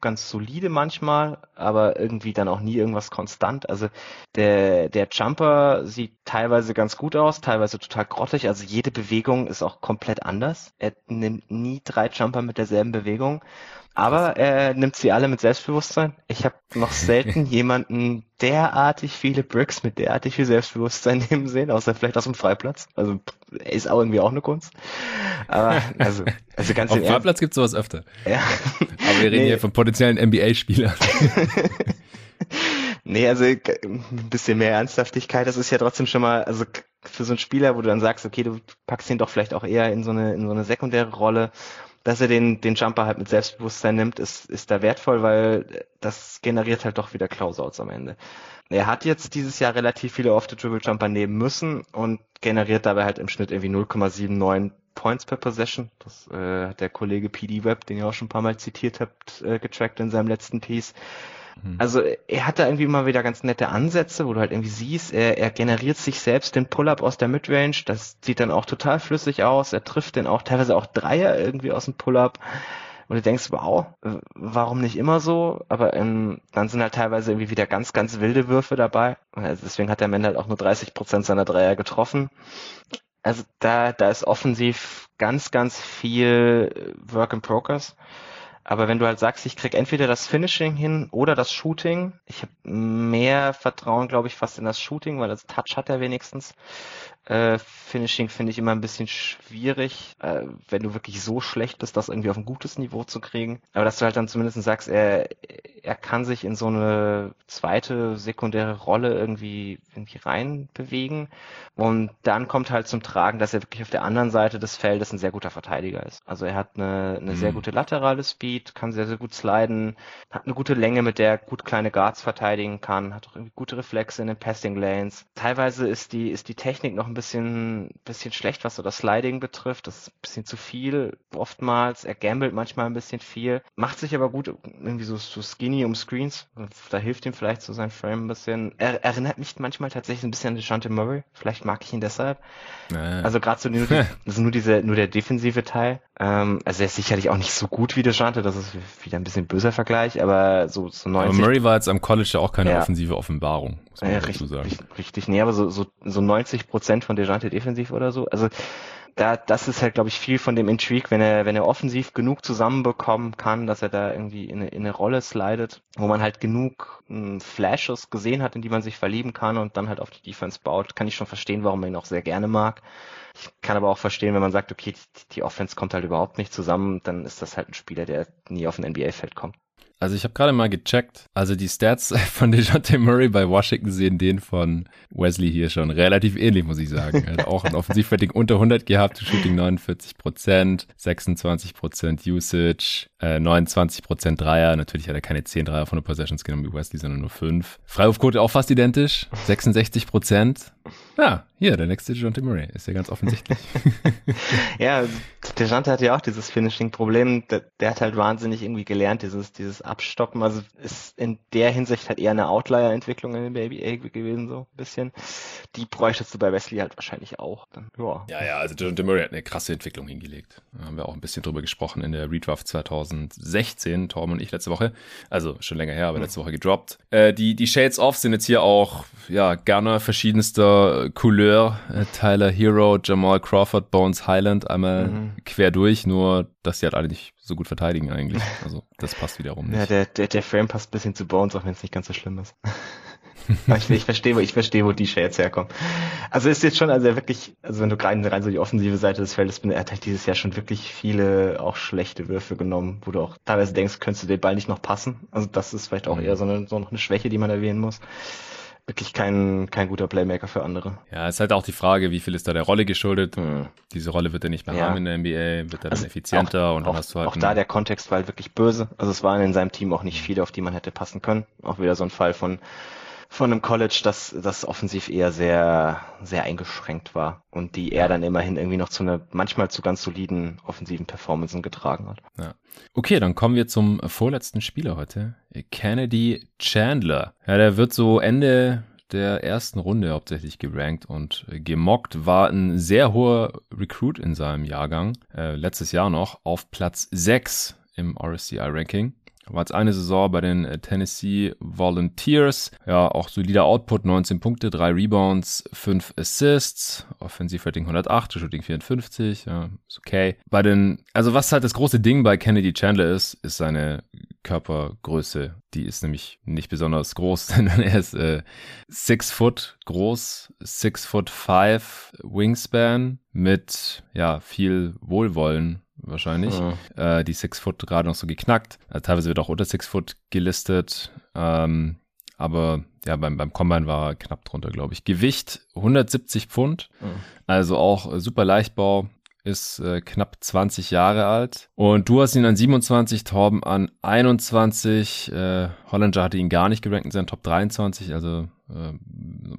ganz solide manchmal, aber irgendwie dann auch nie irgendwas konstant. Also der, der Jumper sieht teilweise ganz gut aus, teilweise total grottig. Also jede Bewegung ist auch komplett anders. Er nimmt nie drei Jumper mit derselben Bewegung. Aber er nimmt sie alle mit Selbstbewusstsein. Ich habe noch selten <laughs> jemanden derartig viele Bricks mit derartig viel Selbstbewusstsein nehmen sehen, außer vielleicht aus dem Freiplatz. Also ist auch irgendwie auch eine Kunst. Aber also, also ganz Auf dem Freiplatz gibt es sowas öfter. Ja. <laughs> Aber wir reden nee. hier von potenziellen NBA-Spielern. <laughs> nee, also ein bisschen mehr Ernsthaftigkeit. Das ist ja trotzdem schon mal, also für so einen Spieler, wo du dann sagst, okay, du packst ihn doch vielleicht auch eher in so eine, in so eine sekundäre Rolle dass er den, den Jumper halt mit Selbstbewusstsein nimmt, ist, ist da wertvoll, weil das generiert halt doch wieder Closeouts am Ende. Er hat jetzt dieses Jahr relativ viele Off-the-Dribble-Jumper nehmen müssen und generiert dabei halt im Schnitt irgendwie 0,79 Points per Possession. Das äh, hat der Kollege PD Web, den ihr auch schon ein paar Mal zitiert habt, äh, getrackt in seinem letzten Piece. Mhm. Also er hat da irgendwie immer wieder ganz nette Ansätze, wo du halt irgendwie siehst, er, er generiert sich selbst den Pull-up aus der Midrange, das sieht dann auch total flüssig aus, er trifft den auch teilweise auch Dreier irgendwie aus dem Pull-up und du denkst, wow, warum nicht immer so? Aber ähm, dann sind halt teilweise irgendwie wieder ganz, ganz wilde Würfe dabei. Also deswegen hat der Mann halt auch nur 30 Prozent seiner Dreier getroffen. Also da, da ist offensiv ganz, ganz viel Work in Progress. Aber wenn du halt sagst, ich krieg entweder das Finishing hin oder das Shooting, ich habe mehr Vertrauen, glaube ich, fast in das Shooting, weil das Touch hat er wenigstens. Äh, Finishing finde ich immer ein bisschen schwierig, äh, wenn du wirklich so schlecht bist, das irgendwie auf ein gutes Niveau zu kriegen. Aber dass du halt dann zumindest sagst, er, er kann sich in so eine zweite, sekundäre Rolle irgendwie, irgendwie reinbewegen. Und dann kommt halt zum Tragen, dass er wirklich auf der anderen Seite des Feldes ein sehr guter Verteidiger ist. Also er hat eine, eine mhm. sehr gute laterale Speed, kann sehr, sehr gut sliden, hat eine gute Länge, mit der er gut kleine Guards verteidigen kann, hat auch irgendwie gute Reflexe in den Passing Lanes. Teilweise ist die, ist die Technik noch ein bisschen, bisschen schlecht, was so das Sliding betrifft. Das ist ein bisschen zu viel oftmals. Er gambelt manchmal ein bisschen viel. Macht sich aber gut irgendwie so, so skinny um Screens. Da hilft ihm vielleicht so sein Frame ein bisschen. Er erinnert mich manchmal tatsächlich ein bisschen an DeShante Murray. Vielleicht mag ich ihn deshalb. Naja. Also gerade so nur, die, <laughs> also nur diese, nur der defensive Teil. Ähm, also er ist sicherlich auch nicht so gut wie DeShante. Das ist wieder ein bisschen böser Vergleich, aber so, so 90. Aber Murray war jetzt am College ja auch keine ja. offensive Offenbarung, muss man ja, richtig, sagen. Richtig, richtig, nee, aber so, so, so 90 Prozent von Dejante defensiv oder so. Also da, das ist halt, glaube ich, viel von dem Intrigue, wenn er, wenn er offensiv genug zusammenbekommen kann, dass er da irgendwie in eine, in eine Rolle slidet, wo man halt genug m, hm, Flashes gesehen hat, in die man sich verlieben kann und dann halt auf die Defense baut, kann ich schon verstehen, warum man ihn auch sehr gerne mag. Ich kann aber auch verstehen, wenn man sagt, okay, die, die Offense kommt halt überhaupt nicht zusammen, dann ist das halt ein Spieler, der nie auf ein NBA-Feld kommt. Also ich habe gerade mal gecheckt. Also die Stats <laughs> von DeJounte Murray bei Washington sehen den von Wesley hier schon relativ ähnlich, muss ich sagen. Er hat auch ein Offensivrating unter 100 gehabt, Shooting 49 Prozent, 26 Prozent Usage, äh, 29 Prozent Dreier. Natürlich hat er keine 10 Dreier von den Possessions genommen wie Wesley, sondern nur 5. Freiwurfquote auch fast identisch, 66 Prozent. Ja, hier, der nächste DeJounte Murray. Ist ja ganz offensichtlich. <laughs> ja, DeJounte hat ja auch dieses Finishing-Problem. Der, der, hat halt wahnsinnig irgendwie gelernt, dieses, dieses Abstoppen. Also ist in der Hinsicht halt eher eine Outlier-Entwicklung in Baby Egg gewesen, so ein bisschen. Die bräuchtest du bei Wesley halt wahrscheinlich auch. Dann, ja. ja, ja, also DeJounte Murray hat eine krasse Entwicklung hingelegt. Da haben wir auch ein bisschen drüber gesprochen in der Redraft 2016, Torben und ich letzte Woche. Also schon länger her, aber letzte Woche gedroppt. Äh, die, die Shades Off sind jetzt hier auch, ja, gerne verschiedenster Couleur Couleur, äh, Tyler Hero, Jamal Crawford, Bones Highland einmal mhm. quer durch, nur dass die halt alle nicht so gut verteidigen eigentlich. Also das passt wiederum nicht. Ja, der, der, der Frame passt ein bisschen zu Bones, auch wenn es nicht ganz so schlimm ist. <laughs> ich, ich verstehe, ich verstehe, wo die Shades herkommen. Also ist jetzt schon, also wirklich, also wenn du rein, rein so die offensive Seite des Feldes bin, er hat halt dieses Jahr schon wirklich viele auch schlechte Würfe genommen, wo du auch teilweise denkst, könntest du den Ball nicht noch passen. Also das ist vielleicht auch mhm. eher so, eine, so noch eine Schwäche, die man erwähnen muss wirklich kein, kein guter Playmaker für andere. Ja, es ist halt auch die Frage, wie viel ist da der Rolle geschuldet. Hm. Diese Rolle wird er nicht mehr ja. haben in der NBA, wird er also dann effizienter auch, und dann auch, hast du halt. Auch da der Kontext war halt wirklich böse. Also es waren in seinem Team auch nicht viele, auf die man hätte passen können. Auch wieder so ein Fall von von einem College, das, das offensiv eher sehr, sehr eingeschränkt war und die er dann immerhin irgendwie noch zu einer manchmal zu ganz soliden offensiven Performancen getragen hat. Ja. Okay, dann kommen wir zum vorletzten Spieler heute. Kennedy Chandler. Ja, der wird so Ende der ersten Runde hauptsächlich gerankt und gemockt, war ein sehr hoher Recruit in seinem Jahrgang, äh, letztes Jahr noch, auf Platz 6 im RSCI-Ranking. War jetzt eine Saison bei den äh, Tennessee Volunteers. Ja, auch solider Output, 19 Punkte, 3 Rebounds, 5 Assists, Offensivrating 108, Shooting 54, ja, ist okay. Bei den, also was halt das große Ding bei Kennedy Chandler ist, ist seine Körpergröße. Die ist nämlich nicht besonders groß, <laughs> denn er ist äh, 6 Foot groß, 6 Foot 5 Wingspan mit, ja, viel Wohlwollen wahrscheinlich. Mhm. Äh, die Six Foot gerade noch so geknackt. Also teilweise wird auch unter Six Foot gelistet. Ähm, aber ja, beim, beim Combine war er knapp drunter, glaube ich. Gewicht 170 Pfund, mhm. also auch super Leichtbau, ist äh, knapp 20 Jahre alt. Und du hast ihn an 27, Torben an 21. Äh, Hollinger hatte ihn gar nicht gerankt in seinen Top 23, also äh,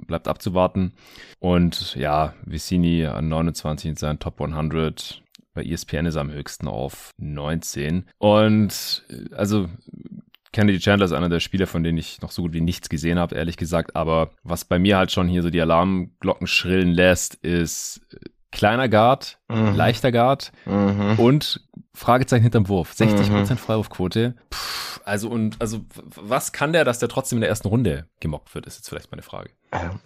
bleibt abzuwarten. Und ja, Vicini an 29 in seinen Top 100. Bei ESPN ist er am höchsten auf 19. Und äh, also Kennedy Chandler ist einer der Spieler, von denen ich noch so gut wie nichts gesehen habe, ehrlich gesagt. Aber was bei mir halt schon hier so die Alarmglocken schrillen lässt, ist äh, kleiner Guard, mhm. leichter Guard mhm. und Fragezeichen hinterm Wurf. 60% mhm. Freiwurfquote. Puh, also und also was kann der, dass der trotzdem in der ersten Runde gemockt wird, ist jetzt vielleicht meine Frage.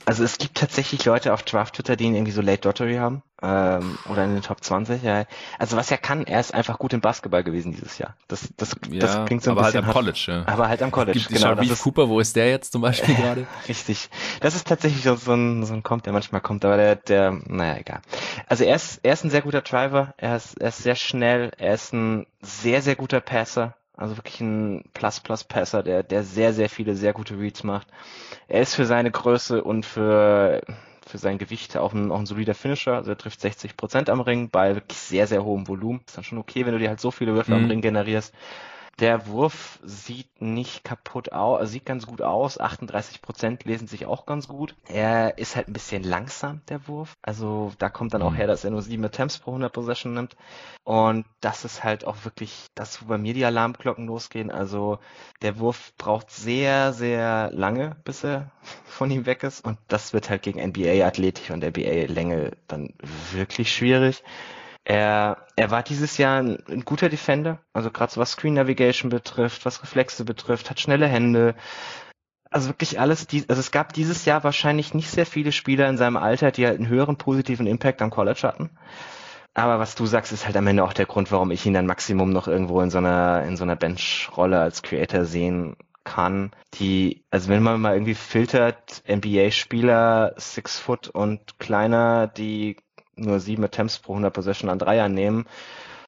Also es gibt tatsächlich Leute auf Draft Twitter, die ihn irgendwie so Late Lottery haben ähm, oder in den Top 20. Ja. Also was er kann, er ist einfach gut im Basketball gewesen dieses Jahr. Das, das, ja, das klingt so ein aber halt bisschen. Aber halt am College, ja. Aber halt am College. Gibt genau. Wie Cooper, wo ist der jetzt zum Beispiel <laughs> gerade? Richtig. Das ist tatsächlich so, so, ein, so ein Kommt, der manchmal kommt, aber der, der, naja, egal. Also er ist, er ist ein sehr guter Driver, er ist, er ist sehr schnell, er ist ein sehr, sehr guter Passer. Also wirklich ein Plus-Plus-Passer, der, der sehr, sehr viele sehr gute Reads macht. Er ist für seine Größe und für, für sein Gewicht auch ein, auch ein solider Finisher. Also er trifft 60 Prozent am Ring bei wirklich sehr, sehr hohem Volumen. Ist dann schon okay, wenn du dir halt so viele Würfe mhm. am Ring generierst. Der Wurf sieht nicht kaputt aus, also sieht ganz gut aus. 38 Prozent lesen sich auch ganz gut. Er ist halt ein bisschen langsam, der Wurf. Also da kommt dann auch mhm. her, dass er nur sieben Attempts pro 100 Possession nimmt. Und das ist halt auch wirklich das, wo bei mir die Alarmglocken losgehen. Also der Wurf braucht sehr, sehr lange, bis er <laughs> von ihm weg ist. Und das wird halt gegen NBA-Athletik und NBA-Länge dann wirklich schwierig. Er, er war dieses Jahr ein, ein guter Defender, also gerade so was Screen Navigation betrifft, was Reflexe betrifft, hat schnelle Hände. Also wirklich alles, die, also es gab dieses Jahr wahrscheinlich nicht sehr viele Spieler in seinem Alter, die halt einen höheren positiven Impact am College hatten. Aber was du sagst, ist halt am Ende auch der Grund, warum ich ihn dann Maximum noch irgendwo in so einer, in so einer Bench-Rolle als Creator sehen kann, die, also wenn man mal irgendwie filtert, NBA-Spieler, Six Foot und kleiner, die nur sieben Attempts pro 100 Possession an Dreiern nehmen,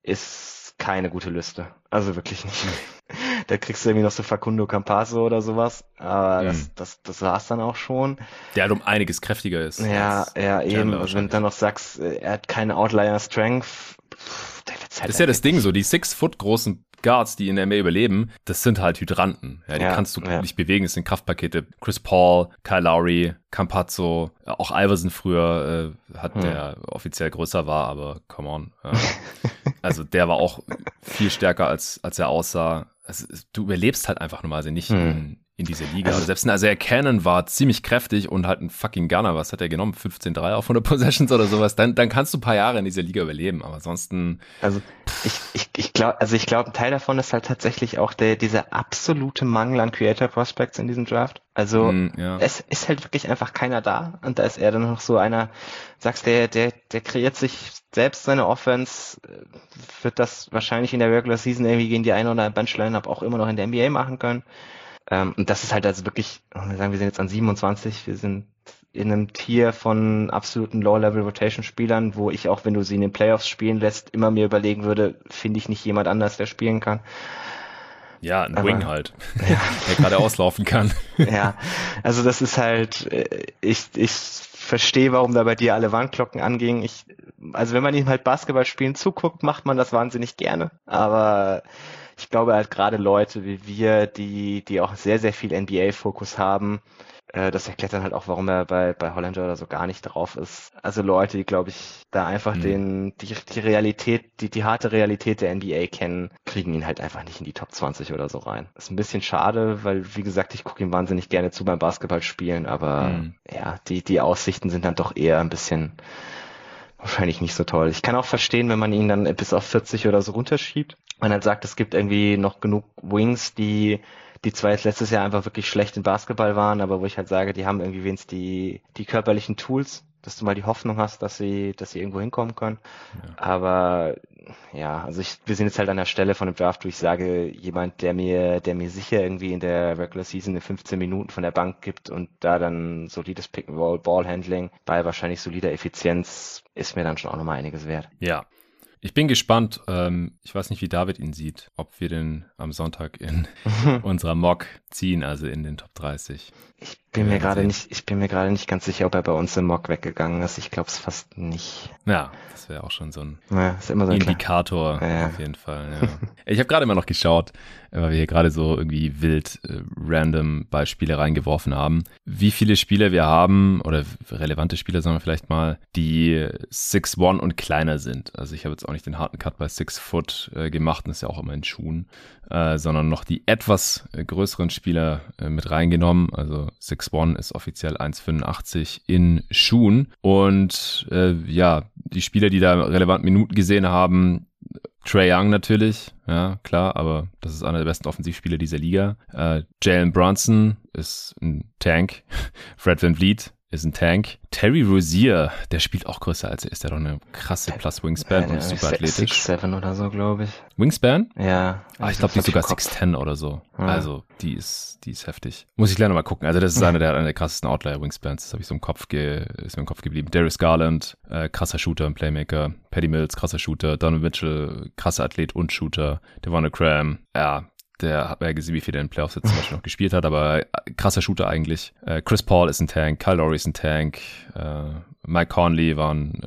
ist keine gute Liste. Also wirklich nicht. <laughs> da kriegst du irgendwie noch so Facundo Campaso oder sowas. Aber mhm. das, das, das war's dann auch schon. Der halt um einiges kräftiger ist. Ja, ja, eben. Also wenn du dann noch sagst, er hat keine Outlier Strength, pff, halt das ist ja das Ding so, die six Foot großen Guards, die in der NBA überleben, das sind halt Hydranten. Ja, die ja, kannst du ja. nicht bewegen, das sind Kraftpakete. Chris Paul, Kyle Lowry, Campazzo, auch Iverson früher äh, hat hm. der offiziell größer war, aber come on. Äh, also der war auch viel stärker als als er aussah. Also, du überlebst halt einfach normalerweise nicht hm. in, in dieser Liga. Also, selbst ein Isaiah Cannon war ziemlich kräftig und halt ein fucking Gunner. Was hat er genommen? 15-3 auf 100 <laughs> Possessions oder sowas. Dann, dann kannst du ein paar Jahre in dieser Liga überleben. Aber ansonsten. Also ich, ich, ich glaube, also ich glaube, ein Teil davon ist halt tatsächlich auch der, dieser absolute Mangel an Creator Prospects in diesem Draft. Also mm, ja. es ist halt wirklich einfach keiner da. Und da ist er dann noch so einer, sagst der, der, der kreiert sich selbst seine Offense, wird das wahrscheinlich in der Regular Season irgendwie gegen die eine oder andere Bench Lineup auch immer noch in der NBA machen können Ähm, und das ist halt also wirklich, wir sagen, wir sind jetzt an 27, wir sind in einem Tier von absoluten Low-Level-Rotation-Spielern, wo ich auch, wenn du sie in den Playoffs spielen lässt, immer mir überlegen würde, finde ich nicht jemand anders, der spielen kann. Ja, ein Aber, Wing halt, ja. <laughs> der gerade auslaufen kann. Ja, also das ist halt, äh, ich, ich verstehe, warum da bei dir alle Warnglocken angingen. Ich, also wenn man ihm halt Basketball spielen zuguckt, macht man das wahnsinnig gerne. Aber ich glaube halt gerade Leute wie wir, die, die auch sehr, sehr viel NBA-Fokus haben, äh, das erklärt dann halt auch, warum er bei, bei Hollinger oder so gar nicht drauf ist. Also Leute, die, glaube ich, da einfach mhm. den, die, die Realität, die, die harte Realität der NBA kennen, kriegen ihn halt einfach nicht in die Top 20 oder so rein. ist ein bisschen schade, weil, wie gesagt, ich gucke ihm wahnsinnig gerne zu beim Basketballspielen, aber mhm. ja, die, die Aussichten sind dann doch eher ein bisschen wahrscheinlich nicht so toll. Ich kann auch verstehen, wenn man ihn dann bis auf 40 oder so runterschiebt. Man halt sagt, es gibt irgendwie noch genug Wings, die die zwar jetzt letztes Jahr einfach wirklich schlecht in Basketball waren, aber wo ich halt sage, die haben irgendwie wenigstens die, die körperlichen Tools, dass du mal die Hoffnung hast, dass sie, dass sie irgendwo hinkommen können. Ja. Aber ja, also ich, wir sind jetzt halt an der Stelle von dem Draft, wo ich sage, jemand, der mir, der mir sicher irgendwie in der Regular Season 15 Minuten von der Bank gibt und da dann solides Pick and Roll, Ballhandling bei wahrscheinlich solider Effizienz ist mir dann schon auch nochmal einiges wert. Ja, ich bin gespannt. Ähm, ich weiß nicht, wie David ihn sieht, ob wir den am Sonntag in <laughs> unserer Mock ziehen, also in den Top 30. Ich bin mir gerade nicht, ich bin mir gerade nicht ganz sicher, ob er bei uns im Mock weggegangen ist. Ich glaube es fast nicht. Ja, das wäre auch schon so ein, ja, so ein Indikator ja, auf jeden Fall. Ja. <laughs> ich habe gerade immer noch geschaut, weil wir hier gerade so irgendwie wild äh, random Beispiele reingeworfen haben, wie viele Spieler wir haben oder relevante Spieler, sagen wir vielleicht mal, die 6'1 und kleiner sind. Also ich habe jetzt auch nicht den harten Cut bei 6 Foot äh, gemacht, das ist ja auch immer in Schuhen, äh, sondern noch die etwas äh, größeren Spieler äh, mit reingenommen. Also 6'1 ist offiziell 1,85 in Schuhen. Und äh, ja, die Spieler, die da relevant Minuten gesehen haben, Trey Young natürlich, ja, klar, aber das ist einer der besten Offensivspieler dieser Liga. Äh, Jalen Brunson ist ein Tank. <laughs> Fred Van Vliet ist ein Tank. Terry Rozier, der spielt auch größer als er ist. Der hat doch eine krasse Plus Wingspan ja, und ist super athletisch. 6'7 oder so, glaube ich. Wingspan? Ja. Ah, ich glaube, die ist sogar 6'10 oder so. Ja. Also, die ist, die ist heftig. Muss ich gleich nochmal gucken. Also, das ist einer der, einer der krassesten Outlier-Wingspans. Das habe ich so im Kopf, ge ist mir im Kopf geblieben. Darius Garland, äh, krasser Shooter und Playmaker. Paddy Mills, krasser Shooter. Donovan Mitchell, krasser Athlet und Shooter. Devon Cram, ja, der hat ja gesehen, wie viel der in den Playoffs jetzt zum Beispiel noch gespielt hat, aber äh, krasser Shooter eigentlich. Äh, Chris Paul ist ein Tank, Kyle Lowry ist ein Tank, äh, Mike Conley war ein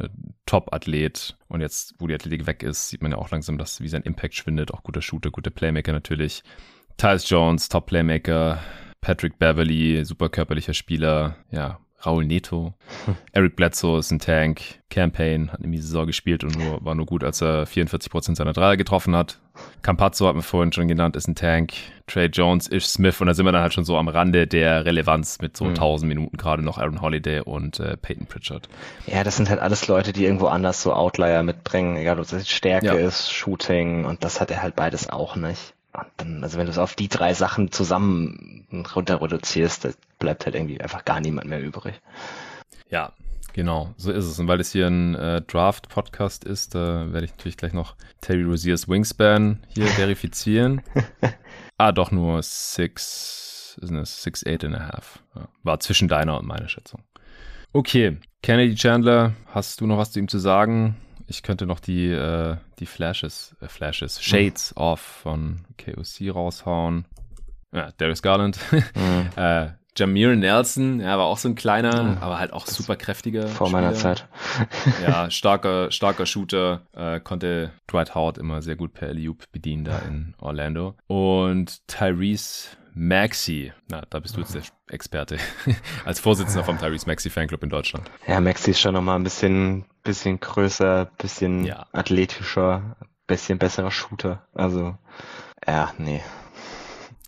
Top-Athlet und jetzt, wo die Athletik weg ist, sieht man ja auch langsam, dass wie sein Impact schwindet. Auch guter Shooter, guter Playmaker natürlich. Tyus Jones, Top-Playmaker. Patrick Beverly, super körperlicher Spieler. Ja, Raul Neto. <laughs> Eric Bledsoe ist ein Tank. Campaign hat eine Saison gespielt und nur, war nur gut, als er 44% seiner Dreier getroffen hat. Campazzo hat man vorhin schon genannt, ist ein Tank. Trey Jones, Ish Smith und da sind wir dann halt schon so am Rande der Relevanz mit so mhm. 1000 Minuten gerade noch Aaron Holiday und äh, Peyton Pritchard. Ja, das sind halt alles Leute, die irgendwo anders so Outlier mitbringen, egal ob das Stärke ja. ist, Shooting und das hat er halt beides auch nicht. Und dann, also wenn du es auf die drei Sachen zusammen runter reduzierst, bleibt halt irgendwie einfach gar niemand mehr übrig. Ja, genau, so ist es. Und weil es hier ein äh, Draft-Podcast ist, da werde ich natürlich gleich noch Terry Roziers Wingspan hier <laughs> verifizieren. <laughs> ah, doch nur six, ist es six, eight and a half. Ja, war zwischen deiner und meiner Schätzung. Okay, Kennedy Chandler, hast du noch was zu ihm zu sagen? Ich könnte noch die, äh, die Flashes, äh, Flashes, Shades mhm. off von KOC raushauen. Ja, Darius Garland. Mhm. <laughs> äh, Jameer Nelson, ja, war auch so ein kleiner, mhm. aber halt auch super kräftiger. Vor Spieler. meiner Zeit. <laughs> ja, <laughs> starker, starker Shooter, äh, konnte Dwight Howard immer sehr gut per Loop bedienen da in Orlando. Und Tyrese Maxi, na, da bist du jetzt der Experte, als Vorsitzender vom Tyrese Maxi Fanclub in Deutschland. Ja, Maxi ist schon nochmal ein bisschen, bisschen größer, bisschen ja. athletischer, bisschen besserer Shooter. Also, ja, nee,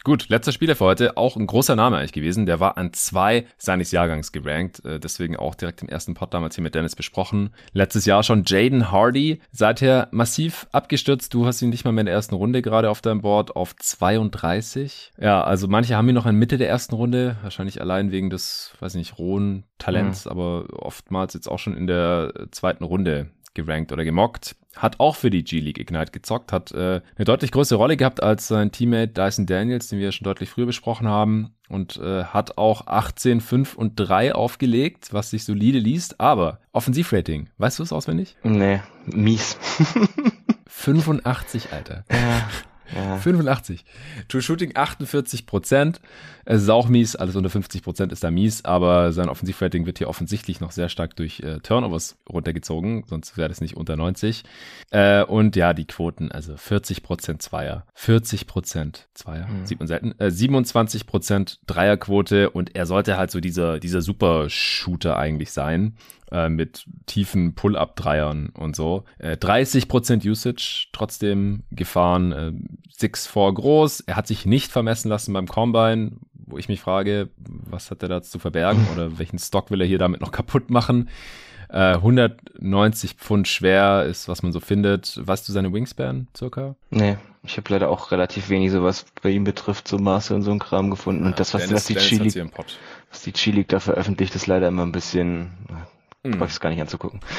Gut, letzter Spieler für heute, auch ein großer Name eigentlich gewesen. Der war an zwei seines Jahrgangs gerankt, äh, deswegen auch direkt im ersten Pod damals hier mit Dennis besprochen. Letztes Jahr schon Jaden Hardy, seither massiv abgestürzt. Du hast ihn nicht mal mehr in der ersten Runde gerade auf deinem Board auf 32. Ja, also manche haben ihn noch in Mitte der ersten Runde, wahrscheinlich allein wegen des, weiß nicht, rohen Talents, mhm. aber oftmals jetzt auch schon in der zweiten Runde gerankt oder gemockt. Hat auch für die G-League Ignite gezockt, hat äh, eine deutlich größere Rolle gehabt als sein Teammate Dyson Daniels, den wir schon deutlich früher besprochen haben. Und äh, hat auch 18, 5 und 3 aufgelegt, was sich solide liest. Aber Offensivrating, weißt du es auswendig? Nee, mies. <laughs> 85, Alter. Ja. Ja. 85. True Shooting 48 Prozent. Es ist auch mies, alles unter 50 Prozent ist da mies, aber sein Offensivrating wird hier offensichtlich noch sehr stark durch äh, Turnovers runtergezogen, sonst wäre das nicht unter 90. Äh, und ja, die Quoten, also 40 Prozent Zweier, 40 Prozent Zweier, mhm. sieht man selten, äh, 27 Prozent Dreierquote und er sollte halt so dieser, dieser Super-Shooter eigentlich sein äh, mit tiefen Pull-Up-Dreiern und so. Äh, 30% Usage trotzdem gefahren, äh, 6-4 groß. Er hat sich nicht vermessen lassen beim Combine, wo ich mich frage, was hat er da zu verbergen oder <laughs> welchen Stock will er hier damit noch kaputt machen? Äh, 190 Pfund schwer ist, was man so findet. Weißt du seine Wingspan circa? Nee, ich habe leider auch relativ wenig so was bei ihm betrifft, so Maße und so ein Kram gefunden. Ja, und das, was, Dennis, was die G-League, was die G-League da veröffentlicht, ist leider immer ein bisschen, hm. brauche ich es gar nicht anzugucken. <laughs>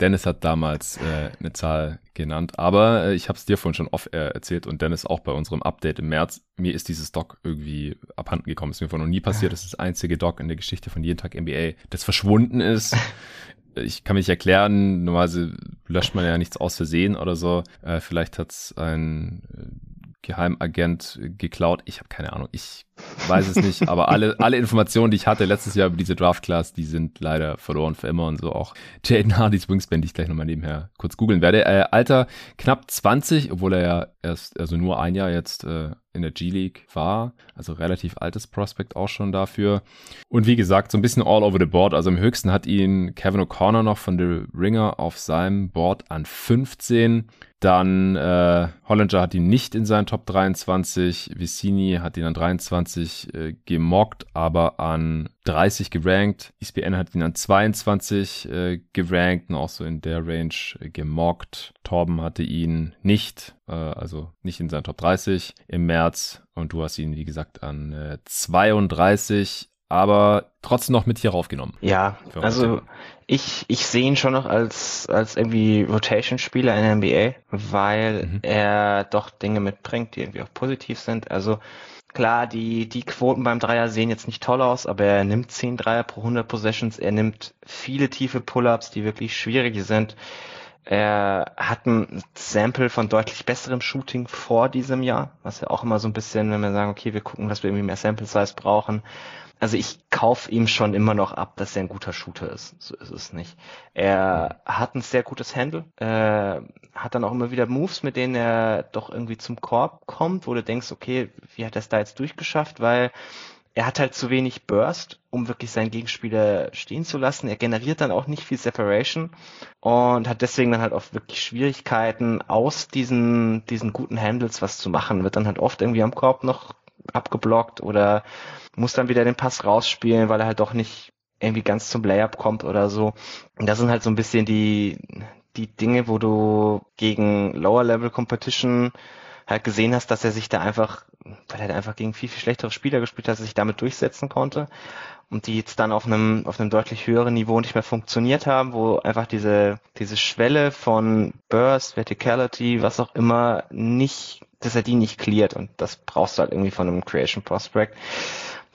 Dennis hat damals äh, eine Zahl genannt, aber äh, ich habe es dir vorhin schon off äh, erzählt und Dennis auch bei unserem Update im März. Mir ist dieses Doc irgendwie abhanden gekommen. Ist mir vorhin noch nie passiert. Das ist das einzige Doc in der Geschichte von jeden Tag NBA, das verschwunden ist. <laughs> Ich kann mich erklären, normalerweise löscht man ja nichts aus Versehen oder so. Äh, vielleicht hat es ein äh, Geheimagent geklaut. Ich habe keine Ahnung. Ich weiß es nicht, aber alle, alle Informationen, die ich hatte letztes Jahr über diese Draft-Class, die sind leider verloren für immer und so auch Jaden Hardys Wingspan, die ich gleich nochmal nebenher kurz googeln werde. Äh, Alter, knapp 20, obwohl er ja erst, also nur ein Jahr jetzt äh, in der G-League war, also relativ altes Prospect auch schon dafür. Und wie gesagt, so ein bisschen all over the board. Also im höchsten hat ihn Kevin O'Connor noch von The Ringer auf seinem Board an 15. Dann äh, Hollinger hat ihn nicht in seinen Top 23. Vicini hat ihn an 23 äh, gemockt, aber an 30 gerankt. ISBN hat ihn an 22 äh, gerankt und auch so in der Range äh, gemockt. Torben hatte ihn nicht, äh, also nicht in seinen Top 30 im März. Und du hast ihn, wie gesagt, an äh, 32 aber trotzdem noch mit hier raufgenommen. Ja, also ich, ich sehe ihn schon noch als, als irgendwie Rotation-Spieler in der NBA, weil mhm. er doch Dinge mitbringt, die irgendwie auch positiv sind. Also klar, die, die Quoten beim Dreier sehen jetzt nicht toll aus, aber er nimmt 10 Dreier pro 100 Possessions, er nimmt viele tiefe Pull-Ups, die wirklich schwierig sind. Er hat ein Sample von deutlich besserem Shooting vor diesem Jahr, was ja auch immer so ein bisschen, wenn wir sagen, okay, wir gucken, dass wir irgendwie mehr Sample Size brauchen, also ich kaufe ihm schon immer noch ab, dass er ein guter Shooter ist. So ist es nicht. Er hat ein sehr gutes Handle, äh, hat dann auch immer wieder Moves, mit denen er doch irgendwie zum Korb kommt, wo du denkst, okay, wie hat er es da jetzt durchgeschafft, weil er hat halt zu wenig Burst, um wirklich seinen Gegenspieler stehen zu lassen. Er generiert dann auch nicht viel Separation und hat deswegen dann halt auch wirklich Schwierigkeiten, aus diesen, diesen guten Handles was zu machen. Wird dann halt oft irgendwie am Korb noch abgeblockt oder muss dann wieder den Pass rausspielen, weil er halt doch nicht irgendwie ganz zum Layup kommt oder so. Und das sind halt so ein bisschen die, die Dinge, wo du gegen Lower Level Competition halt gesehen hast, dass er sich da einfach, weil er einfach gegen viel, viel schlechtere Spieler gespielt hat, sich damit durchsetzen konnte und die jetzt dann auf einem, auf einem deutlich höheren Niveau nicht mehr funktioniert haben, wo einfach diese, diese Schwelle von Burst, Verticality, was auch immer, nicht, dass er die nicht cleart und das brauchst du halt irgendwie von einem Creation Prospect.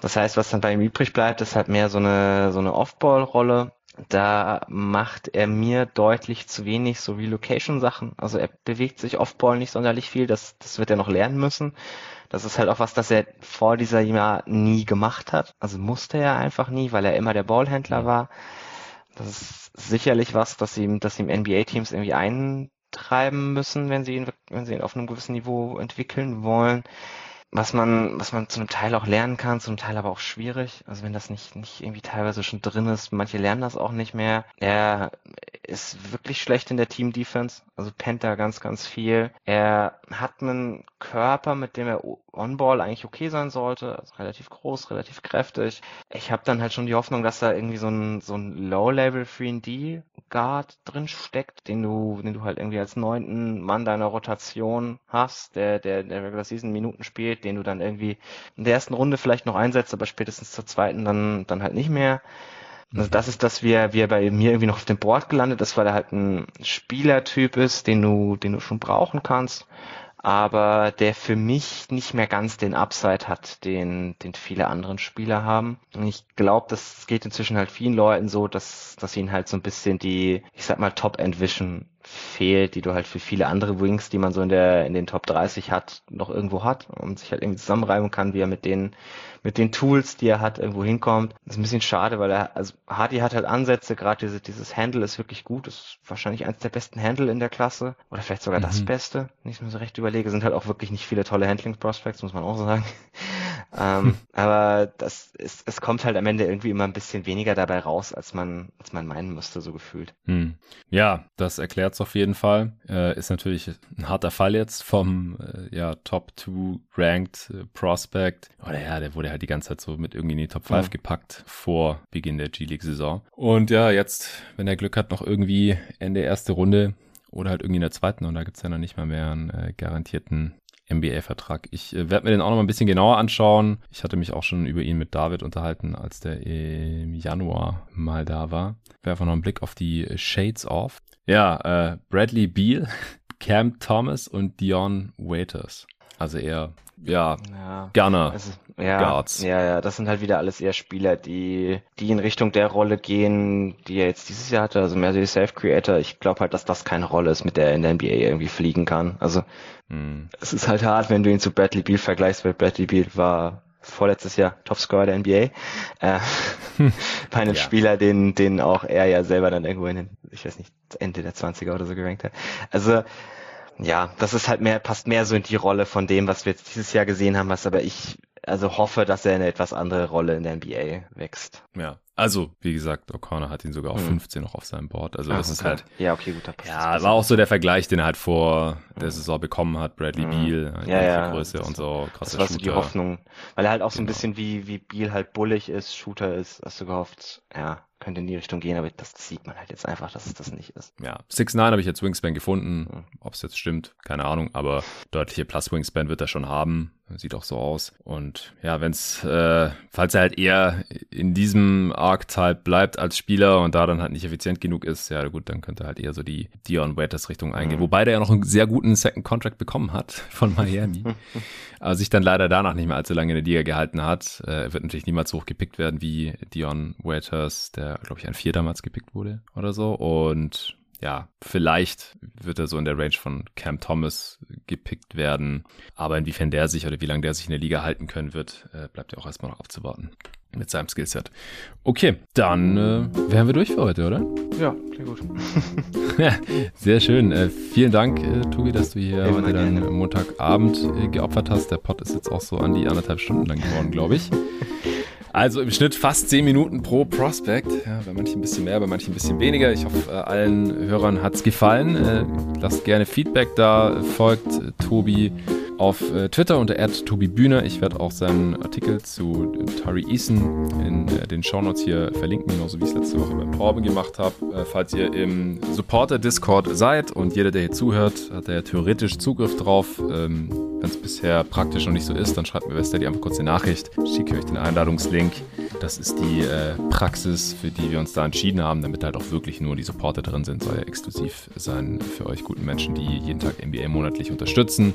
Das heißt, was dann bei ihm übrig bleibt, ist halt mehr so eine, so eine Off-Ball-Rolle. Da macht er mir deutlich zu wenig so Relocation-Sachen. Also er bewegt sich Off-Ball nicht sonderlich viel. Das, das wird er noch lernen müssen. Das ist halt auch was, das er vor dieser Jahr nie gemacht hat. Also musste er einfach nie, weil er immer der Ballhändler war. Das ist sicherlich was, das ihm, das ihm NBA-Teams irgendwie eintreiben müssen, wenn sie ihn, wenn sie ihn auf einem gewissen Niveau entwickeln wollen was man, was man zum Teil auch lernen kann, zum Teil aber auch schwierig. Also wenn das nicht, nicht irgendwie teilweise schon drin ist, manche lernen das auch nicht mehr. Er ist wirklich schlecht in der Team Defense, also pennt da ganz, ganz viel. Er hat einen Körper, mit dem er on-ball eigentlich okay sein sollte, also relativ groß, relativ kräftig. Ich habe dann halt schon die Hoffnung, dass da irgendwie so ein, so ein Low-Level 3D Guard drin steckt, den du, den du halt irgendwie als neunten Mann deiner Rotation hast, der, der, der Regular Season Minuten spielt, den du dann irgendwie in der ersten Runde vielleicht noch einsetzt, aber spätestens zur zweiten dann, dann halt nicht mehr. Also das ist das, wie er, wie er bei mir irgendwie noch auf dem Board gelandet ist, weil er halt ein Spielertyp ist, den du, den du schon brauchen kannst aber der für mich nicht mehr ganz den Upside hat, den, den viele anderen Spieler haben. Und ich glaube, das geht inzwischen halt vielen Leuten so, dass, dass ihnen halt so ein bisschen die, ich sag mal, Top-End-Vision fehlt, die du halt für viele andere Wings, die man so in der, in den Top 30 hat, noch irgendwo hat und sich halt irgendwie zusammenreiben kann, wie er mit denen mit den Tools, die er hat, irgendwo hinkommt. Das ist ein bisschen schade, weil er, also Hardy hat halt Ansätze, gerade diese, dieses Handle ist wirklich gut, ist wahrscheinlich eins der besten Handle in der Klasse oder vielleicht sogar mhm. das Beste, wenn ich mir so recht überlege, sind halt auch wirklich nicht viele tolle Handling-Prospects, muss man auch sagen. Ähm, <laughs> aber das ist, es kommt halt am Ende irgendwie immer ein bisschen weniger dabei raus, als man, als man meinen müsste, so gefühlt. Hm. Ja, das erklärt es auf jeden Fall. Äh, ist natürlich ein harter Fall jetzt vom äh, ja, Top 2 Ranked äh, Prospect. Oder ja, der wurde halt die ganze Zeit so mit irgendwie in die Top 5 mhm. gepackt vor Beginn der G-League-Saison. Und ja, jetzt, wenn er Glück hat, noch irgendwie Ende erste Runde oder halt irgendwie in der zweiten und da gibt's ja noch nicht mal mehr einen äh, garantierten NBA-Vertrag. Ich äh, werde mir den auch noch mal ein bisschen genauer anschauen. Ich hatte mich auch schon über ihn mit David unterhalten, als der im Januar mal da war. Werfen noch einen Blick auf die Shades of. Ja, äh, Bradley Beal, <laughs> Cam Thomas und Dion Waiters. Also eher, ja, ja gerne also, ja, Guards. Ja, ja, das sind halt wieder alles eher Spieler, die, die in Richtung der Rolle gehen, die er jetzt dieses Jahr hatte, also mehr so die Self-Creator. Ich glaube halt, dass das keine Rolle ist, mit der er in der NBA irgendwie fliegen kann. Also, hm. es ist halt hart, wenn du ihn zu Bradley Beal vergleichst, weil Bradley Beal war vorletztes Jahr Topscorer der NBA. Äh, <laughs> <laughs> bei einem ja. Spieler, den, den auch er ja selber dann irgendwo in den, ich weiß nicht, Ende der 20er oder so gerankt hat. Also, ja, das ist halt mehr, passt mehr so in die Rolle von dem, was wir jetzt dieses Jahr gesehen haben, was aber ich also hoffe, dass er eine etwas andere Rolle in der NBA wächst. Ja, also wie gesagt, O'Connor hat ihn sogar auf hm. 15 noch auf seinem Board. Also Ach, das ist halt. Ja, okay, gut. Ja, war auch so der Vergleich, den er halt vor der Saison bekommen hat. Bradley mhm. Beal, ja, ja, Größe und so. Krasser das war so die Hoffnung, weil er halt auch so ein genau. bisschen wie wie Beal halt bullig ist, Shooter ist, hast du gehofft, ja, könnte in die Richtung gehen, aber das sieht man halt jetzt einfach, dass es das nicht ist. Ja, 6'9 habe ich jetzt Wingspan gefunden. Ob es jetzt stimmt, keine Ahnung, aber deutliche Plus Wingspan wird er schon haben. Sieht auch so aus. Und ja, wenn es, äh, falls er halt eher in diesem Archetype bleibt als Spieler und da dann halt nicht effizient genug ist, ja gut, dann könnte er halt eher so die Dion Waiters Richtung eingehen. Mhm. Wobei der ja noch einen sehr guten Second Contract bekommen hat <laughs> von Miami. <laughs> aber sich dann leider danach nicht mehr allzu lange in der Liga gehalten hat. Äh, er wird natürlich niemals so hoch gepickt werden wie Dion Waiters, der glaube ich, ein Vier damals gepickt wurde oder so. Und ja, vielleicht wird er so in der Range von Cam Thomas gepickt werden. Aber inwiefern der sich oder wie lange der sich in der Liga halten können wird, äh, bleibt ja auch erstmal noch abzuwarten mit seinem Skillset. Okay, dann äh, wären wir durch für heute, oder? Ja, klingt gut. <laughs> Sehr schön. Äh, vielen Dank, äh, Tobi, dass du hier heute deinen Montagabend äh, geopfert hast. Der Pod ist jetzt auch so an die anderthalb Stunden lang geworden, glaube ich. <laughs> Also im Schnitt fast 10 Minuten pro Prospect. Ja, bei manchen ein bisschen mehr, bei manchen ein bisschen weniger. Ich hoffe, äh, allen Hörern hat es gefallen. Äh, lasst gerne Feedback da. Folgt äh, Tobi auf Twitter unter @tobi_bühner. Ich werde auch seinen Artikel zu Tari Eason in den Shownotes hier verlinken, genauso wie ich es letzte Woche beim Torben gemacht habe. falls ihr im Supporter-Discord seid und jeder, der hier zuhört, hat ja theoretisch Zugriff drauf. Ähm, wenn es bisher praktisch noch nicht so ist, dann schreibt mir Steady einfach kurz eine Nachricht. Schicke euch den Einladungslink. Das ist die äh, Praxis, für die wir uns da entschieden haben, damit halt auch wirklich nur die Supporter drin sind. Soll ja exklusiv sein für euch guten Menschen, die jeden Tag NBA monatlich unterstützen.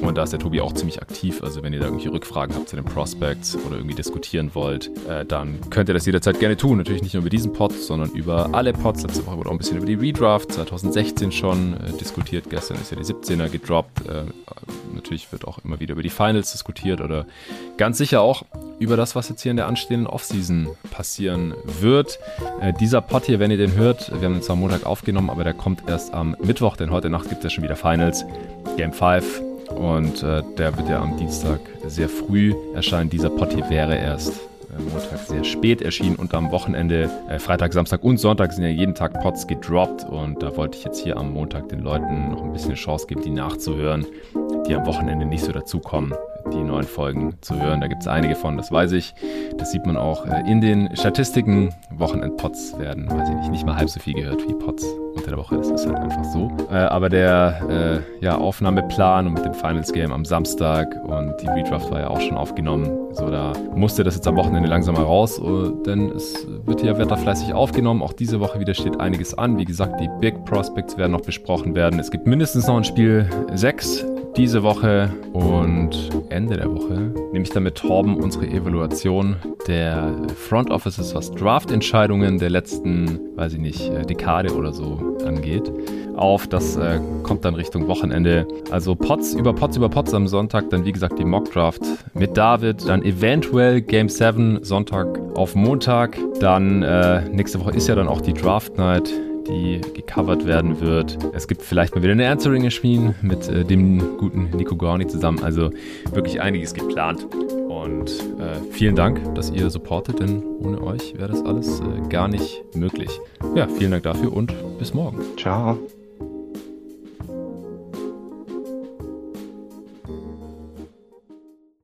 Und da ist der Tobi auch ziemlich aktiv. Also wenn ihr da irgendwelche Rückfragen habt zu den Prospects oder irgendwie diskutieren wollt, äh, dann könnt ihr das jederzeit gerne tun. Natürlich nicht nur über diesen Pod, sondern über alle Pods. Letzte Woche wurde auch ein bisschen über die Redraft 2016 schon äh, diskutiert. Gestern ist ja die 17er gedroppt. Äh, natürlich wird auch immer wieder über die Finals diskutiert oder ganz sicher auch über das, was jetzt hier in der anstehenden Offseason passieren wird. Äh, dieser Pod hier, wenn ihr den hört, wir haben den zwar Montag aufgenommen, aber der kommt erst am Mittwoch, denn heute Nacht gibt es ja schon wieder Finals. Game 5 und äh, der wird ja am Dienstag sehr früh erscheinen. Dieser Pod hier wäre erst äh, Montag sehr spät erschienen und am Wochenende, äh, Freitag, Samstag und Sonntag sind ja jeden Tag Pods gedroppt und da wollte ich jetzt hier am Montag den Leuten noch ein bisschen eine Chance geben, die nachzuhören, die am Wochenende nicht so dazukommen die neuen Folgen zu hören. Da gibt es einige von, das weiß ich. Das sieht man auch äh, in den Statistiken. Wochenend-Pots werden, weiß ich nicht, nicht mal halb so viel gehört wie Pots unter der Woche. Das ist halt einfach so. Äh, aber der äh, ja, Aufnahmeplan und mit dem Finals Game am Samstag und die Redraft war ja auch schon aufgenommen. So, da musste das jetzt am Wochenende langsam mal raus, denn es wird hier wetterfleißig aufgenommen. Auch diese Woche wieder steht einiges an. Wie gesagt, die Big Prospects werden noch besprochen werden. Es gibt mindestens noch ein Spiel 6 diese Woche und Ende der Woche nehme ich dann mit Torben unsere Evaluation der Front Offices, was Draft-Entscheidungen der letzten, weiß ich nicht, äh, Dekade oder so angeht, auf. Das äh, kommt dann Richtung Wochenende. Also Pots über Pots über Pots am Sonntag, dann wie gesagt die Mock Draft mit David, dann eventuell Game 7 Sonntag auf Montag, dann äh, nächste Woche ist ja dann auch die Draft Night die gecovert werden wird. Es gibt vielleicht mal wieder eine Answering Machine mit äh, dem guten Nico Gorni zusammen. Also wirklich einiges geplant. Und äh, vielen Dank, dass ihr supportet, denn ohne euch wäre das alles äh, gar nicht möglich. Ja, vielen Dank dafür und bis morgen. Ciao.